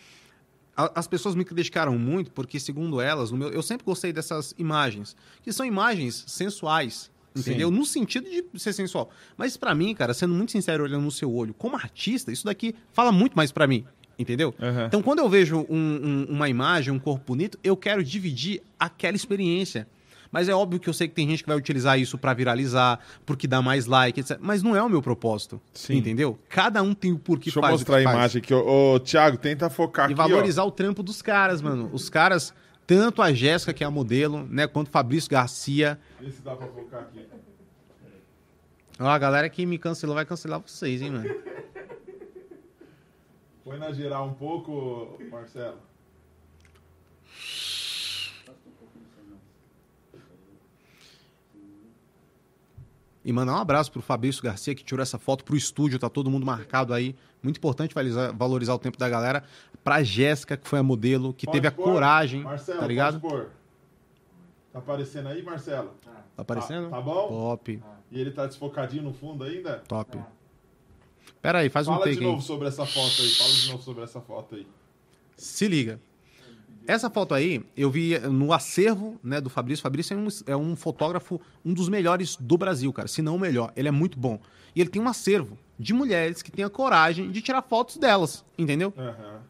a- As pessoas me criticaram muito porque, segundo elas, no meu- eu sempre gostei dessas imagens, que são imagens sensuais, entendeu? No sentido de ser sensual. Mas pra mim, cara, sendo muito sincero, olhando no seu olho, como artista, isso daqui fala muito mais pra mim. Entendeu? Aham. Então, quando eu vejo um- um- uma imagem, um corpo bonito, eu quero dividir aquela experiência. Mas é óbvio que eu sei que tem gente que vai utilizar isso pra viralizar, porque dá mais like, etc. Mas não é o meu propósito. Sim. Entendeu? Cada um tem o porquê Deixa eu faz o mostrar a faz. imagem aqui. Ô, ô, Thiago, tenta focar E aqui, ó. valorizar o trampo dos caras, mano. Os caras, tanto a Jéssica, que é a modelo, né, quanto o Fabrício Garcia. Vê se dá pra focar aqui. Ó, a galera que me cancelou vai cancelar vocês, hein, mano. Põe na geral um pouco, Marcelo. E mandar um abraço pro Fabrício Garcia, que tirou essa foto pro estúdio, tá todo mundo marcado aí. Muito importante valorizar, o tempo da galera. Pra Jéssica, que foi a modelo, que Pode teve a pôr? coragem, Marcelo, tá ligado? Tá aparecendo aí, Marcelo? Tá aparecendo? Tá, tá bom? Top, E ele tá desfocadinho no fundo ainda? top. Pera aí, faz um Fala take de aí. novo sobre essa foto aí. Fala de novo sobre essa foto aí. Se liga. Essa foto aí, eu vi no acervo né, do Fabrício. Fabrício é um, é um fotógrafo, um dos melhores do Brasil, cara. Se não o melhor. Ele é muito bom. E ele tem um acervo de mulheres que têm a coragem de tirar fotos delas, entendeu? Aham.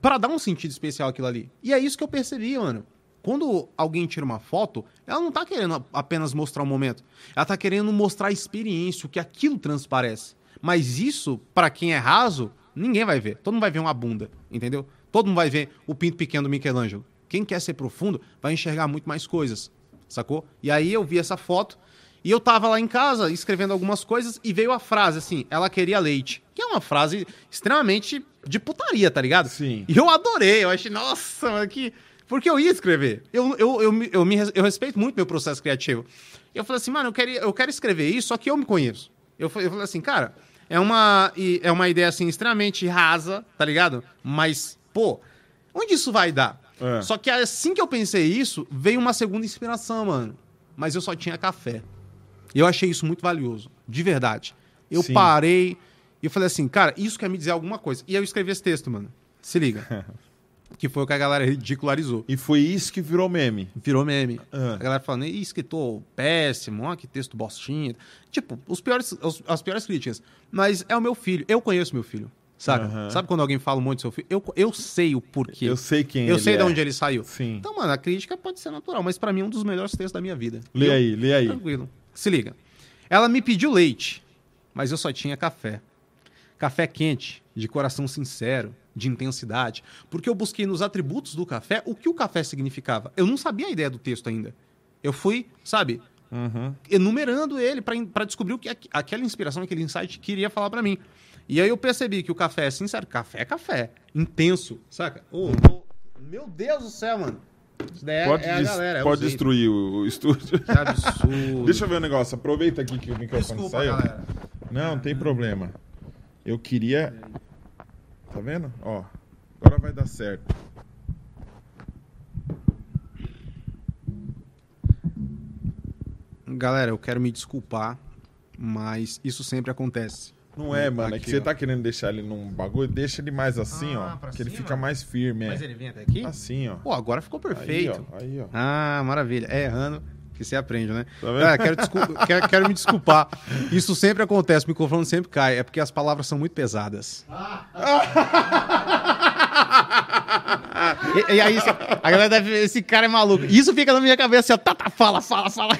Pra dar um sentido especial aquilo ali. E é isso que eu percebi, mano. Quando alguém tira uma foto, ela não tá querendo apenas mostrar o momento. Ela tá querendo mostrar a experiência, o que aquilo transparece. Mas isso, pra quem é raso, ninguém vai ver. Todo mundo vai ver uma bunda, entendeu? Todo mundo vai ver o pinto pequeno do Michelangelo. Quem quer ser profundo vai enxergar muito mais coisas, sacou? E aí eu vi essa foto e eu tava lá em casa escrevendo algumas coisas e veio a frase assim: ela queria leite. Que é uma frase extremamente de putaria, tá ligado? Sim. E eu adorei, eu achei, nossa, mano, que. Porque eu ia escrever. Eu, eu, eu, eu, me, eu respeito muito meu processo criativo. Eu falei assim, mano, eu quero, eu quero escrever isso, só que eu me conheço. Eu, eu falei assim, cara, é uma, é uma ideia assim extremamente rasa, tá ligado? Mas, pô, onde isso vai dar? É. Só que assim que eu pensei isso, veio uma segunda inspiração, mano. Mas eu só tinha café. E eu achei isso muito valioso, de verdade. Eu Sim. parei e eu falei assim, cara, isso quer me dizer alguma coisa. E aí eu escrevi esse texto, mano. Se liga. <laughs> que foi o que a galera ridicularizou. E foi isso que virou meme. Virou meme. Ah. A galera falando, Ih, escritor péssimo, ó, que texto bostinha. Tipo, os piores, os- as piores críticas. Mas é o meu filho. Eu conheço meu filho. Sabe? Aham. Sabe quando alguém fala um monte do seu filho? Eu, eu sei o porquê. Eu sei quem Eu sei é. de onde ele saiu. Sim. Então, mano, a crítica pode ser natural, mas pra mim é um dos melhores textos da minha vida. Lê Eu- aí, lê aí. Tranquilo. Se liga. Ela me pediu leite, mas eu só tinha café. Café quente, de coração sincero, de intensidade, porque eu busquei nos atributos do café o que o café significava. Eu não sabia a ideia do texto ainda. Eu fui, sabe, Uhum. enumerando ele pra descobrir o que aqu- aquela inspiração, aquele insight queria falar pra mim. E aí eu percebi que o café é sincero, café é café, intenso, saca? Ô, ô, meu Deus do céu, mano. É, Pode, é galera, é pode destruir o, o estúdio. Que absurdo. <laughs> Deixa eu ver um negócio. Aproveita aqui que o microfone Desculpa, saiu. galera. Não, não tem problema. Eu queria. Tá vendo? Ó, agora vai dar certo. Galera, eu quero me desculpar, mas isso sempre acontece. Não é, mano. é que Aqui, você ó. tá querendo deixar ele num bagulho, deixa ele mais assim, Ah, ó. Que ele cima? fica mais firme, Mas é. ele vem até aqui? Assim, ó. Pô, agora ficou perfeito. Aí, ó. Aí, ó. Ah, maravilha. É errando que você aprende, né? Tá vendo? Galera, quero, quero, quero me desculpar. Isso sempre acontece, o microfone sempre cai. É porque as palavras são muito pesadas. E, e aí, a galera deve ver, esse cara é maluco. Isso fica na minha cabeça, assim, ó, tá, tá, fala, fala, fala.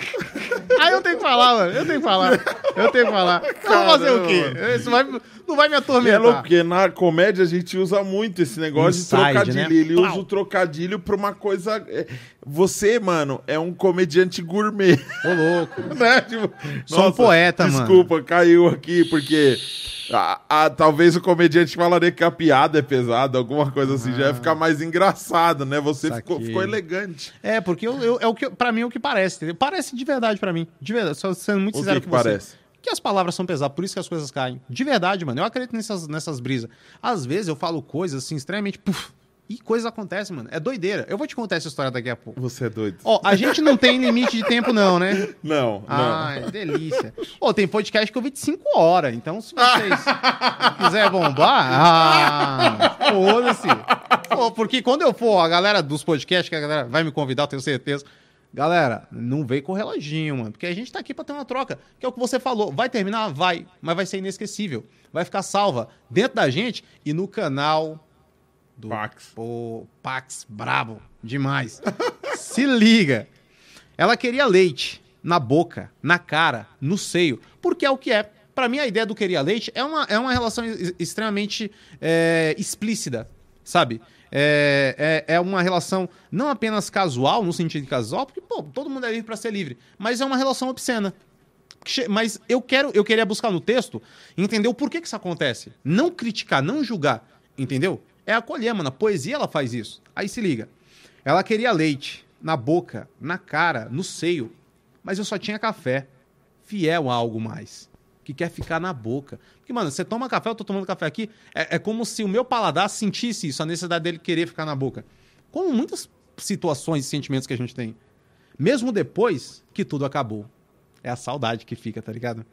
Aí eu tenho que falar, mano, eu tenho que falar. Eu tenho que falar. Eu vou fazer o quê? Isso vai, não vai me E é atormentar. louco, porque na comédia a gente usa muito esse negócio Inside, de trocadilho. né? Ele usa o trocadilho pra uma coisa. é, Você, mano, é um comediante gourmet. Ô, louco. <laughs> né? Tipo, Sou um poeta, mano. Desculpa, caiu aqui, porque. ah, ah, talvez o comediante falaria que a piada é pesada, alguma coisa assim, já ia ficar mais engraçado, né? Você ficou, ficou elegante. É, porque eu, eu- é o que, pra mim é o que parece, entendeu? Parece de verdade pra mim. De verdade, só sendo muito O sincero que que você. Que as palavras são pesadas, por isso que as coisas caem. De verdade, mano. Eu acredito nessas, nessas brisas. Às vezes eu falo coisas assim, extremamente. Puf, e coisas acontecem, mano. É doideira. Eu vou te contar essa história daqui a pouco. Você é doido. Ó, a gente não tem limite de tempo, não, né? <laughs> Não, não. Ai, delícia. Ô, tem podcast que eu vi de 5 horas, então se vocês <laughs> quiserem bombar, ah, foda-se. Porque quando eu for, a galera dos podcasts, que a galera vai me convidar, eu tenho certeza. Galera, não vem com reloginho, mano, porque a gente tá aqui pra ter uma troca, que é o que você falou. Vai terminar? Vai, mas vai ser inesquecível. Vai ficar salva dentro da gente e no canal Do Pax. Pô, Pax, brabo, demais. <laughs> Se liga. Ela queria leite na boca, na cara, no seio, porque é o que é. Pra mim, a ideia do queria leite é uma, é uma relação ex- extremamente é, explícita, sabe? É, é, é uma relação não apenas casual, no sentido de casual, porque, pô, todo mundo é livre pra ser livre, mas é uma relação obscena. Mas eu quero, eu queria buscar no texto entender o porquê que isso acontece. Não criticar, não julgar, entendeu? É acolher, mano. A poesia ela faz isso. Aí se liga. Ela queria leite na boca, na cara, no seio, mas eu só tinha café. Fiel a algo mais. Que quer ficar na boca. Porque, mano, você toma café, eu tô tomando café aqui, é, é como se o meu paladar sentisse isso, a necessidade dele querer ficar na boca. Como muitas situações e sentimentos que a gente tem. Mesmo depois que tudo acabou. É a saudade que fica, tá ligado?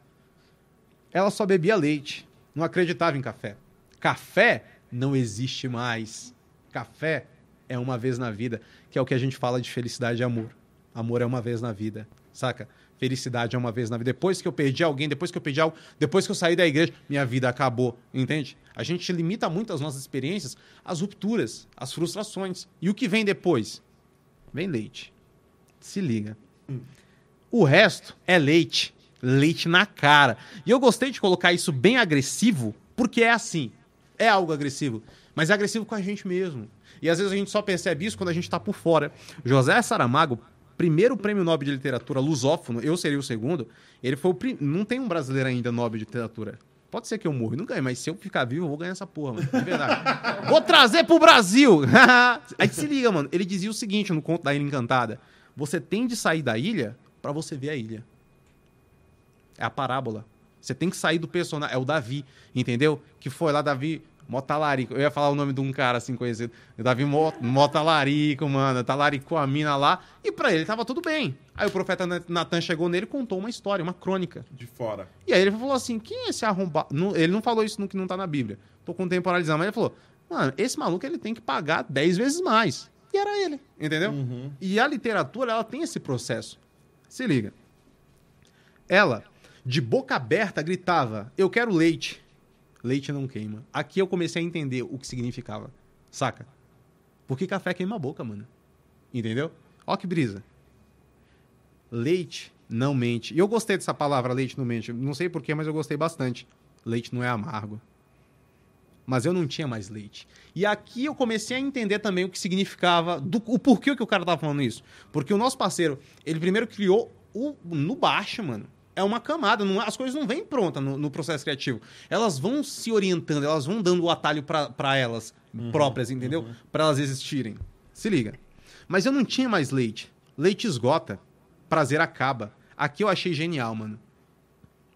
Ela só bebia leite, não acreditava em café. Café não existe mais. Café é uma vez na vida, que é o que a gente fala de felicidade e amor. Amor é uma vez na vida, saca? Felicidade é uma vez na vida. Depois que eu perdi alguém, depois que eu perdi algo, depois que eu saí da igreja, minha vida acabou, entende? A gente limita muito as nossas experiências às rupturas, às frustrações. E o que vem depois? Vem leite. Se liga. O resto é leite. Leite na cara. E eu gostei de colocar isso bem agressivo, porque é assim. É algo agressivo. Mas é agressivo com a gente mesmo. E às vezes a gente só percebe isso quando a gente tá por fora. José Saramago, primeiro prêmio Nobel de Literatura lusófono, eu seria o segundo. Ele foi o prim... Não tem um brasileiro ainda Nobel de Literatura. Pode ser que eu morra e não ganhe, mas se eu ficar vivo, eu vou ganhar essa porra, mano. De verdade. <laughs> vou trazer pro Brasil! <laughs> Aí se liga, mano. Ele dizia o seguinte no conto da Ilha Encantada: Você tem de sair da ilha pra você ver a ilha. É a parábola. Você tem que sair do personagem. É o Davi, entendeu? Que foi lá, Davi Motalarico. Eu ia falar o nome de um cara assim conhecido. Davi Mo- Motalarico, mano. Talaricou a mina lá. E pra ele tava tudo bem. Aí o profeta Natan chegou nele e contou uma história, uma crônica. De fora. E aí ele falou assim: quem é esse arrombado? Ele não falou isso no que não tá na Bíblia. Tô contemporalizando, mas ele falou: mano, esse maluco ele tem que pagar 10 vezes mais. E era ele, entendeu? E a literatura, ela tem esse processo. Se liga. Ela, de boca aberta, gritava: Eu quero leite. Leite não queima. Aqui eu comecei a entender o que significava. Saca? Porque café queima a boca, mano. Entendeu? Ó que brisa. Leite não mente. E eu gostei dessa palavra, leite não mente. Não sei porquê, mas eu gostei bastante. Leite não é amargo. Mas eu não tinha mais leite. E aqui eu comecei a entender também o que significava, do, o porquê que o cara tava falando isso. Porque o nosso parceiro, ele primeiro criou o, no baixo, mano. É uma camada, não- as coisas não vêm prontas no, no processo criativo. Elas vão se orientando, elas vão dando o atalho para elas próprias, entendeu? Para elas existirem. Se liga. Mas eu não tinha mais leite. Leite esgota, prazer acaba. Aqui eu achei genial, mano.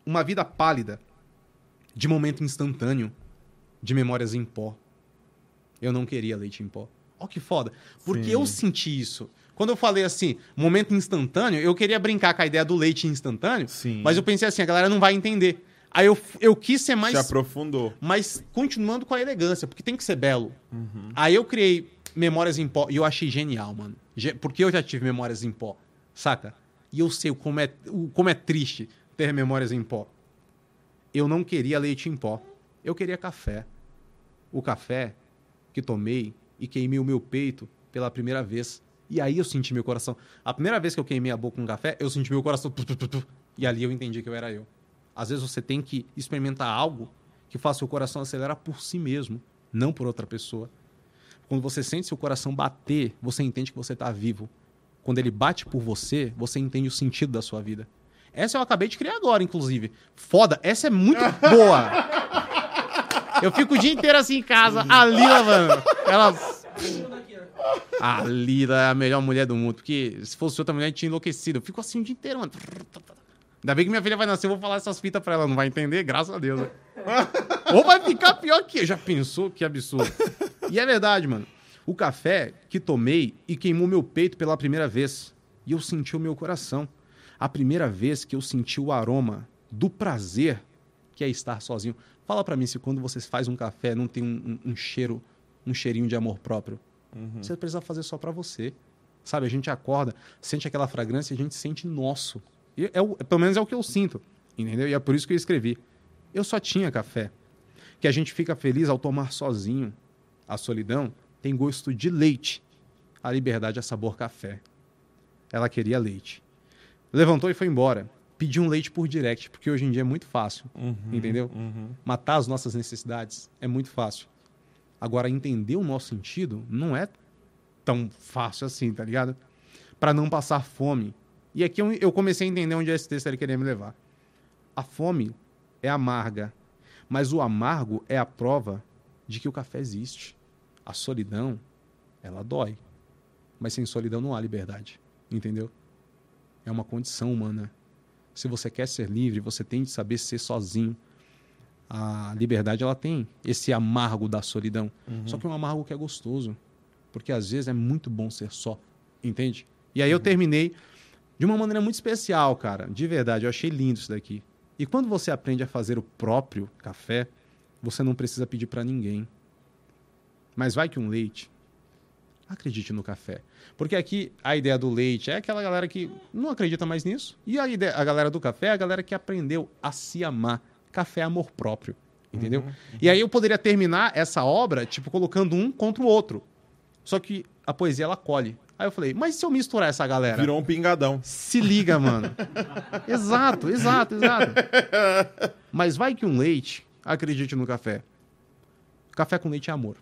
Uma vida pálida, de momento instantâneo, de memórias em pó. Eu não queria leite em pó. Ó que foda. Porque Sim. eu senti isso. Quando eu falei assim, momento instantâneo, eu queria brincar com a ideia do leite instantâneo, Sim. mas eu pensei assim, a galera não vai entender. Aí eu, eu quis ser mais Se aprofundou. mas continuando com a elegância, porque tem que ser belo. Uhum. Aí eu criei Memórias em Pó e eu achei genial, mano. Porque eu já tive Memórias em Pó, saca? E eu sei como é, como é triste ter Memórias em Pó. Eu não queria leite em pó. Eu queria café. O café que tomei e queimei o meu peito pela primeira vez. E aí eu senti meu coração. A primeira vez que eu queimei a boca com café, eu senti meu coração. tu, tu, tu, tu. E ali eu entendi que eu era eu. Às vezes você tem que experimentar algo que faça o coração acelerar por si mesmo, não por outra pessoa. Quando você sente seu coração bater, você entende que você está vivo. Quando ele bate por você, você entende o sentido da sua vida. Essa eu acabei de criar agora, inclusive. Foda, essa é muito <laughs> boa. Eu fico o dia inteiro assim em casa. A Lila, mano, ela. A Lila é a melhor mulher do mundo. Porque se fosse outra mulher, tinha enlouquecido. Eu fico assim o dia inteiro, mano. Ainda bem que minha filha vai nascer, eu vou falar essas fitas pra ela. Não vai entender, graças a Deus. né? <laughs> Ou vai ficar pior que eu. Já pensou? Que absurdo. E é verdade, mano. O café que tomei e queimou meu peito pela primeira vez. E eu senti o meu coração. A primeira vez que eu senti o aroma do prazer que é estar sozinho. Fala pra mim se quando você faz um café não tem um, um- um cheiro, um cheirinho de amor próprio. Você precisa fazer só pra você. Sabe, a gente acorda, sente aquela fragrância e a gente sente nosso. E é o- pelo menos é o que eu sinto, entendeu? E é por isso que eu escrevi. Eu só tinha café. Que a gente fica feliz ao tomar sozinho. a solidão, tem gosto de leite. A liberdade é sabor café. Ela queria leite. Levantou e foi embora. Pediu um leite por direct, porque hoje em dia é muito fácil. Uhum, entendeu? uhum. Matar as nossas necessidades é muito fácil. Agora, entender o nosso sentido não é tão fácil assim, tá ligado? Para não passar fome. E aqui eu, comecei a entender onde esse texto ele queria me levar. A fome é amarga, mas o amargo é a prova de que o café existe. A solidão, ela dói. Mas sem solidão não há liberdade. Entendeu? É uma condição humana. Se você quer ser livre, você tem de saber ser sozinho. A liberdade ela tem esse amargo da solidão. Só que é um amargo que é gostoso. Porque às vezes é muito bom ser só. Entende? E aí eu terminei de uma maneira muito especial, cara. De verdade, eu achei lindo isso daqui. E quando você aprende a fazer o próprio café, você não precisa pedir para ninguém. Mas vai que um leite. Acredite no café. Porque aqui a ideia do leite é aquela galera que não acredita mais nisso. E a, ideia, a galera do café é a galera que aprendeu a se amar. Café é amor próprio. Entendeu? E aí eu poderia terminar essa obra, tipo, colocando um contra o outro. Só que a poesia ela colhe. Aí eu falei, mas se eu misturar essa galera? Virou um pingadão. Se liga, mano. <laughs> exato, exato, exato. Mas vai que um leite, acredite no café. Café com leite é amor.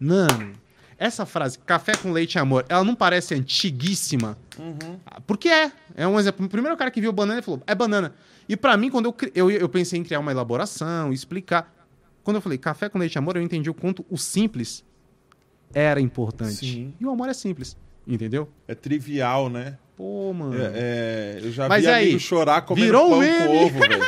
Mano, essa frase, café com leite é amor, ela não parece antiguíssima? Porque é. É um exemplo. O primeiro cara que viu banana falou, é banana. E pra mim, quando eu, eu, eu pensei em criar uma elaboração, explicar. Quando eu falei café com leite amor, eu entendi o quanto o simples era importante. Sim. E o amor é simples. Entendeu? É trivial, né? Pô, mano. É, é, eu já Mas vi aí, amigo chorar comendo virou pão meme. com ovo, velho.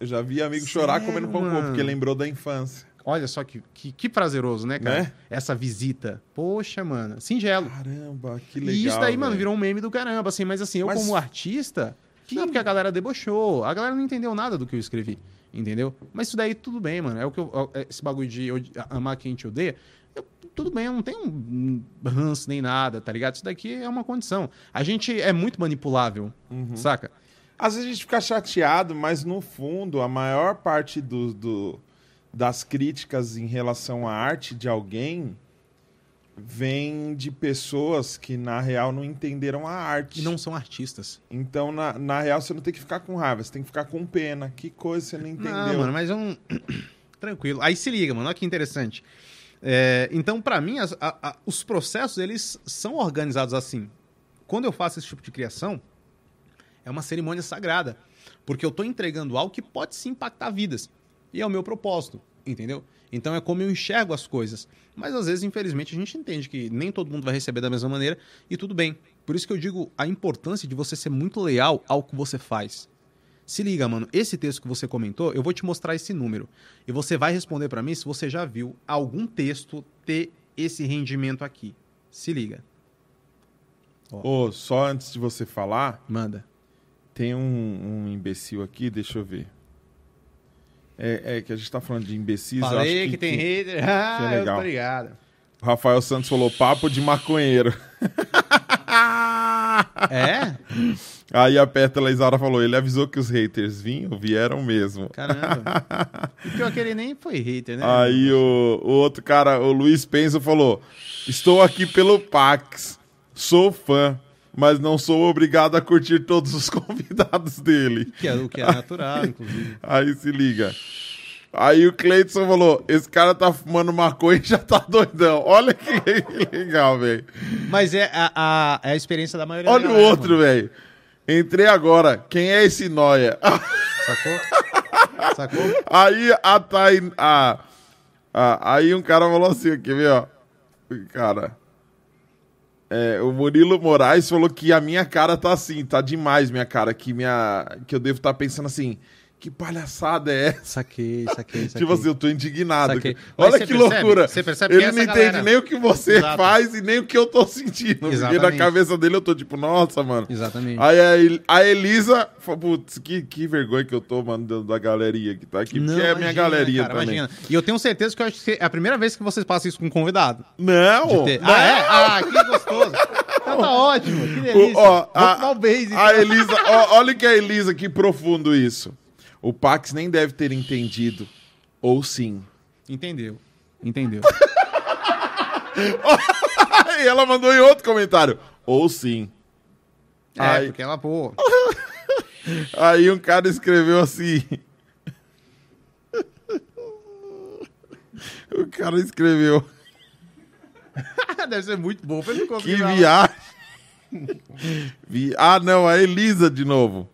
Eu já vi amigo chorar Sério, comendo pão com ovo, mano? porque lembrou da infância. Olha só que, que, que prazeroso, né, cara? Né? Essa visita. Poxa, mano. Singelo. Caramba, que legal. e isso daí, mano, velho. virou um meme do caramba, assim. Mas assim, eu Mas- como artista... Não, porque a galera debochou. A galera não entendeu nada do que eu escrevi. Entendeu? Mas isso daí tudo bem, mano. É o que eu, é- esse bagulho de amar quem te odeia. eu- tudo bem, eu não tenho um ranço nem nada, tá ligado? Isso daqui é uma condição. A gente é muito manipulável, Uhum. saca? Às vezes a gente fica chateado, mas no fundo, a maior parte do, do- das críticas em relação à arte de alguém vem de pessoas que, na real, não entenderam a arte. E não são artistas. Então, na, na real, você não tem que ficar com raiva, você tem que ficar com pena. Que coisa você não entendeu. Não, mano, mas é um. <coughs> Tranquilo. Aí se liga, mano. Olha que interessante. É, então, pra mim, as- a- a- os processos, eles são organizados assim. Quando eu faço esse tipo de criação, é uma cerimônia sagrada. Porque eu tô entregando algo que pode se impactar vidas. E é o meu propósito, entendeu? Então é como eu enxergo as coisas. Mas às vezes, infelizmente, a gente entende que nem todo mundo vai receber da mesma maneira e tudo bem. Por isso que eu digo a importância de você ser muito leal ao que você faz. Se liga, mano, esse texto que você comentou, eu vou te mostrar esse número. E você vai responder pra mim se você já viu algum texto ter esse rendimento aqui. Se liga. Ô, só antes de você falar, Manda. tem um, um imbecil aqui, deixa eu ver. É, é que a gente tá falando de imbecis. Falei acho que, tem hater. Ah, eu legal. tô ligado. O Rafael Santos falou papo de maconheiro. <laughs> <laughs> É? Aí a Pétala Isaura falou, ele avisou que os haters vinham, vieram mesmo. Caramba. <laughs> Pior que ele nem foi hater, né? Aí o, o outro cara, o Luiz Penso, falou: Estou aqui pelo Pax, sou fã, mas não sou obrigado a curtir todos os <laughs> convidados dele. Que é, o que é natural, inclusive. Aí se liga. Aí o Cleiton falou: Esse cara tá fumando maconha e já tá doidão. Olha que <laughs> legal, velho. Mas é a, a, é a experiência da maioria Olha da o galera, outro, velho. Entrei agora. Quem é esse noia? Sacou? Sacou? Aí a Thay. A, a- aí um cara falou assim, quer ver, ó? Cara. É, o Murilo Moraes falou que a minha cara tá assim, tá demais minha cara, que, minha, que eu devo estar pensando assim, que palhaçada é essa? Saquei, saquei, saquei. <laughs> Tipo assim, eu tô indignado. Saquei. Olha que percebe? loucura. Você percebe Ele que não essa entende galera- nem o que você Exato. faz e nem o que eu tô sentindo. Porque na Exatamente. cabeça dele eu tô tipo, nossa, mano. Exatamente. Aí a, El- a Elisa, putz, que, que vergonha que eu tô, mano, da, da galeria que tá aqui, porque é a minha galeria cara, também. imagina. E eu tenho certeza que eu acho que é a primeira vez que vocês passam isso com um convidado. Não, ter- não. Ah, é? Ah, que gostoso. Então tá <laughs> ótimo, que delícia. O- ó, Vamos a, beijo, a então. Elisa, ó, olha que a Elisa, que profundo isso. O Pax nem deve ter entendido. Ou sim. Entendeu. Entendeu. <laughs> e ela mandou em outro comentário. Ou sim. É, Ai. porque ela, pô. <laughs> Aí um cara escreveu assim. <laughs> O cara escreveu. Deve ser muito bom pra ele Que viagem. Vi- Ah, não, a Elisa de novo.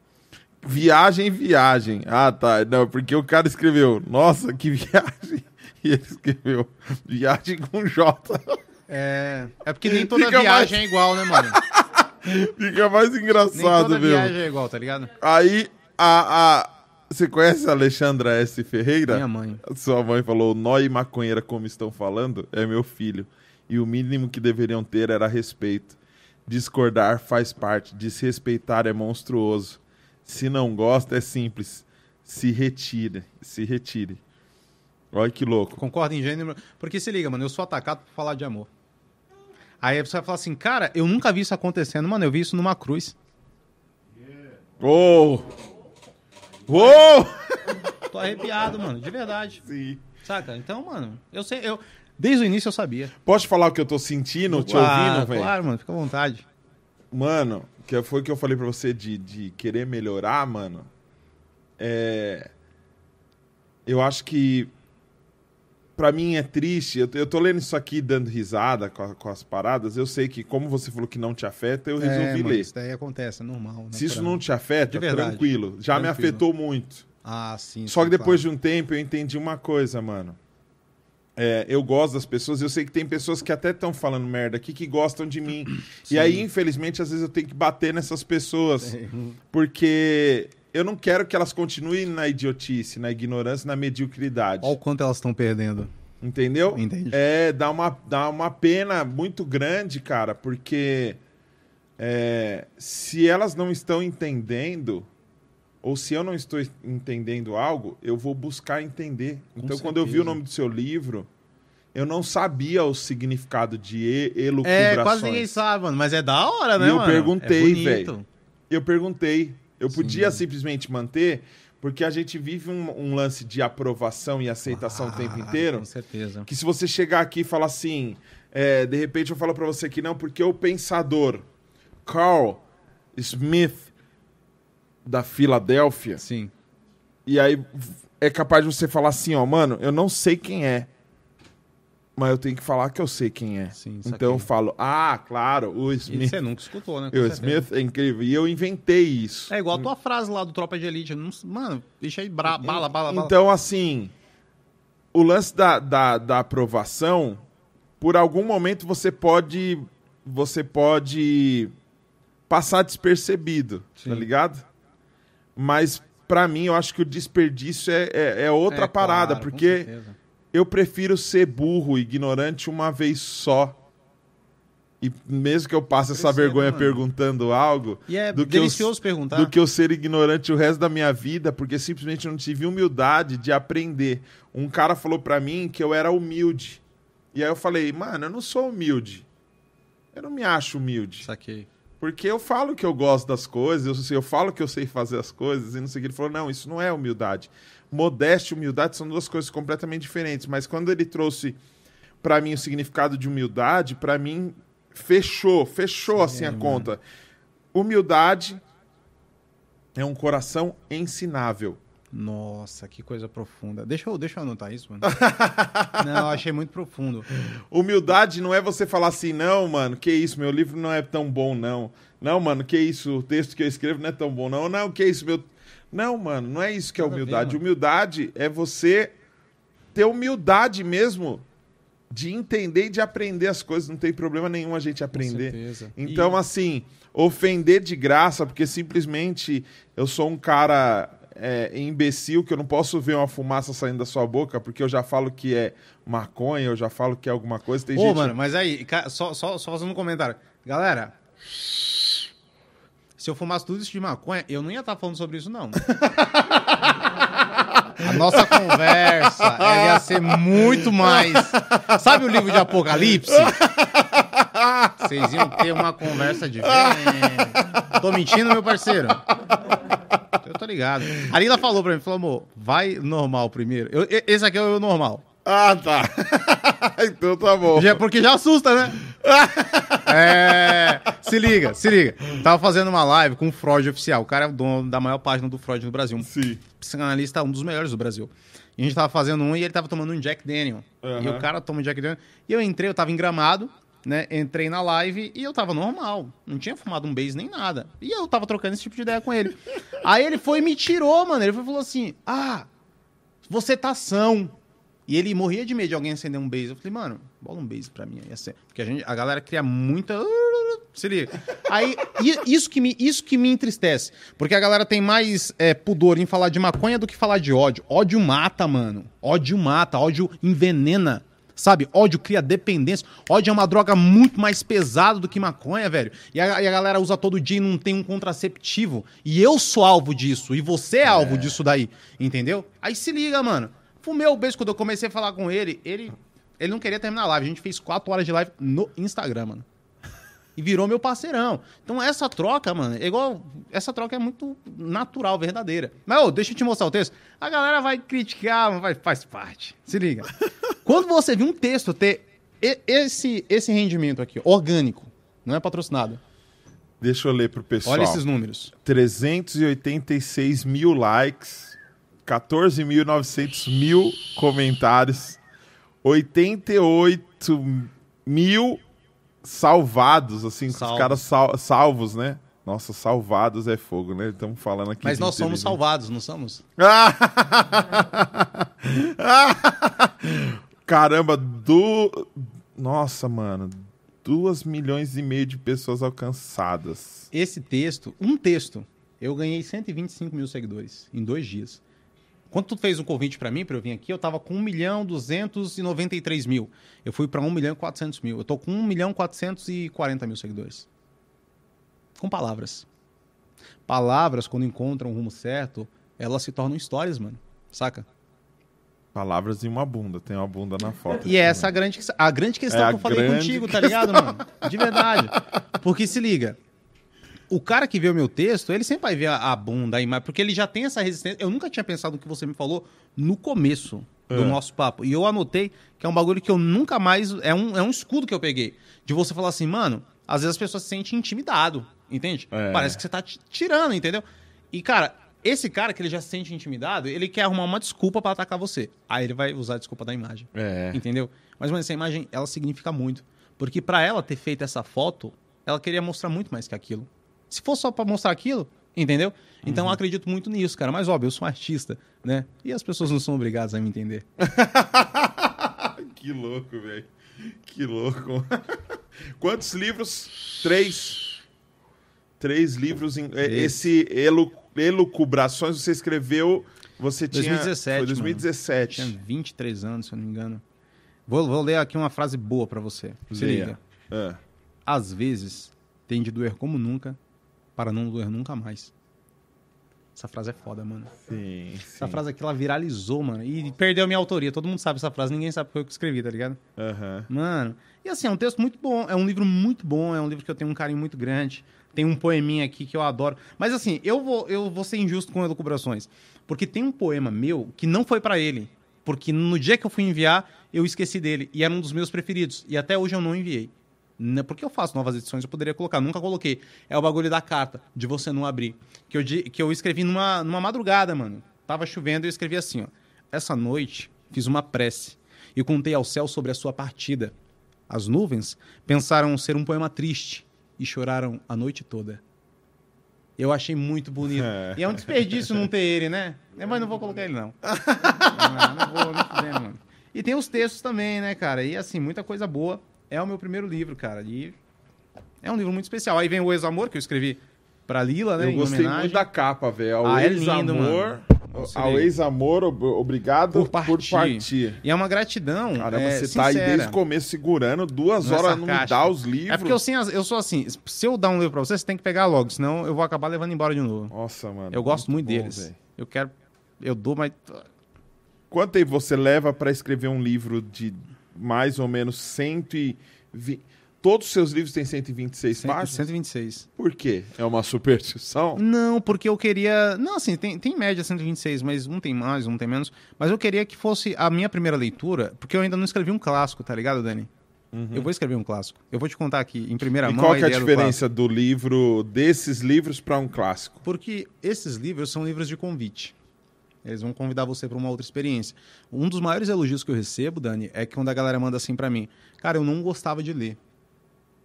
Viagem, viagem. Ah, tá. Não, porque o cara escreveu, nossa, que <laughs> viagem. E ele escreveu, viagem com J. É, é porque nem toda Fica viagem é igual, né, mano? <laughs> Fica mais Nem engraçado toda mesmo. viagem é igual, tá ligado? Aí, a, a... Você conhece a Alexandra S. Ferreira? Minha mãe. Sua mãe falou: Nó e maconheira, como estão falando, é meu filho. E o mínimo que deveriam ter era respeito. Discordar faz parte, desrespeitar é monstruoso. Se não gosta, é simples. Se retire, se retire. Olha que louco. Concordo em gênero. Porque se liga, mano, eu sou atacado por falar de amor. Aí a pessoa vai falar assim, cara, eu nunca vi isso acontecendo, mano. Eu vi isso numa cruz. Oh! <laughs> Oh! Tô arrepiado, mano, de verdade. Sim. Saca? Então, mano, eu sei, eu. Desde o início eu sabia. Posso falar o que eu tô sentindo, te Ah, ouvindo, velho? Claro, mano, fica à vontade. Mano, que foi o que eu falei pra você de, de querer melhorar, mano. É. Eu acho que. Pra mim é triste. Eu, eu tô lendo isso aqui dando risada com, a- com as paradas. Eu sei que, como você falou que não te afeta, eu resolvi é, mano, ler. Isso daí acontece, é normal. Se isso não te afeta, tranquilo. Já me Tranquilo. afetou muito. Ah, sim. Só sim, que depois claro. de um tempo eu entendi uma coisa, mano. É, eu gosto das pessoas, eu sei que tem pessoas que até estão falando merda aqui que gostam de mim. <clears throat> E aí, infelizmente, às vezes eu tenho que bater nessas pessoas. Porque eu não quero que elas continuem na idiotice, na ignorância, na mediocridade. Olha o quanto elas estão perdendo. Entendeu? Entendi. É, dá uma, dá uma pena muito grande, cara, porque é, se elas não estão entendendo, ou se eu não estou entendendo algo, eu vou buscar entender. então, quando eu vi o certeza. nome do seu livro, eu não sabia o significado de elucubrações. É, quase ninguém sabe, mano. Mas é da hora, né, E eu mano? perguntei, é velho. Eu perguntei. Eu Sim. podia simplesmente manter, porque a gente vive um, um lance de aprovação e aceitação o tempo Ah, inteiro Com certeza. que se você chegar aqui e falar assim, é, de repente eu falo pra você que não, porque o pensador Carl Smith da Filadélfia, Sim. e aí é capaz de você falar assim, ó, mano, eu não sei quem é, mas eu tenho que falar que eu sei quem é. Sim, então eu falo, ah, claro, o E Smith, você nunca escutou, né? O. Smith é incrível, e eu inventei isso. É igual a tua frase lá do Tropa de Elite. Não- mano, deixa aí bra- bala, bala, bala. Então, assim, o lance da, da, da aprovação, por algum momento você pode. Você pode passar despercebido, Sim. tá ligado? Mas, pra mim, eu acho que o desperdício é, é, é outra É, parada, claro, porque eu prefiro ser burro, ignorante uma vez só. E mesmo que eu passe essa vergonha mano. perguntando algo, E é do que eu- delicioso perguntar. do que eu ser ignorante o resto da minha vida, porque simplesmente eu não tive humildade de aprender. Um cara falou pra mim que eu era humilde. E aí eu falei, mano, eu não sou humilde. Eu não me acho humilde. Saquei. Porque eu falo que eu gosto das coisas, eu, eu falo que eu sei fazer as coisas, e não sei o que. Ele falou, não, isso não é humildade. Modéstia e humildade são duas coisas completamente diferentes. Mas quando ele trouxe pra mim o significado de humildade, pra mim fechou, fechou assim a mano. conta. Humildade é um coração ensinável. Nossa, que coisa profunda. Deixa eu, deixa eu anotar isso, mano. <laughs> não, achei muito profundo. Humildade não é você falar assim, não, mano, que isso, meu livro não é tão bom, não. Não, mano, que isso, o texto que eu escrevo não é tão bom, não. Não, que isso, meu. Não, mano, não é isso que é humildade. humildade é você ter humildade mesmo de entender e de aprender as coisas. Não tem problema nenhum a gente aprender. certeza. Então, E- assim, ofender de graça, porque simplesmente eu sou um cara é, imbecil, que eu não posso ver uma fumaça saindo da sua boca, porque eu já falo que é maconha, eu já falo que é alguma coisa. Tem Ô, gente... mano, mas aí, só, só, só fazendo um comentário. Galera, se eu fumasse tudo isso de maconha, eu não ia estar falando sobre isso, não. <laughs> A nossa conversa ia ser muito mais. Sabe o livro de Apocalipse? Vocês iam ter uma conversa diferente. Tô mentindo, meu parceiro? Tô tô ligado. A Lila falou pra mim, falou, amor, vai normal primeiro. Eu- esse aqui é o normal. Ah, tá. <laughs> então tá bom. Já, porque já assusta, né? <laughs> é, se liga, se liga. Tava fazendo uma live com o Freud oficial. O cara é o dono da maior página do Freud no Brasil. Um Sim. psicanalista, um dos melhores do Brasil. E a gente tava fazendo um e ele tava tomando um Jack Daniel. Aham. E o cara toma um Jack Daniel. E eu entrei, eu tava em gramado, né? Entrei na live e eu tava normal. Não tinha fumado um beijo nem nada. E eu tava trocando esse tipo de ideia com ele. <laughs> Aí ele foi e me tirou, mano. Ele foi falou assim: Ah, você tá são. E ele morria de medo de alguém acender um beijo. Eu falei, mano, bola um beijo pra mim aí. assim. Porque a, gente, a galera cria muita. <laughs> Se liga. Aí, isso que, me, isso que me entristece. Porque a galera tem mais é, pudor em falar de maconha do que falar de ódio. Ódio mata, mano. Ódio mata, ódio envenena. Sabe? Ódio cria dependência. Ódio é uma droga muito mais pesada do que maconha, velho. E a, e a galera usa todo dia e não tem um contraceptivo. E eu sou alvo disso. E você é alvo disso daí. Entendeu? Aí se liga, mano. Fumei o beijo quando eu comecei a falar com ele. Ele, ele não queria terminar a live. A gente fez quatro horas de live no Instagram, mano. E virou meu parceirão. Então essa troca, mano, é igual. Essa troca é muito natural, verdadeira. Mas, ô, deixa eu te mostrar o texto. A galera vai criticar, mas vai, faz parte. Se liga. <laughs> Quando você viu um texto ter esse, esse rendimento aqui, orgânico, não é patrocinado. Deixa eu ler pro pessoal. Olha esses números. 386 mil likes, 14.900 mil comentários, 88 mil salvados, assim, os caras sal- salvos, né? Nossa, salvados é fogo, né? Estamos falando aqui. Mas nós somos salvados, não somos? <laughs> Caramba, do. Nossa, mano. Duas milhões e meio de pessoas alcançadas. Esse texto, um texto, eu ganhei 125 mil seguidores em dois dias. Quando tu fez um convite pra mim, pra eu vir aqui, eu tava com 1 milhão 293 mil. Eu fui pra 1 milhão e 400 mil. Eu tô com 1 milhão 440 mil seguidores. Com palavras. Palavras, quando encontram o rumo certo, elas se tornam histórias, mano. Saca? Palavras e uma bunda. Tem uma bunda na foto. E é essa a grande, a grande questão É que eu falei contigo, tá ligado, mano? De verdade. <laughs> Porque se liga, o cara que vê o meu texto, ele sempre vai ver a, a bunda aí, mas porque ele já tem essa resistência. Eu nunca tinha pensado no que você me falou no começo do É. nosso papo. E eu anotei que é um bagulho que eu nunca mais. É um, é um escudo que eu peguei. De você falar assim, mano, às vezes as pessoas se sentem intimidado, entende? É. Parece que você tá tirando, entendeu? E, cara, esse cara que ele já se sente intimidado, ele quer arrumar uma desculpa pra atacar você. Aí ele vai usar a desculpa da imagem. É. Entendeu? Mas, mano, essa imagem, ela significa muito. Porque pra ela ter feito essa foto, ela queria mostrar muito mais que aquilo. Se fosse só pra mostrar aquilo, entendeu? Então eu acredito muito nisso, cara. Mas, óbvio, eu sou um artista, né? E as pessoas não são obrigadas a me entender. <laughs> que louco, velho. Que louco. <laughs> Quantos livros? Três. Três livros. Em... Três. Esse elu... Elucubrações você escreveu. Você tinha. 2017, Foi mano. 2017. Tinha 23 anos, se eu não me engano. Vou, vou ler aqui uma frase boa pra você. Se Leia. liga. É. Às vezes, tem de doer como nunca, para não doer nunca mais. Essa frase é foda, mano. Sim, Essa sim. frase aqui, ela viralizou, mano. E perdeu minha autoria. Todo mundo sabe essa frase, ninguém sabe que foi eu escrevi, tá ligado? Aham. Mano, e assim, é um texto muito bom, é um livro muito bom, é um livro que eu tenho um carinho muito grande. Tem um poeminha aqui que eu adoro. Mas assim, eu vou, eu vou ser injusto com elucubrações. Porque tem um poema meu que não foi pra ele. Porque no dia que eu fui enviar, eu esqueci dele. E era um dos meus preferidos. E até hoje eu não enviei. Porque eu faço novas edições, eu poderia colocar, nunca coloquei. É o bagulho da carta, de você não abrir. Que eu, que eu escrevi numa, numa madrugada, mano. Tava chovendo e eu escrevi assim, ó. Essa noite fiz uma prece e contei ao céu sobre a sua partida. As nuvens pensaram ser um poema triste e choraram a noite toda. Eu achei muito bonito. É. E é um desperdício não ter ele, né? É, Mas não vou colocar ele, não. não, <laughs> não vou, não fudendo, mano. E tem os textos também, né, cara? E assim, muita coisa boa. É o meu primeiro livro, cara. E é um livro muito especial. Aí vem o Ex-Amor, que eu escrevi pra Lila, né? Eu gostei homenagem. muito da capa, velho. Ah, é lindo, mano. Ao ex-amor, ob- obrigado Por por partir. partir. E é uma gratidão. Caramba, é, você tá aí sincera. desde o começo segurando duas é horas, não me dá os livros. É porque eu, sim, eu sou assim, se eu dar um livro pra você, você tem que pegar logo, senão eu vou acabar levando embora de novo. Nossa, mano. Eu gosto muito bom, deles. Eu quero. Eu dou, mas. Quanto tempo você leva pra escrever um livro de mais ou menos 120... todos os seus livros têm 126 Cento- páginas? 126. Por quê? É uma superstição? Não, porque eu queria. Não, assim, tem, tem em média 126, mas um tem mais, um tem menos. Mas eu queria que fosse a minha primeira leitura, porque eu ainda não escrevi um clássico, tá ligado, Dani? Eu vou escrever um clássico. Eu vou te contar aqui, em primeira Uhum. E mão. qual é a ideia do diferença do livro, desses livros para um clássico? Porque esses livros são livros de convite. Eles vão convidar você para uma outra experiência. Um dos maiores elogios que eu recebo, Dani, é que quando a galera manda assim para mim, cara, eu não gostava de ler.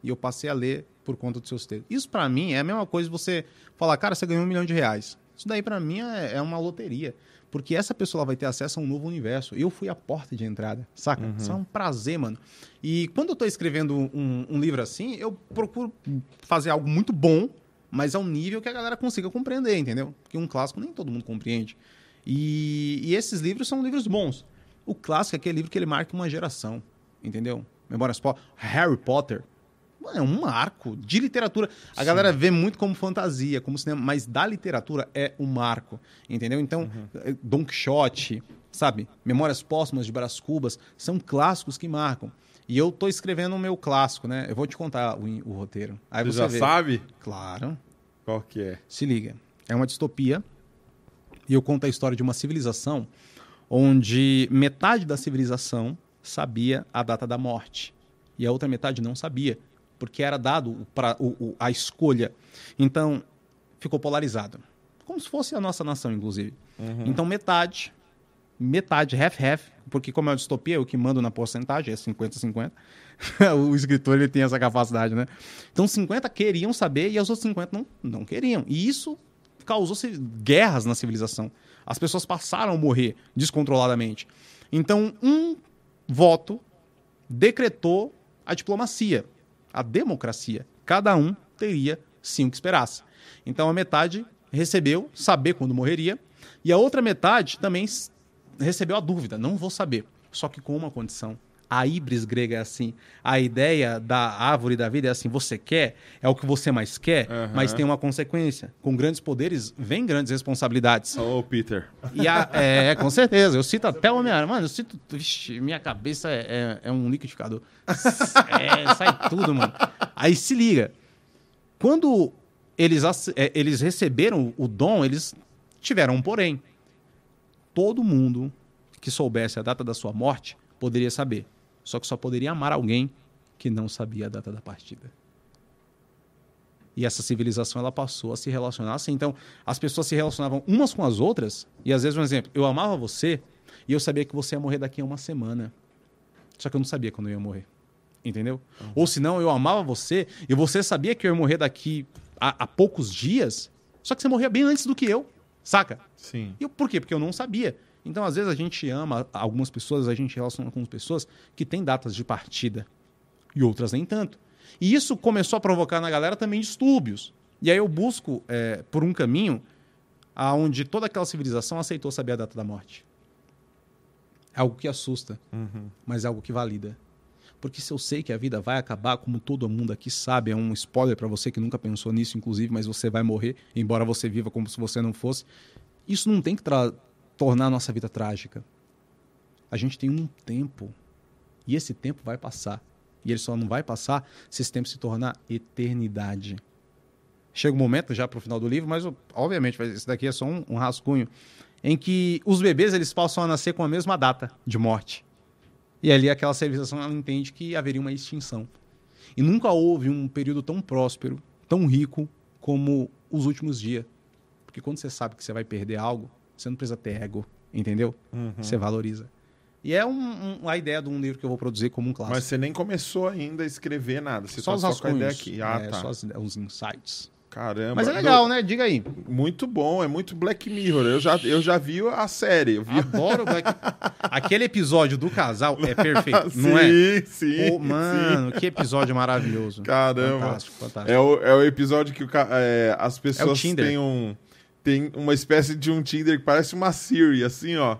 E eu passei a ler por conta dos seus textos. Isso para mim é a mesma coisa você falar, cara, você ganhou um milhão de reais. Isso daí para mim é, é uma loteria. Porque essa pessoa vai ter acesso a um novo universo. Eu fui a porta de entrada, saca? Isso é um prazer, mano. E quando eu tô escrevendo um, um livro assim, eu procuro fazer algo muito bom, mas a um nível que a galera consiga compreender, entendeu? Porque um clássico nem todo mundo compreende. E, e esses livros são livros bons. O clássico é aquele livro que ele marca uma geração, entendeu? Memórias Potter, Harry Potter. É um marco de literatura. A galera vê muito como fantasia, como cinema, mas da literatura é um marco, entendeu? Então, eh, Don Quixote, sabe? Memórias Póstumas de Brás Cubas, são clássicos que marcam. E eu tô escrevendo o meu clássico, né? Eu vou te contar o, o roteiro. Aí Você você já vê. sabe Claro. qual que é? Se liga. É uma distopia. E eu conto a história de uma civilização onde metade da civilização sabia a data da morte e a outra metade não sabia, porque era dado para a escolha. Então, ficou polarizado. Como se fosse a nossa nação, inclusive. Então, metade, metade, half-half, porque como é uma distopia, eu que mando na porcentagem, é 50-50. <laughs> o escritor ele tem essa capacidade, né? Então, 50 queriam saber e os outros 50 não, não queriam. E isso causou guerras na civilização. As pessoas passaram a morrer descontroladamente. Então, um voto decretou a diplomacia, a democracia. Cada um teria sim o que esperasse. Então, a metade recebeu saber quando morreria e a outra metade também recebeu a dúvida, não vou saber. Só que com uma condição. A híbris grega é assim. A ideia da árvore da vida é assim: você quer, é o que você mais quer, Aham. mas tem uma consequência. Com grandes poderes, vem grandes responsabilidades. Ô, Peter. E a- é, com certeza. Eu cito até o Homem-Aranha. Mano, eu cito. Vixe, minha cabeça é, é- é um liquidificador. É, sai tudo, mano. Aí se liga. Quando eles, é, eles receberam o dom, eles tiveram um porém. Todo mundo que soubesse a data da sua morte poderia saber. Só que só poderia amar alguém que não sabia a data da partida. E essa civilização ela passou a se relacionar assim. Então, as pessoas se relacionavam umas com as outras. E às vezes, um exemplo, eu amava você e eu sabia que você ia morrer daqui a uma semana. Só que eu não sabia quando eu ia morrer. Entendeu? Ou se não, eu amava você e você sabia que eu ia morrer daqui a, a poucos dias. Só que você morria bem antes do que eu. Saca? Sim. E eu- por quê? Porque eu não sabia. Então, às vezes, a gente ama algumas pessoas, a gente relaciona com pessoas que têm datas de partida e outras nem tanto. E isso começou a provocar na galera também distúrbios. E aí eu busco é, por um caminho aonde toda aquela civilização aceitou saber a data da morte. É algo que assusta, mas é algo que valida. Porque se eu sei que a vida vai acabar, como todo mundo aqui sabe, é um spoiler para você que nunca pensou nisso, inclusive, mas você vai morrer, embora você viva como se você não fosse. Isso não tem que tra- tornar a nossa vida trágica. A gente tem um tempo. E esse tempo vai passar. E ele só não vai passar se esse tempo se tornar eternidade. Chega um momento, já para o final do livro, mas obviamente esse daqui é só um, um rascunho, em que os bebês eles passam a nascer com a mesma data de morte. E ali aquela civilização ela entende que haveria uma extinção. E nunca houve um período tão próspero, tão rico como os últimos dias. Porque quando você sabe que você vai perder algo, você não precisa ter ego, entendeu? Você valoriza. E é um- um- a ideia de um livro que eu vou produzir como um clássico. Mas você nem começou ainda a escrever nada. Você só tá os só com a ideia rascunhos. aqui. Ah, é, tá. Só os insights. Caramba. Mas é legal, né? Diga aí. Muito bom, é muito Black Mirror. Eu já, eu já vi a série. Eu vi... Adoro Black... <laughs> Aquele episódio do casal é perfeito, sim, <laughs> não é? sim, Pô, mano, que episódio maravilhoso. Caramba. Fantástico, fantástico. É o, é o episódio que o é, as pessoas Tinder. têm um. Tem uma espécie de um Tinder que parece uma Siri, assim, ó.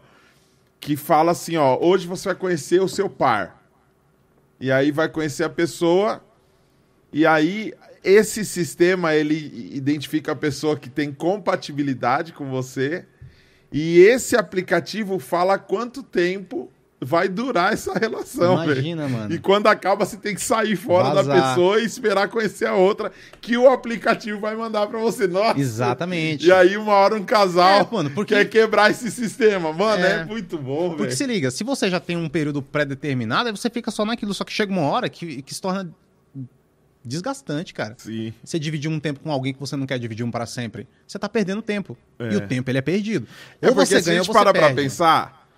Que fala assim, ó, hoje você vai conhecer o seu par. E aí vai conhecer a pessoa. E aí, esse sistema, ele identifica a pessoa que tem compatibilidade com você. E esse aplicativo fala quanto tempo vai durar essa relação, velho. Imagina, mano. E quando acaba, você tem que sair fora da Vazar. pessoa e esperar conhecer a outra, que o aplicativo vai mandar pra você. Nossa. Exatamente. E aí, uma hora, um casal É, mano, porque- quer quebrar esse sistema. Mano, é, É. muito bom, Porque velho. se liga, se você já tem um período pré-determinado, aí você fica só naquilo. Só que chega uma hora que, que se torna desgastante, cara. Sim. Você dividir um tempo com alguém que você não quer dividir um para sempre, você tá perdendo tempo. É. E o tempo ele é perdido. É ou porque você se a ganha ou gente para pra perde. pensar,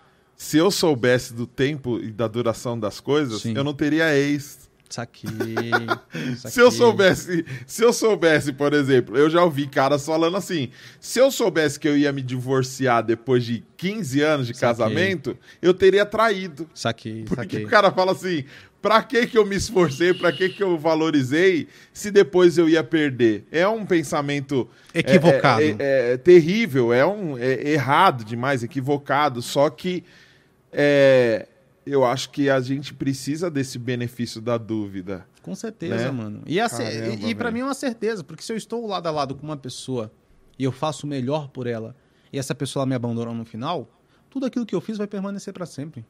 se eu soubesse do tempo e da duração das coisas, Sim. eu não teria ex. Saquei. <laughs> Se eu soubesse, se eu soubesse, por exemplo, eu já ouvi caras falando assim: se eu soubesse que eu ia me divorciar depois de 15 anos de Saquei. casamento, eu teria traído. Saquei, Porque saquei. o cara fala assim: pra que que eu me esforcei, pra que que eu valorizei, se depois eu ia perder? É um pensamento é- Equivocado. é, é- é terrível, é um é errado demais, equivocado. Só que é, eu acho que a gente precisa desse benefício da dúvida. Com certeza, Né? mano. E, Caramba, e, e pra velho. mim é uma certeza, porque se eu estou lado a lado com uma pessoa e eu faço o melhor por ela, e essa pessoa me abandonou no final, tudo aquilo que eu fiz vai permanecer pra sempre.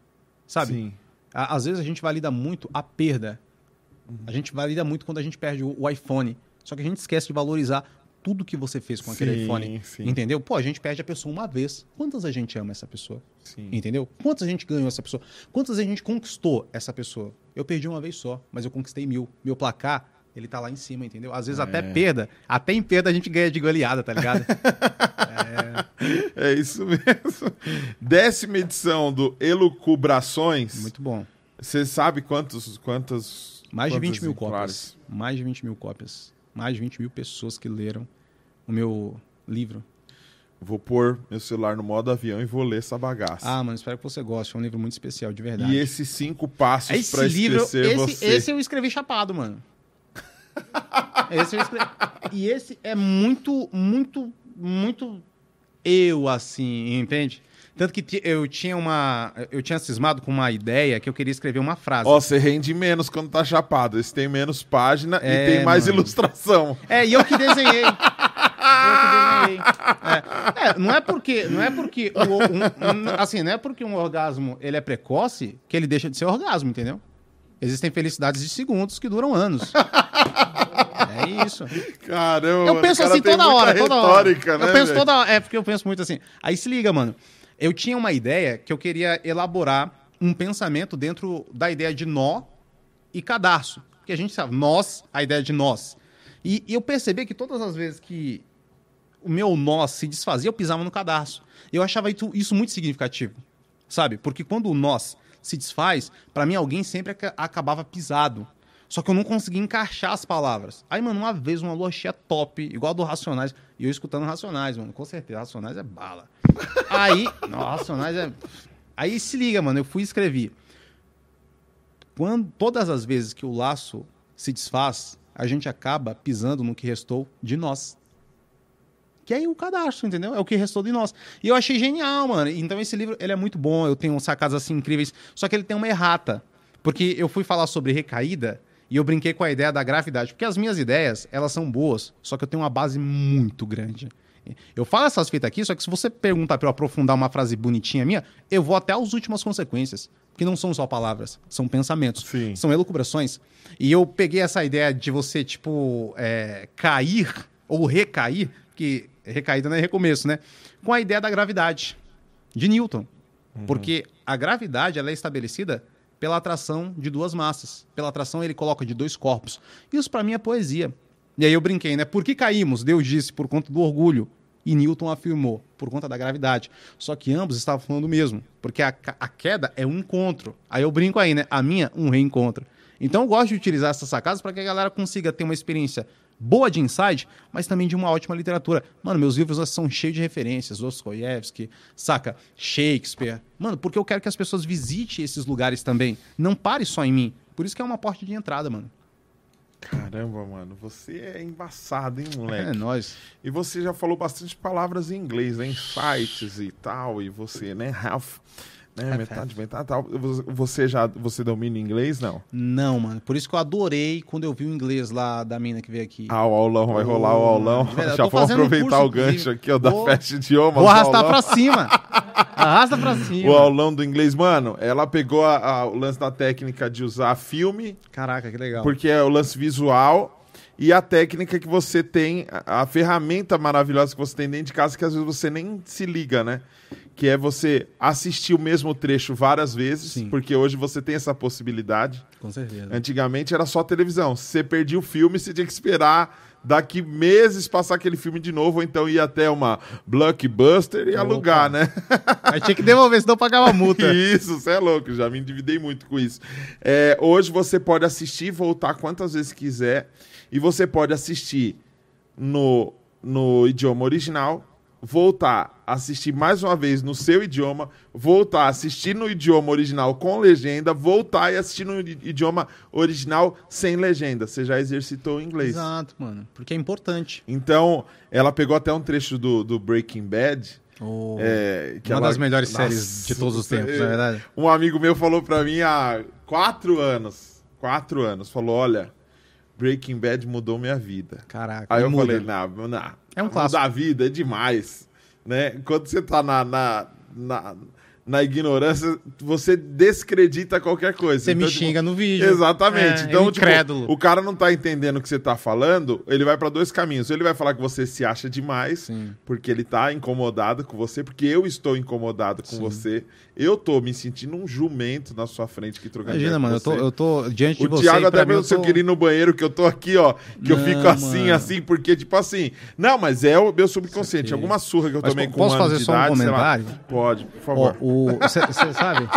Sabe? Sim. A- Às vezes a gente valida muito a perda. Uhum. A gente valida muito quando a gente perde o, o iPhone. Só que a gente esquece de valorizar tudo que você fez com aquele Sim, iPhone. sim. Entendeu? Pô, a gente perde a pessoa uma vez. Quantas a gente ama essa pessoa? Sim. Entendeu? Quantas a gente ganhou essa pessoa? Quantas a gente conquistou essa pessoa? Eu perdi uma vez só, mas eu conquistei mil. Meu placar, ele tá lá em cima, entendeu? Às vezes É. até perda, até em perda a gente ganha de goleada, tá ligado? <laughs> É isso mesmo. Décima edição do Elucubrações. Muito bom. Você sabe quantos, quantos. Mais de quantos 20 mil exemplares? cópias. Mais de 20 mil cópias. Mais de 20 mil pessoas que leram o meu livro. Vou pôr meu celular no modo avião e vou ler essa bagaça. Ah, mano, espero que você goste. É um livro muito especial, de verdade. e esses cinco passos esse pra livro, esquecer esse, você. esse eu escrevi chapado, mano. esse eu escrevi. <laughs> E esse é muito, muito, muito eu, assim, entende? Tanto que eu tinha uma. Eu tinha cismado com uma ideia que eu queria escrever uma frase. Ó, você rende menos quando tá chapado. Esse tem menos página É, e tem mais mano. ilustração. É, e eu que desenhei. <laughs> eu que desenhei. É, É, não é porque, não é porque o- um- um- assim, não é porque um orgasmo ele é precoce que ele deixa de ser orgasmo, entendeu? Existem felicidades de segundos que duram anos. <laughs> É isso. Caramba, Eu penso assim toda hora, toda hora. né, eu penso velho? toda É porque eu penso muito assim. Aí se liga, mano. Eu tinha uma ideia que eu queria elaborar um pensamento dentro da ideia de nó e cadarço. Porque a gente sabe, nós, a ideia de nós. E, e eu percebi que todas as vezes que o meu nó se desfazia, eu pisava no cadarço. Eu achava isso, muito significativo, sabe? Porque quando o nós se desfaz, pra mim alguém sempre aca- acabava pisado. Só que eu não conseguia encaixar as palavras. Aí, mano, uma vez uma lua cheia top, igual a do Racionais, e eu escutando Racionais, mano, com certeza, Racionais é bala. Aí, <laughs> não, Racionais é... Aí se liga, mano, eu fui escrever. Quando, todas as vezes que o laço se desfaz, a gente acaba pisando no que restou de nós. Que é o cadastro, entendeu? É o que restou de nós. E eu achei genial, mano. Então esse livro, ele é muito bom. Eu tenho sacadas assim incríveis. Só que ele tem uma errata. Porque eu fui falar sobre recaída e eu brinquei com a ideia da gravidade. Porque as minhas ideias, elas são boas. Só que eu tenho uma base muito grande. Eu falo essas fitas aqui, só que se você perguntar pra eu aprofundar uma frase bonitinha minha, eu vou até as últimas consequências. Que não são só palavras, são pensamentos. Sim. São elucubrações. E eu peguei essa ideia de você, tipo, é, cair ou recair, que recaída não é recomeço, né? Com a ideia da gravidade de Newton. Porque a gravidade ela é estabelecida pela atração de duas massas. Pela atração ele coloca de dois corpos. Isso pra mim é poesia. E aí eu brinquei, né? Por que caímos? Deus disse por conta do orgulho. E Newton afirmou por conta da gravidade. Só que ambos estavam falando o mesmo. Porque a, a queda é um encontro. Aí eu brinco aí, né? A minha, um reencontro. Então eu gosto de utilizar essas sacadas para que a galera consiga ter uma experiência boa de insight, mas também de uma ótima literatura. Mano, meus livros são cheios de referências. Dostoiévski, saca? Shakespeare. Mano, porque eu quero que as pessoas visitem esses lugares também. Não pare só em mim. Por isso que é uma porta de entrada, mano. Caramba, mano, você é embaçado, hein, moleque? É nóis. E você já falou bastante palavras em inglês, né? Insights e tal, e você, né? Half, né? Half, metade, metade, tal. Você já, você domina inglês, não? Não, mano. Por isso que eu adorei quando eu vi o inglês lá da mina que veio aqui. Ah, o aulão, vai rolar o aulão. de verdade, já vamos um aproveitar curso, o gancho aqui, ó, da Vou- Festa Idiomas. Vou arrastar pra cima. Arrasta pra <laughs> cima. o aulão do inglês. Mano, ela pegou a- a- o lance da técnica de usar filme, Caraca, que legal. porque é o lance visual, e a técnica que você tem, a, a ferramenta maravilhosa que você tem dentro de casa, que às vezes você nem se liga, né? Que é você assistir o mesmo trecho várias vezes, Sim. porque hoje você tem essa possibilidade. Com certeza. Antigamente era só televisão. Se você perdia o filme, você tinha que esperar daqui meses passar aquele filme de novo, ou então ir até uma blockbuster e Opa. alugar, né? Aí tinha que devolver, senão pagava multa. <laughs> Isso, você é louco, já me endividei muito com isso. É, hoje você pode assistir e voltar quantas vezes quiser, e você pode assistir no, no idioma original, voltar, assistir mais uma vez no seu idioma, voltar, assistir no idioma original com legenda, voltar e assistir no idioma original sem legenda. Você já exercitou o inglês. Exato, mano. Porque é importante. Então, ela pegou até um trecho do, do Breaking Bad. Oh, é, Uma ela- das melhores Nossa, séries de todos os tempos, é- na verdade. Um amigo meu falou pra mim há quatro anos. Quatro anos. Falou: olha, Breaking Bad mudou minha vida. Caraca. Aí eu muda. falei, não, não. É um mudar clássico. a vida é demais. Né? Quando você tá na, na, na, na ignorância, você descredita qualquer coisa. Você me Então, tipo, xinga no vídeo. Exatamente. É, então, é tipo, incrédulo. o cara não tá entendendo o que você tá falando, ele vai pra dois caminhos. Ele vai falar que você se acha demais, Sim. porque ele tá incomodado com você, porque eu estou incomodado com Sim. você. Eu tô me sentindo um jumento na sua frente que trocando Imagina, mano, eu tô, você. eu tô diante de O você. Thiago e pra até eu perguntou se eu queria ir no banheiro, que eu tô aqui, ó. Que eu Não, fico assim, mano. assim, porque, tipo assim. Não, mas é o meu subconsciente. Alguma surra que eu Mas tomei com um posso ano fazer de só um idade, lá. comentário? Pode, por Ó, favor. o, você sabe?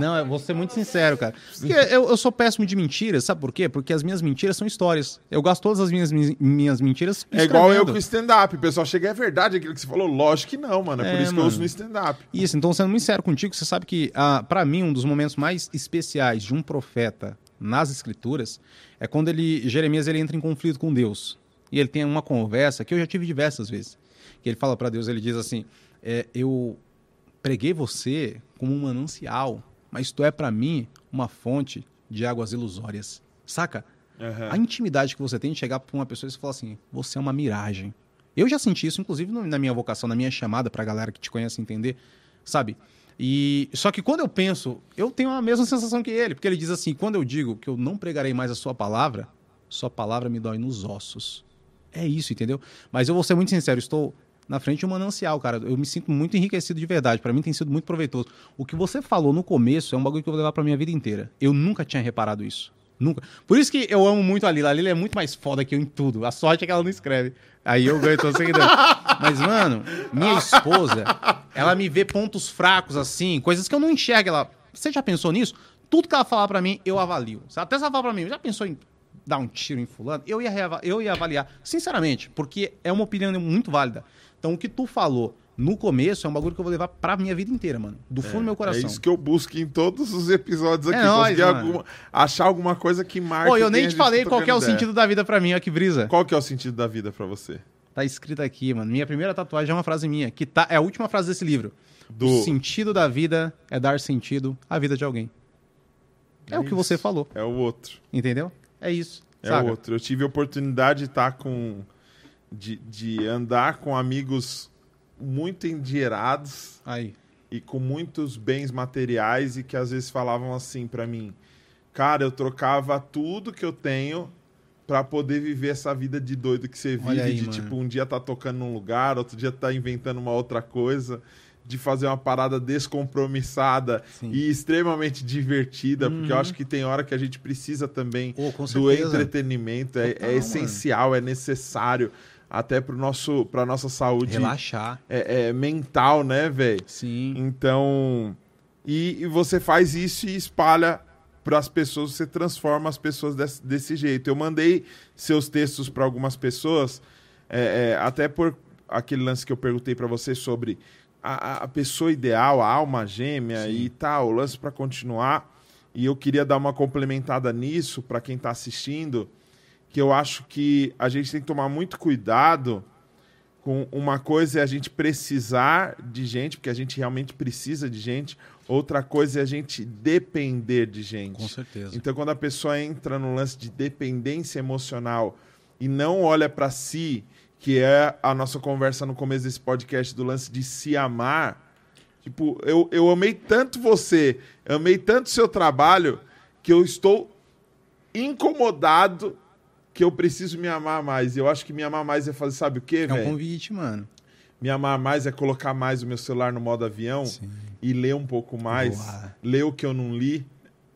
Não, eu vou ser muito sincero, cara. Porque eu, eu sou péssimo de mentiras, sabe por quê? Porque as minhas mentiras são histórias. Eu gasto todas as minhas, minhas mentiras é igual eu com o stand-up. O pessoal chega, é verdade aquilo que você falou? Lógico que não, mano. É, por É, isso que eu mano. uso no stand-up. Isso, então sendo muito sério contigo, você sabe que, ah, para mim, um dos momentos mais especiais de um profeta nas escrituras é quando ele, Jeremias ele entra em conflito com Deus. E ele tem uma conversa que eu já tive diversas vezes. Que ele fala para Deus, ele diz assim: é, Eu preguei você como um manancial, mas tu é para mim uma fonte de águas ilusórias. Saca? Aham. A intimidade que você tem de chegar para uma pessoa e falar assim: você é uma miragem. Eu já senti isso, inclusive, na minha vocação, na minha chamada para a galera que te conhece entender, sabe? E só que quando eu penso, eu tenho a mesma sensação que ele, porque ele diz assim: quando eu digo que eu não pregarei mais a sua palavra, sua palavra me dói nos ossos. É isso, entendeu? Mas eu vou ser muito sincero, estou na frente de um manancial, cara. Eu me sinto muito enriquecido de verdade. Para mim tem sido muito proveitoso. O que você falou no começo é um bagulho que eu vou levar para minha vida inteira. Eu nunca tinha reparado isso. Nunca. Por isso que eu amo muito a Lila. A Lila é muito mais foda que eu em tudo. A sorte é que ela não escreve. Aí eu ganho todo seguidor. <laughs> Mas, mano, minha esposa, ela me vê pontos fracos assim, coisas que eu não enxergo. Ela. Você já pensou nisso? Tudo que ela falar pra mim, eu avalio. Até se ela falar pra mim, já pensou em dar um tiro em fulano? Eu ia, eu ia avaliar, sinceramente, porque é uma opinião muito válida. Então, o que tu falou no começo é um bagulho que eu vou levar pra minha vida inteira, mano. Do fundo do meu É coração. isso que eu busco em todos os episódios aqui. É nóis, conseguir mano. alguma- achar alguma coisa que marque. Pô, eu nem te gente falei tá qual que é o ideia. sentido da vida pra mim, ó, que brisa. Qual que é o sentido da vida pra você? Tá escrito aqui, mano. Minha primeira tatuagem é uma frase minha, que tá, é a última frase desse livro. Do... O sentido da vida é dar sentido à vida de alguém. É, É o que você falou, É o outro. entendeu? É isso. É saca? o outro. Eu tive a oportunidade de estar com. De, de andar com amigos muito endinheirados Aí. e com muitos bens materiais e que às vezes falavam assim pra mim: Cara, eu trocava tudo que eu tenho pra poder viver essa vida de doido que você vive. Aí, de mano. tipo, um dia tá tocando num lugar, outro dia tá inventando uma outra coisa. De fazer uma parada descompromissada Sim. e extremamente divertida, porque eu Uhum. acho que tem hora que a gente precisa também com do entretenimento. É, Total, é mano. essencial, é necessário até pro nosso, pra nossa saúde Relaxar. é, é, mental, né, velho? Sim. Então, e, e você faz isso e espalha para as pessoas, você transforma as pessoas desse, desse jeito. Eu mandei seus textos para algumas pessoas, é, é, até por aquele lance que eu perguntei para você sobre a, a- a pessoa ideal, a alma gêmea Sim. e tal, o lance para continuar. E eu queria dar uma complementada nisso para quem está assistindo, que eu acho que a gente tem que tomar muito cuidado com uma coisa é a gente precisar de gente, porque a gente realmente precisa de gente. Outra coisa é a gente depender de gente. Com certeza. Então, quando a pessoa entra no lance de dependência emocional e não olha para si, que é a nossa conversa no começo desse podcast do lance de se amar, Tipo, eu, eu amei tanto você, amei tanto seu trabalho, que eu estou incomodado que eu preciso me amar mais. E eu acho que me amar mais é fazer, sabe o quê, É um velho? convite, mano. Me amar mais é colocar mais o meu celular no modo avião Sim. e ler um pouco mais, Boa. ler o que eu não li,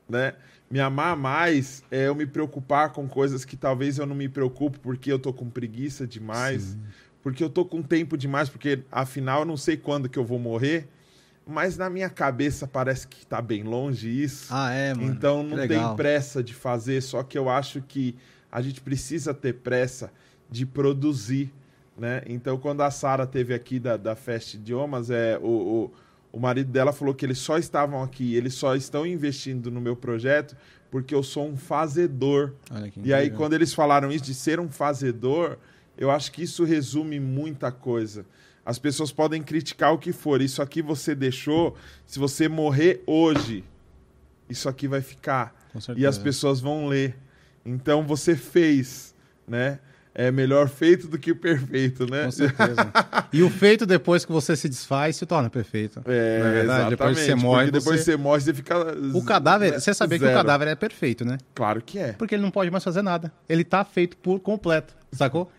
né? Me amar mais é eu me preocupar com coisas que talvez eu não me preocupo porque eu tô com preguiça demais, porque eu tô com tempo demais, porque afinal eu não sei quando que eu vou morrer, mas na minha cabeça parece que tá bem longe isso. Ah, é, mano. Então não tem pressa de fazer, só que eu acho que a gente precisa ter pressa de produzir, né? Então quando a Sara teve aqui da, da Fest Idiomas, é, o, o, o marido dela falou que eles só estavam aqui, eles só estão investindo no meu projeto porque eu sou um fazedor. E aí quando eles falaram isso de ser um fazedor, eu acho que isso resume muita coisa. As pessoas podem criticar o que for, isso aqui você deixou, se você morrer hoje, isso aqui vai ficar e as pessoas vão ler. Então você fez, né? É melhor feito do que perfeito, né? Com certeza. e o feito depois que você se desfaz se torna perfeito. É, Não é verdade? Depois que você morre, porque depois você- você morre, você fica. O cadáver, você sabia que o cadáver é perfeito, né? Claro que é. Porque ele não pode mais fazer nada. Ele tá feito por completo, sacou?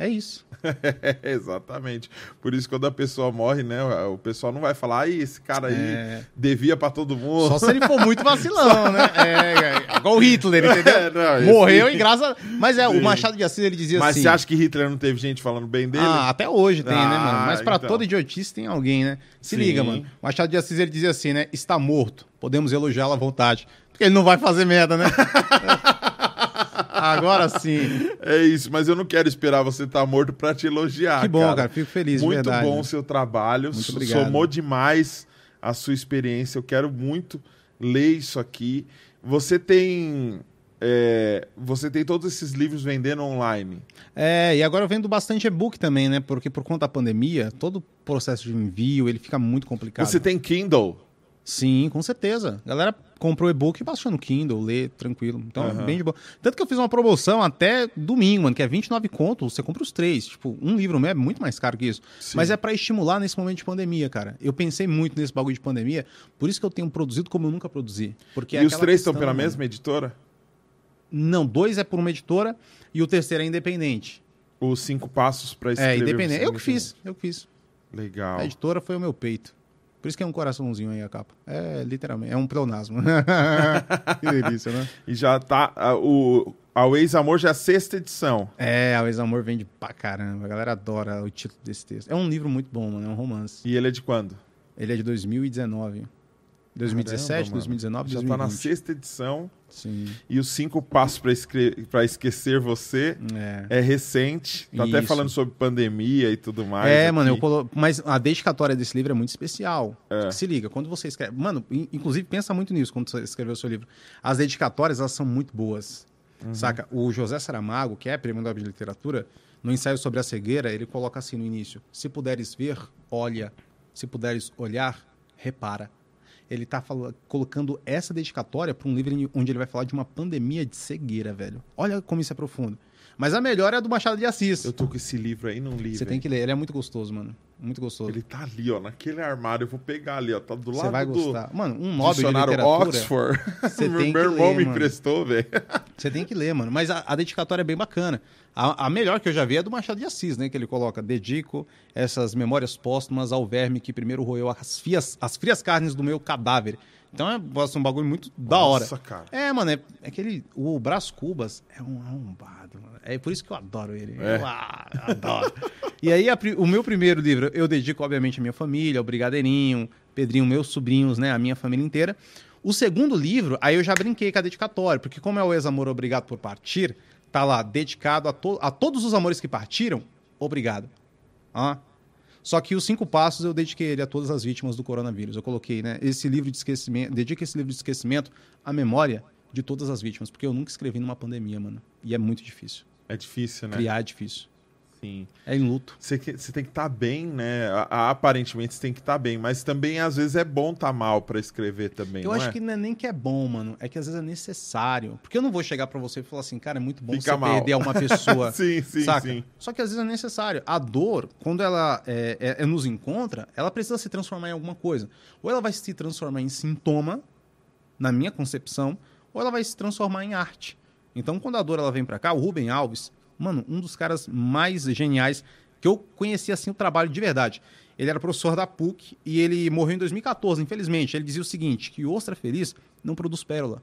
É isso. <laughs> exatamente. Por isso, quando a pessoa morre, né? O pessoal não vai falar, aí, esse cara aí É. devia pra todo mundo. Só se ele for muito vacilão, <laughs> né? É, igual o Hitler, entendeu? <laughs> É, não, esse- Morreu e graças a... Mas é, Sim. o Machado de Assis, ele dizia Mas assim... você acha que Hitler não teve gente falando bem dele? Ah, até hoje tem, né, Ah, mano? Mas pra então. toda idiotice tem alguém, né? Se Sim. liga, mano. Machado de Assis, ele dizia assim, né? Está morto. Podemos elogiá-lo à vontade. Porque ele não vai fazer merda, né? Agora sim. É isso, mas eu não quero esperar você estar morto pra te elogiar. Que bom, cara. Fico feliz, Muito verdade. bom o seu trabalho. Muito obrigado. Somou demais a sua experiência. Eu quero muito ler isso aqui. Você tem. é, você tem todos esses livros vendendo online. É, e agora eu vendo bastante e-book também, né? Porque por conta da pandemia, todo o processo de envio, ele fica muito complicado. Você tem Kindle. Sim, com certeza. A galera comprou e-book e baixou no Kindle, lê tranquilo. Então, Aham. bem de boa. Tanto que eu fiz uma promoção até domingo, mano, que é 29 conto, você compra os três. Tipo, um livro meu é muito mais caro que isso. Sim. Mas é pra estimular nesse momento de pandemia, cara. Eu pensei muito nesse bagulho de pandemia, por isso que eu tenho produzido como eu nunca produzi. Porque é e os aquela três estão pela mano. mesma editora? Não, dois é por uma editora e o terceiro é independente. Os cinco passos para escrever. É, independente. Eu que fiz, eu que fiz. Legal. A editora foi o meu peito. Por isso que é um coraçãozinho aí a capa. É, literalmente, é um pleonasmo. <laughs> que delícia, né? E já tá. a- o, a Ex Amor já é a sexta edição. É, o Ex-Amor vende pra caramba. A galera adora o título desse texto. É um livro muito bom, mano. É um romance. E ele é de quando? Ele é de 2019. 2017, Caramba, mano. 2019, Já 2020. tá na sexta edição. Sim. E os cinco passos para esquecer você É. é recente. Tá até falando sobre pandemia e tudo mais. É, aqui. mano, eu colo... mas a dedicatória desse livro é muito especial. É. Se liga, quando você escreve. Mano, in- inclusive pensa muito nisso quando você escreveu o seu livro. As dedicatórias, elas são muito boas. Uhum. Saca? O José Saramago, que é prêmio Nobel de Literatura, no ensaio sobre a cegueira, ele coloca assim no início: Se puderes ver, olha. Se puderes olhar, repara. Ele tá fala- colocando essa dedicatória para um livro onde ele vai falar de uma pandemia de cegueira, velho. Olha como isso é profundo. Mas a melhor é a do Machado de Assis. Eu tô com esse livro aí, não li. Você tem que ler, ele é muito gostoso, mano. Muito gostoso. Ele tá ali, ó, naquele armário. Eu vou pegar ali, ó. Tá do Você lado vai do gostar. Mano, um Nobel de literatura. Oxford. <laughs> Você <laughs> meu tem que meu irmão ler, me mano. emprestou, velho. <laughs> Você tem que ler, mano. Mas a, a dedicatória é bem bacana. A, a melhor que eu já vi é do Machado de Assis, né? Que ele coloca: dedico essas memórias póstumas ao verme que primeiro roeu as, fias, as frias carnes do meu cadáver. Então é nossa, um bagulho muito da hora. Nossa, cara. É, mano, é, é aquele. O Brás Cubas é um arrombado, mano. É por isso que eu adoro ele. É. Eu, ah, adoro. e aí, a o meu primeiro livro, eu dedico, obviamente, à minha família, ao Brigadeirinho, Pedrinho, meus sobrinhos, né? A minha família inteira. O segundo livro, aí eu já brinquei com a dedicatória, porque como é o ex-amor obrigado por partir, tá lá, dedicado a, to a todos os amores que partiram, obrigado. Ah. Só que os cinco passos eu dediquei ele a todas as vítimas do coronavírus. Eu coloquei, né? Esse livro de esquecimento, dedica esse livro de esquecimento à memória de todas as vítimas, porque eu nunca escrevi numa pandemia, mano. E é muito difícil. É difícil, né? Criar é difícil. Sim. É em luto. Você, tem que estar bem, né? Aparentemente você tem que estar bem, mas também às vezes é bom estar mal pra escrever também. Eu não acho é? que não é nem que é bom, mano. É que às vezes é necessário. Porque eu não vou chegar pra você e falar assim, cara, é muito bom Fica você mal. perder uma pessoa. <laughs> sim, sim, saca? sim. Só que às vezes é necessário. A dor, quando ela é, é- é nos encontra, ela precisa se transformar em alguma coisa. Ou ela vai se transformar em sintoma, na minha concepção, ou ela vai se transformar em arte. Então, quando a dor ela vem pra cá, o Rubem Alves, mano, um dos caras mais geniais que eu conheci assim o trabalho de verdade. Ele era professor da PUC e ele morreu em 2014, infelizmente. Ele dizia o seguinte, que ostra feliz não produz pérola.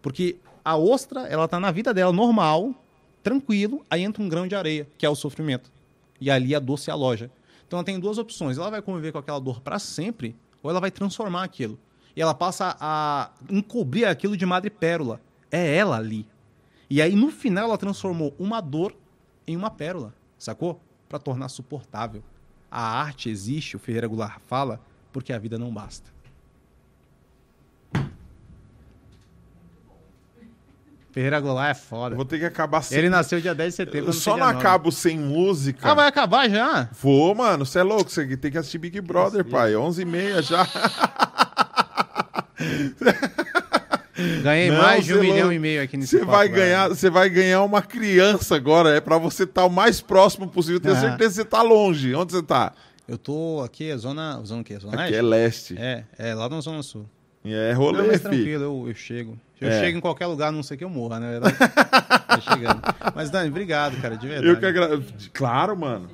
Porque a ostra, ela tá na vida dela normal, tranquilo, aí entra um grão de areia, que é o sofrimento. E ali a dor se aloja. Então ela tem duas opções. Ela vai conviver com aquela dor para sempre, ou ela vai transformar aquilo. E ela passa a encobrir aquilo de madre pérola. É ela ali. E aí no final ela transformou uma dor em uma pérola, sacou? Para tornar suportável. A arte existe, o Ferreira Goulart fala, porque a vida não basta. Ferreira Goulart é foda. Vou ter que acabar sem. Ele nasceu dia 10 de setembro. Eu só não acabo sem música. Ah, vai acabar já? Vou, mano. Você é louco. Você tem que assistir Big Brother, pai. 11h30 já. <laughs> Ganhei Não, mais de um cê milhão e meio aqui nesse Você vai ganhar, você vai ganhar uma criança agora. É pra você estar o mais próximo possível. Tenho Ah. certeza que você tá longe. Onde você tá? Eu tô aqui, é zona. Zona o quê? Zona Aqui é leste. É, é lá na Zona Sul. É Não, rolê, mas fi. tranquilo, eu, eu chego. Eu É. chego em qualquer lugar, a não sei que eu morra, na verdade. Vai chegando. Mas, Dani, obrigado, cara, de verdade. Eu que agradeço. Claro, mano.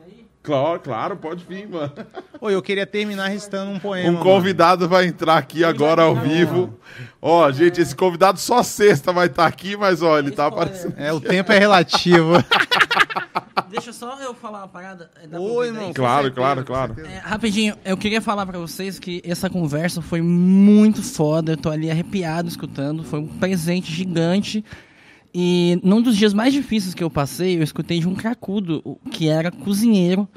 Claro, claro, pode vir, mano. Ô, eu queria terminar recitando um poema. Um mano. convidado vai entrar aqui agora ao vivo. Ó, gente, esse convidado só sexta vai estar aqui, mas ó, ele tá aparecendo. É, o tempo é relativo. <laughs> Deixa só eu falar uma parada. é, pra Oi, irmão. Claro, claro, claro. certeza. É, rapidinho, eu queria falar pra vocês que essa conversa foi muito foda. Eu tô ali arrepiado escutando. Foi um presente gigante. E num dos dias mais difíceis que eu passei, eu escutei de um cracudo, que era cozinheiro.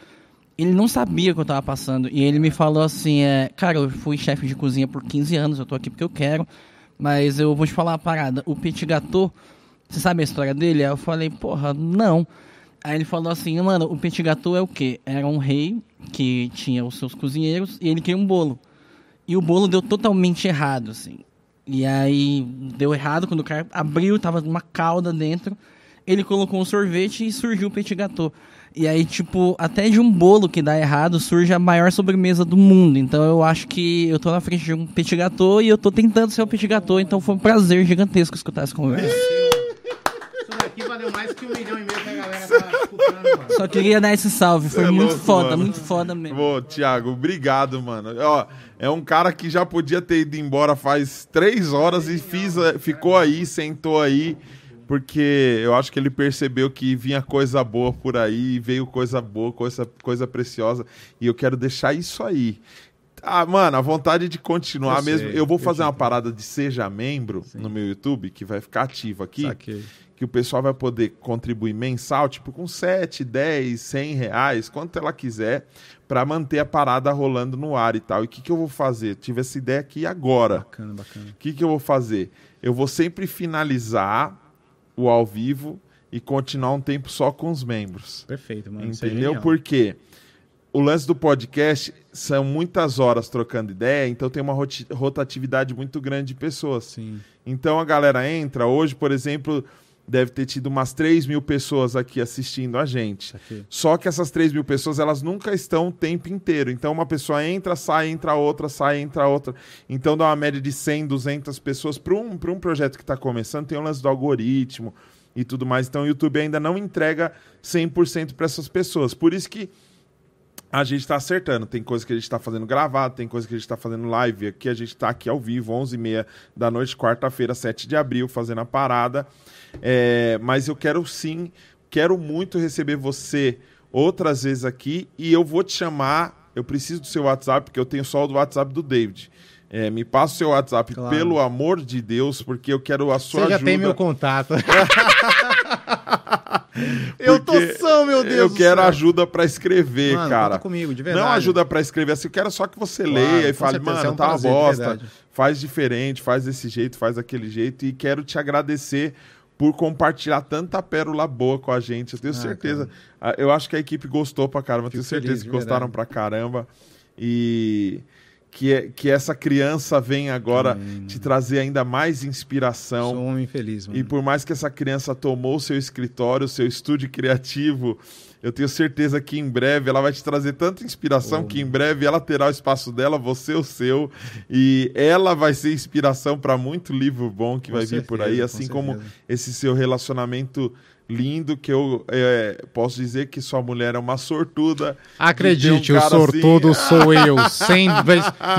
Ele não sabia o que eu tava passando. E ele me falou assim: é, Cara, eu fui chefe de cozinha por 15 anos, eu tô aqui porque eu quero. Mas eu vou te falar uma parada. O petit gâteau, você sabe a história dele? Aí eu falei: Porra, não. Aí ele falou assim, mano, o petit gâteau é o quê? Era um rei que tinha os seus cozinheiros e ele queria um bolo. E o bolo deu totalmente errado, assim. E aí deu errado quando o cara abriu, tava uma calda dentro. Ele colocou um sorvete e surgiu o petit gâteau. E aí, tipo, até de um bolo que dá errado surge a maior sobremesa do mundo. Então eu acho que eu tô na frente de um petit gâteau e eu tô tentando ser o petit gâteau. Então foi um prazer gigantesco escutar essa conversa. Daqui valeu mais que um milhão e meio que a galera tá escutando, mano. Só queria dar esse salve. Foi é muito louco, foda, mano. muito foda mesmo. Ô, Thiago, obrigado, mano. Ó, é um cara que já podia ter ido embora faz três horas e fiz, ficou aí, sentou aí, porque eu acho que ele percebeu que vinha coisa boa por aí, veio coisa boa, coisa, coisa preciosa, e eu quero deixar isso aí. Ah, mano, a vontade de continuar Eu sei, mesmo. Eu vou eu fazer uma parada de seja membro no meu YouTube, que vai ficar ativo aqui Saquei. Que o pessoal vai poder contribuir mensal, tipo com 7, 10, 100 reais, quanto ela quiser, para manter a parada rolando no ar e tal. E o que, que eu vou fazer? Tive essa ideia aqui agora. Bacana, bacana. O que, que eu vou fazer? Eu vou sempre finalizar o ao vivo e continuar um tempo só com os membros. Perfeito, mano. É Entendeu? genial. Por quê? O lance do podcast são muitas horas trocando ideia, então tem uma rotatividade muito grande de pessoas. Sim. Então a galera entra. Hoje, por exemplo, deve ter tido umas 3 mil pessoas aqui assistindo a gente. Saquei. Só que essas 3 mil pessoas, elas nunca estão o tempo inteiro. Então uma pessoa entra, sai, entra outra, sai, entra outra. Então dá uma média de 100, 200 pessoas. Para um, pra um projeto que está começando, tem o lance do algoritmo e tudo mais. Então o YouTube ainda não entrega 100% para essas pessoas. Por isso que a gente está acertando. Tem coisa que a gente está fazendo gravado, tem coisa que a gente está fazendo live. Aqui a gente está aqui ao vivo, 11h30 da noite, quarta-feira, 7 de abril, fazendo a parada. É, mas eu quero sim, quero muito receber você outras vezes aqui e eu vou te chamar. Eu preciso do seu WhatsApp, porque eu tenho só o do WhatsApp do David. É, me passa o seu WhatsApp, Claro. pelo amor de Deus, porque eu quero a sua Você já ajuda. tem meu contato. <laughs> eu tô são, meu Deus. Eu quero céu. ajuda pra escrever, Mano, cara. comigo, de verdade. Não ajuda pra escrever assim, eu quero só que você Claro, leia e fale, certeza, mano, é um tá uma prazer, de bosta. Faz diferente, faz desse jeito, faz daquele jeito. E quero te agradecer por compartilhar tanta pérola boa com a gente. Eu tenho Ah, certeza. Ah, Eu acho que a equipe gostou pra caramba. Eu tenho Fico certeza feliz, que gostaram verdade. pra caramba. E que, é- que essa criança venha agora te trazer ainda mais inspiração. Sou um homem feliz, mano. E por mais que essa criança tomou o seu escritório, o seu estúdio criativo, eu tenho certeza que em breve ela vai te trazer tanta inspiração Oh. que em breve ela terá o espaço dela, você o seu, e ela vai ser inspiração para muito livro bom que Com vai vir por certeza, aí, com assim como certeza. esse seu relacionamento lindo que eu é, posso dizer que sua mulher é uma sortuda. Acredite, um o cara sortudo assim. <laughs> sou eu. Sem.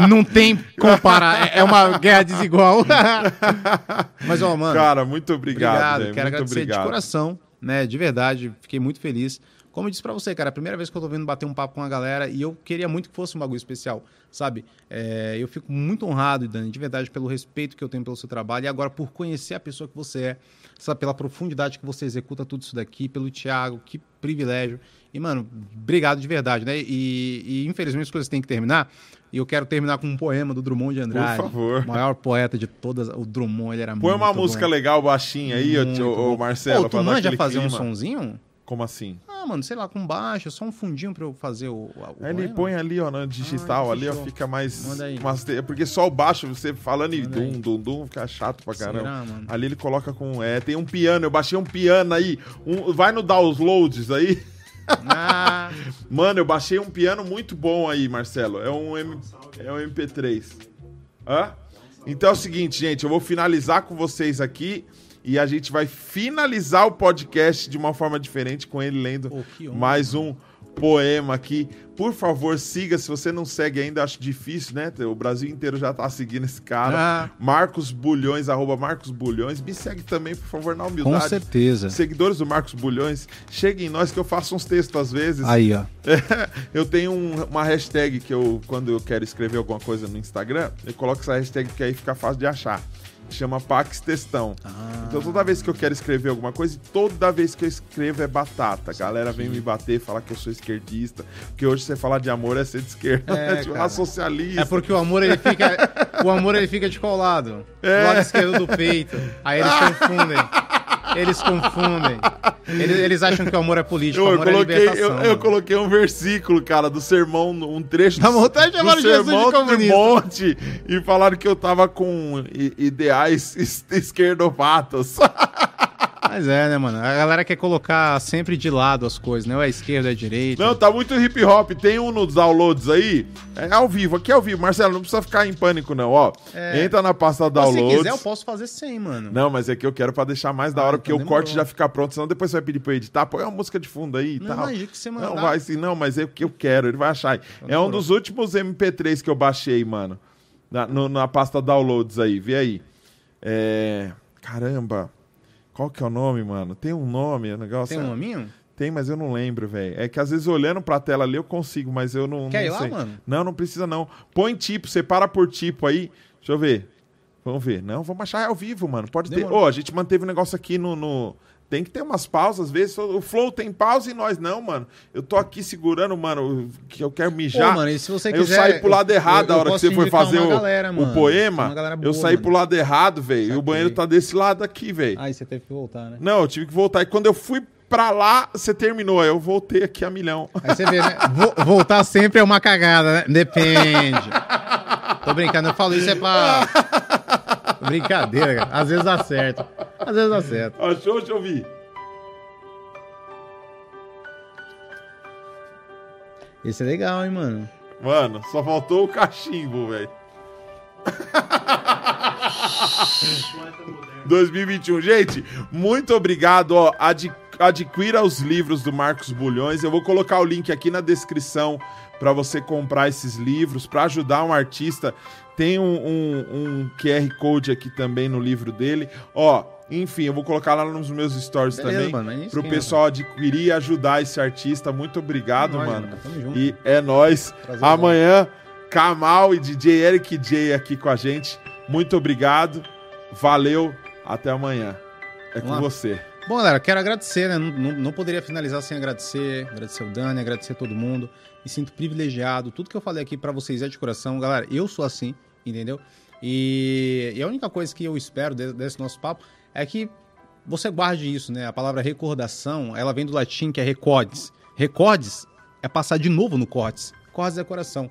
Não tem comparar. É- É uma guerra desigual. <laughs> Mas, ó, mano. Cara, muito obrigado. Obrigado, velho, quero muito agradecer obrigado. de coração, né? De verdade, fiquei muito feliz. Como eu disse pra você, cara, a primeira vez que eu tô vindo bater um papo com a galera e eu queria muito que fosse um bagulho especial, sabe? É, eu fico muito honrado, Dani, de verdade, pelo respeito que eu tenho pelo seu trabalho e agora por conhecer a pessoa que você é, sabe? Pela profundidade que você executa tudo isso daqui, pelo Thiago, que privilégio. E, mano, obrigado de verdade, né? E, e, infelizmente as coisas têm que terminar. E eu quero terminar com um poema do Drummond de Andrade. favor. O maior poeta de todas. O Drummond, ele era Põe uma muito música bom. legal baixinha aí, ô, ô. Marcelo. Pô, pra tu manja fazer um clima. sonzinho? Como assim? Ah, mano, sei lá, com baixo, só um fundinho pra eu fazer o. o ele põe ali, ó, no digital, Ah, ali, ó, fica mais. Manda aí. umas te- Porque só o baixo, você falando e Manda aí. dum, dum, dum, fica chato pra caramba. Será, mano? Ali ele coloca com. É, tem um piano, eu baixei um piano aí. Um, vai no downloads aí. Ah, <laughs> Mano, eu baixei um piano muito bom aí, Marcelo. É um, M... é um MP3. Hã? Então é o seguinte, gente, eu vou finalizar com vocês aqui e a gente vai finalizar o podcast de uma forma diferente com ele lendo honra, mais um poema aqui. Por favor, siga. Se você não segue ainda, acho difícil, né? O Brasil inteiro já tá seguindo esse cara. Ah. Marcos Bulhões, arroba Marcos Bulhões. Me segue também, por favor, na com humildade. certeza. Seguidores do Marcos Bulhões, cheguem em nós que eu faço uns textos às vezes. Aí, ó. <laughs> eu tenho um- uma hashtag que eu, quando eu quero escrever alguma coisa no Instagram, eu coloco essa hashtag que aí fica fácil de achar. Chama Pax Textão. Ah. Então toda vez que eu quero escrever alguma coisa, toda vez que eu escrevo é batata. A galera vem me bater, falar que eu sou esquerdista. Porque hoje você falar de amor é ser de esquerda. É, <laughs> tipo, ah, socialista. É porque o amor ele fica. o amor ele fica de qual lado? É. Do lado esquerdo do peito. Aí eles <laughs> confundem. Eles confundem. Eles, eles acham que o amor é político, Eu, amor é coloquei, libertação. eu, eu coloquei um versículo, cara, do sermão, um trecho Dá do, vontade de do Jesus de sermão do comunista. monte e falaram que eu tava com ideais es- esquerdopatas. <laughs> Mas é, né, mano? A galera quer colocar sempre de lado as coisas, né? Ou é esquerda, ou é direita. Não, tá muito hip hop. Tem um nos downloads aí. É ao vivo, aqui é ao vivo. Marcelo, não precisa ficar em pânico, não. Ó, É. entra na pasta Se downloads. quiser, eu posso fazer sem, mano. Não, mas é que eu quero pra deixar mais da Ah, hora, então porque o demorou. corte já fica pronto, senão depois você vai pedir pra eu editar. Põe uma música de fundo aí e Não, tal. imagina que você mandar. Não vai sim, não, mas é o que eu quero, ele vai achar. é um dos últimos MP3 que eu baixei, mano. Na, no- na pasta downloads aí, vê aí. É. Caramba. Qual que é o nome, mano? Tem um nome, o negócio. Tem um é- nominho? Tem, mas eu não lembro, velho. É que às vezes olhando pra tela ali eu consigo, mas eu não. Quer não ir lá, sei. mano? Não, não precisa não. Põe tipo, separa por tipo aí. Deixa eu ver. Vamos ver. Não, vamos achar ao vivo, mano. Pode ter. Ô, a gente manteve um negócio aqui no, no- Tem que ter umas pausas, às vezes. O Flow tem pausa e nós não, mano. Eu tô aqui segurando, mano, que eu quero mijar. Pô, mano, e se você quiser... eu saí pro lado errado eu- a hora que você foi fazer o, galera, o poema. Galera eu boa, saí mano. pro lado errado, velho. E o banheiro tá desse lado aqui, velho. Aí você teve que voltar, né? Não, eu tive que voltar. E quando eu fui pra lá, você terminou. Aí eu voltei aqui a milhão. Aí você vê, né? Vo- voltar sempre é uma cagada, né? Depende. <laughs> Tô brincando, eu falo isso é pra. Brincadeira, cara. Às vezes dá certo. Às vezes dá certo. Achou? Deixa eu ouvir. Esse é legal, hein, mano? Mano, só faltou o cachimbo, velho. <laughs> 2021. Gente, muito obrigado. Ó, Ad- adquira os livros do Marcos Bulhões. Eu vou colocar o link aqui na descrição para você comprar esses livros, para ajudar um artista. Tem um, um- um QR Code aqui também no livro dele. Ó, enfim, eu vou colocar lá nos meus stories Beleza, também. mano, nem Pro pessoal adquirir e ajudar esse artista. Muito obrigado, Nós, mano. Tamo junto. E é nóis. Prazer, Amanhã, Kamal e DJ Eric J aqui com a gente. Muito obrigado. Valeu. Até amanhã. É com Vamos lá. você. Bom, galera, quero agradecer, né? Não, não- não poderia finalizar sem agradecer. Agradecer o Dani, agradecer todo mundo. Me sinto privilegiado. Tudo que eu falei aqui pra vocês é de coração. Galera, eu sou assim, entendeu? E, e a única coisa que eu espero de- desse nosso papo é que você guarde isso, né? A palavra recordação, ela vem do latim que é recordes. Recordes é passar de novo no cortes. Cortes é coração.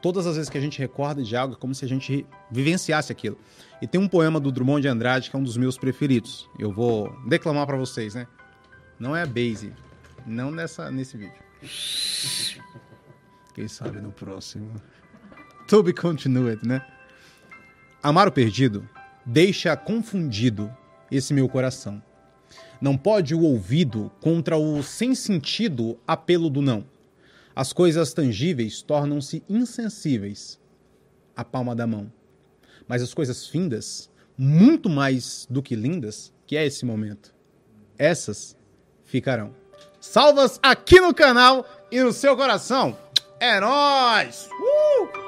Todas as vezes que a gente recorda de algo, é como se a gente vivenciasse aquilo. E tem um poema do Drummond de Andrade que é um dos meus preferidos. Eu vou declamar para vocês, né? Não é a base, não nessa, nesse vídeo. Quem sabe no próximo. To be continued, né? Amar o perdido deixa confundido esse meu coração. Não pode o ouvido contra o sem sentido apelo do não. As coisas tangíveis tornam-se insensíveis à palma da mão. Mas as coisas findas, muito mais do que lindas, que é esse momento, essas ficarão. Salvas aqui no canal e no seu coração. É nóis! Uh!